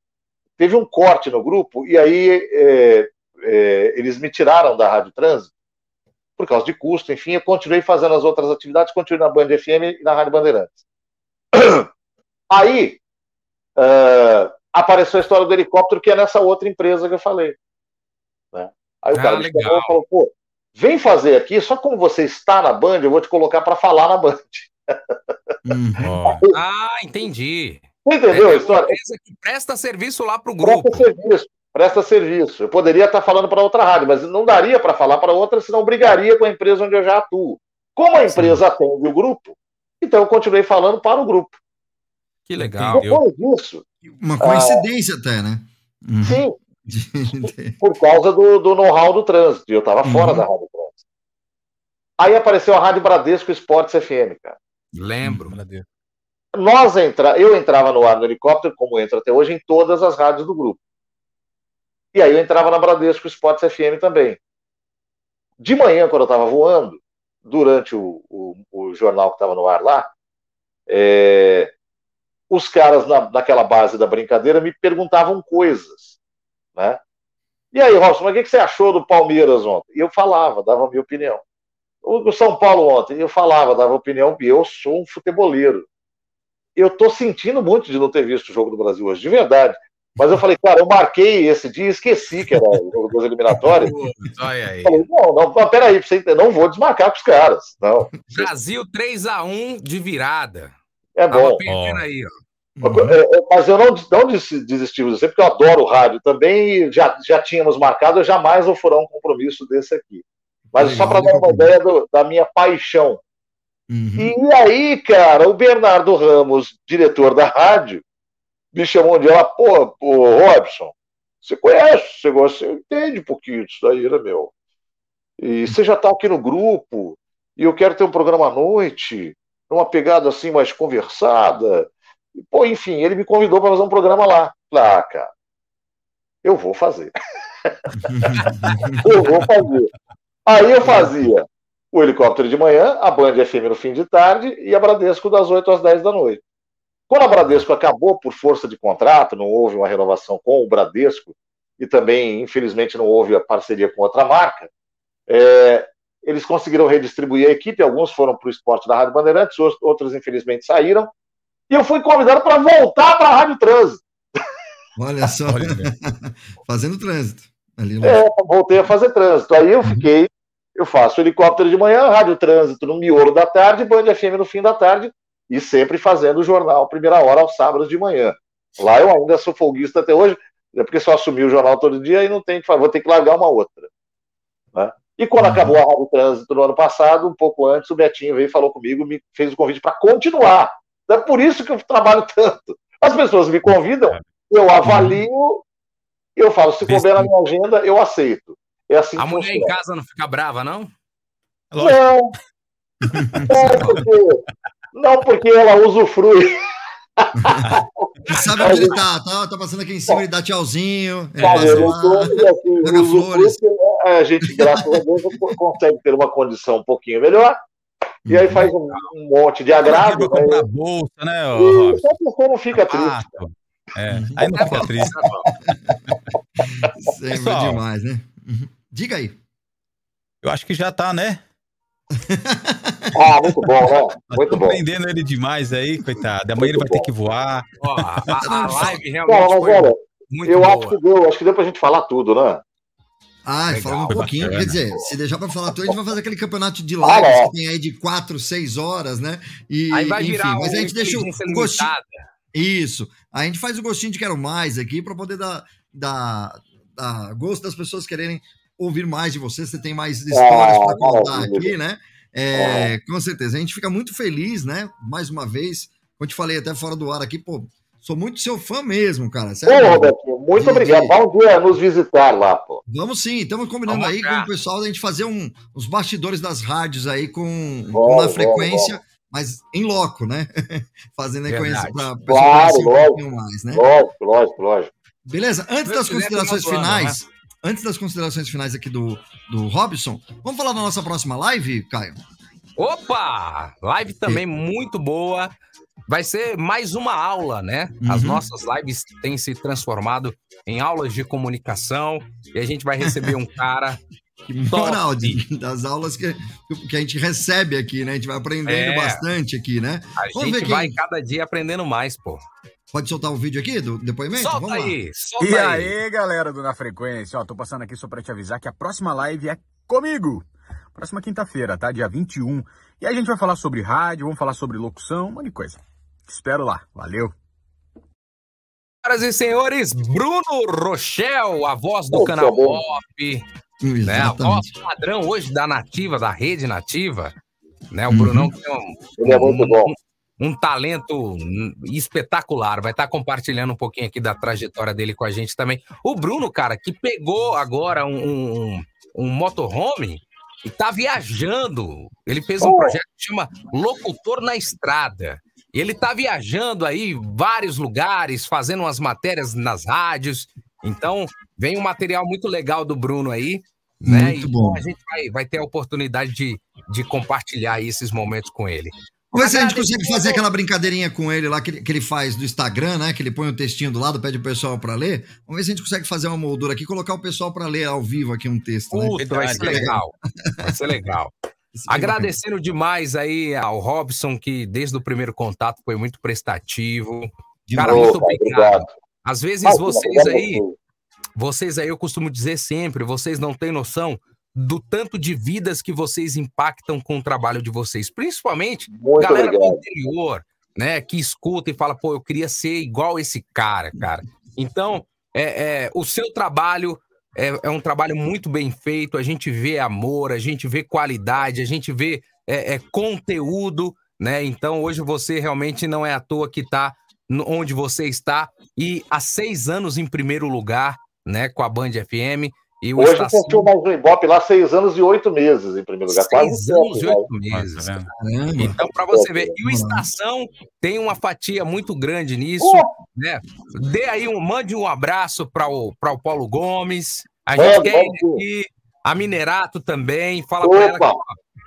Teve um corte no grupo e aí é, é, eles me tiraram da Rádio Trânsito por causa de custo. Enfim, eu continuei fazendo as outras atividades, continuei na Band FM e na Rádio Bandeirantes. Aí uh, apareceu a história do helicóptero, que é nessa outra empresa que eu falei. Né? Aí o Ah, cara me legal. chamou e falou: pô, vem fazer aqui, só como você está na Band, eu vou te colocar para falar na Band. Ó, Ah, entendi. Você entendeu a É uma história? empresa que presta serviço lá pro grupo. Presta serviço, presta serviço. Eu poderia estar falando para outra rádio, mas não daria para falar para outra, senão brigaria com a empresa onde eu já atuo. Como a empresa atende o grupo, então eu continuei falando para o grupo. Que legal. Depois disso, Uma coincidência até, né? Uhum. sim, por causa do, do know-how do trânsito. Eu estava fora Uhum. da Rádio Trânsito. Aí apareceu a Rádio Bradesco Esportes FM, cara. Lembro. meu Deus. Nós entra... Eu entrava no ar no helicóptero, como entro até hoje, em todas as rádios do grupo. E aí eu entrava na Bradesco Esportes FM também. De manhã, quando eu estava voando, durante o, o, o jornal que estava no ar lá, é, os caras na, naquela base da brincadeira me perguntavam coisas, né? E aí, Robson, mas o que que você achou do Palmeiras ontem? E eu falava, dava a minha opinião. O São Paulo ontem, eu falava, dava opinião, eu sou um futeboleiro. Eu tô sentindo muito de não ter visto o jogo do Brasil hoje, de verdade. Mas eu falei, cara, eu marquei esse dia e esqueci que era o jogo dos eliminatórios. Falei, não, não, peraí, você entender, não vou desmarcar com os caras. Não, Brasil 3x1 de virada. é bom. perdendo aí, ó. É, é, Mas eu não, não des- desisti de você, porque eu adoro o rádio também, e já, já tínhamos marcado, eu jamais vou furar um compromisso desse aqui. Mas só para dar uma ideia do- da minha paixão. Uhum. E aí, cara, o Bernardo Ramos, diretor da rádio, me chamou um dia lá, pô, pô, Robson, você conhece, você gosta, você entende um pouquinho disso daí, né, meu? E você já tá aqui no grupo, e eu quero ter um programa à noite, numa pegada assim mais conversada. E, pô, enfim, ele me convidou para fazer um programa lá. Falei, Ah, cara, eu vou fazer. eu vou fazer. Aí eu fazia o helicóptero de manhã, a Band FM no fim de tarde e a Bradesco das 8 às 10 da noite. Quando a Bradesco acabou por força de contrato, não houve uma renovação com o Bradesco e também, infelizmente, não houve a parceria com outra marca, é, eles conseguiram redistribuir a equipe, alguns foram para o esporte da Rádio Bandeirantes, os- outros, infelizmente, saíram, e eu fui convidado para voltar para a Rádio Trânsito. Olha só. Olha. Fazendo trânsito. Ali. É, voltei a fazer trânsito. Aí eu fiquei, eu faço helicóptero de manhã, rádio trânsito no miolo da tarde, Band FM no fim da tarde, e sempre fazendo o jornal primeira hora aos sábados de manhã. Lá eu ainda sou folguista até hoje, é porque só assumi o jornal todo dia e não tem que vou ter que largar uma outra. né? E quando acabou a Rádio Trânsito no ano passado, um pouco antes, o Betinho veio e falou comigo, me fez o convite para continuar. É por isso que eu trabalho tanto. As pessoas me convidam, eu avalio, eu falo, se couber na minha agenda, eu aceito. É assim A mulher em casa não fica brava, não? Lógico. Não. Não porque, não, porque ela usufrui. Sabe onde ele tá? tá? Tá passando aqui em cima, ele dá tchauzinho. Ele Sabe, passa eu lá. tô, assim, pega usufrui, flores. né, a gente, graças a Deus, consegue ter uma condição um pouquinho melhor. E aí faz um, um monte de agrado. Né? comprar bolsa, né, E Robson? a pessoa não fica triste. Sapato. É, aí não fica triste. Sempre Pessoal. demais, né? Uhum. Diga aí. Eu acho que já tá, né? Ah, muito bom, né? Muito bom. prendendo ele demais aí, coitado. Amanhã ele vai ter que voar. Ó, a, a live Cara, realmente mas foi olha, muito eu boa. acho que deu, acho que deu pra gente falar tudo, né? Ah, falando um pouquinho, bacana. quer dizer, se deixar pra falar tudo, a gente vai fazer aquele campeonato de Ah, lives é. que tem aí de 4, 6 horas, né? E, Aí vai enfim, virar mas a gente deixa o gostinho. Isso. A gente faz o gostinho de quero mais aqui para poder dar, dar, dar gosto das pessoas quererem ouvir mais de você. Você tem mais histórias para contar aqui, né? É, Com certeza. A gente fica muito feliz, né? Mais uma vez, como eu te falei até fora do ar aqui, pô, sou muito seu fã mesmo, cara. Ô. Robertinho, muito De- obrigado. de- Vá um dia nos visitar lá, pô. Vamos sim, estamos combinando Vamos aí marcar. com o pessoal da gente fazer um, os bastidores das rádios aí com, vamos, frequência, mas em loco, né? Fazendo aí conhecer para Claro, conhecer um lógico. mais, né? Lógico, lógico, lógico. Beleza? Antes das considerações finais, antes das considerações finais aqui do, do Robson, vamos falar da nossa próxima live, Caio? Opa! Live também muito boa. Vai ser mais uma aula, né? As Uhum. nossas lives têm se transformado em aulas de comunicação e a gente vai receber um cara Que moral de- das aulas que, que a gente recebe aqui, né? A gente vai aprendendo É. bastante aqui, né? A Vamos ver gente quem- vai cada dia aprendendo mais, pô. Pode soltar o vídeo aqui do depoimento? Solta vamos lá. aí, solta E aí. aí, galera do Na Frequência, ó, tô passando aqui só pra te avisar que a próxima live é comigo. Próxima quinta-feira, tá? Dia 21. E aí a gente vai falar sobre rádio, vamos falar sobre locução, um monte de coisa. Te espero lá. Valeu. Senhoras e senhores, Bruno Rochel, a voz do Pô, canal tá. Pop, né? A voz padrão hoje da nativa, da rede nativa, né? O Uhum. Brunão que tem um, Ele é muito bom. um talento hum, espetacular. Vai estar compartilhando um pouquinho aqui da trajetória dele com a gente também. O Bruno, cara, que pegou agora um, um, um motorhome e tá viajando. Ele fez um Oh. projeto que chama Locutor na Estrada. E ele tá viajando aí vários lugares, fazendo umas matérias nas rádios. Então, vem um material muito legal do Bruno aí. Né? Muito Então, bom. a gente vai, vai ter a oportunidade de, de compartilhar esses momentos com ele. Vamos ver se a gente consegue fazer aquela brincadeirinha com ele lá que ele, que ele faz do Instagram, né? Que ele põe o textinho do lado, pede o pessoal para ler. Vamos ver se a gente consegue fazer uma moldura aqui e colocar o pessoal para ler ao vivo aqui um texto, né? Puta, vai ser legal. Vai ser legal. Agradecendo demais aí ao Robson, que desde o primeiro contato foi muito prestativo. De Cara, novo. muito obrigado. obrigado. Às vezes vocês aí, vocês aí, eu costumo dizer sempre, vocês não têm noção do tanto de vidas que vocês impactam com o trabalho de vocês, principalmente Muito galera do obrigado. interior, né, que escuta e fala, pô, eu queria ser igual esse cara, cara. Então, é, é, o seu trabalho é, é um trabalho muito bem feito, a gente vê amor, a gente vê qualidade, a gente vê é, é, conteúdo, né? Então, hoje você realmente não é à toa que está onde você está e há seis anos em primeiro lugar, né, com a Band FM. E o Hoje Estação- assistiu mais um Ibope lá, seis anos e oito meses, em primeiro lugar. Quase Seis anos e sete, né? oito meses. Tá? Caramba. Então, para você ver. E o. Estação tem uma fatia muito grande nisso, Pô, né? Dê aí um, mande um abraço para o, pra o Paulo Gomes. A gente quer ele manda. aqui. A Minerato também. Fala para ela que ó,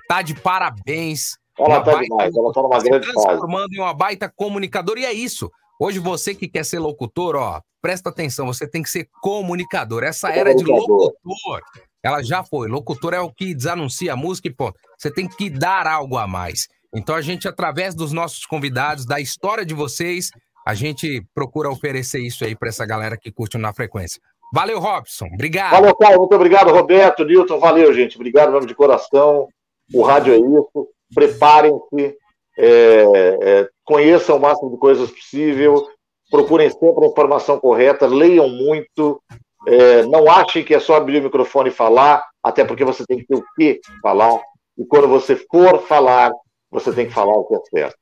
tá de parabéns. Ela Uma tá baita- demais, ela tá numa grande fase. transformando em uma baita comunicadora. E é isso. Hoje você que quer ser locutor, ó, presta atenção, você tem que ser comunicador. Essa era de locutor, ela já foi. Locutor é o que desanuncia a música e ponto. Você tem que dar algo a mais. Então a gente, através dos nossos convidados, da história de vocês, a gente procura oferecer isso aí para essa galera que curte na frequência. Valeu, Robson. Obrigado. Valeu, Caio. Muito obrigado, Roberto, Nilton. Valeu, gente. Obrigado, mesmo de coração. O rádio é isso. Preparem-se. é, é, conheçam o máximo de coisas possível. Procurem sempre a informação correta. Leiam muito. é, não achem que é só abrir o microfone e falar, até porque você tem que ter o que falar. E quando você for falar, você tem que falar o que é certo.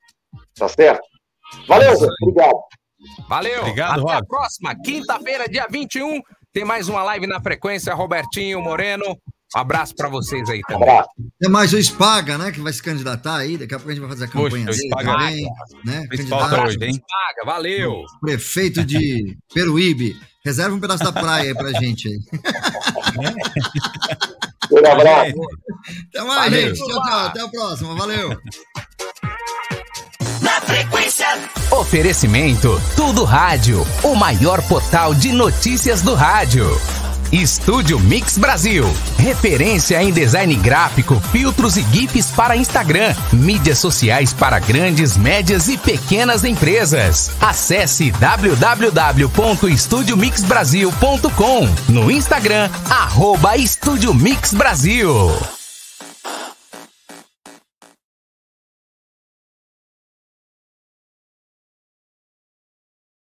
Tá certo? Valeu. Obrigado. Valeu. Obrigado, Até a Rob. próxima, quinta-feira, dia 21. Tem mais uma live na frequência. Robertinho Moreno. Um abraço para vocês aí também. Abraço. É mais o Spaga, né? Que vai se candidatar aí. Daqui a pouco a gente vai fazer a campanha Poxa, o dele Spaga- também. Né? Fez Candidato, hoje, hein? Paga, valeu. prefeito de Peruíbe. Reserva um pedaço da praia aí pra gente aí. Um abraço. Até mais, Valeu. gente. Tchau, tchau. Até a próxima. Valeu. Na frequência. Oferecimento Tudo Rádio, o maior portal de notícias do rádio. Estúdio Mix Brasil. Referência em design gráfico, filtros e GIFs para Instagram. Mídias sociais para grandes, médias e pequenas empresas. Acesse www.estudiomixbrasil.com. No Instagram, arroba Estúdio Mix Brasil.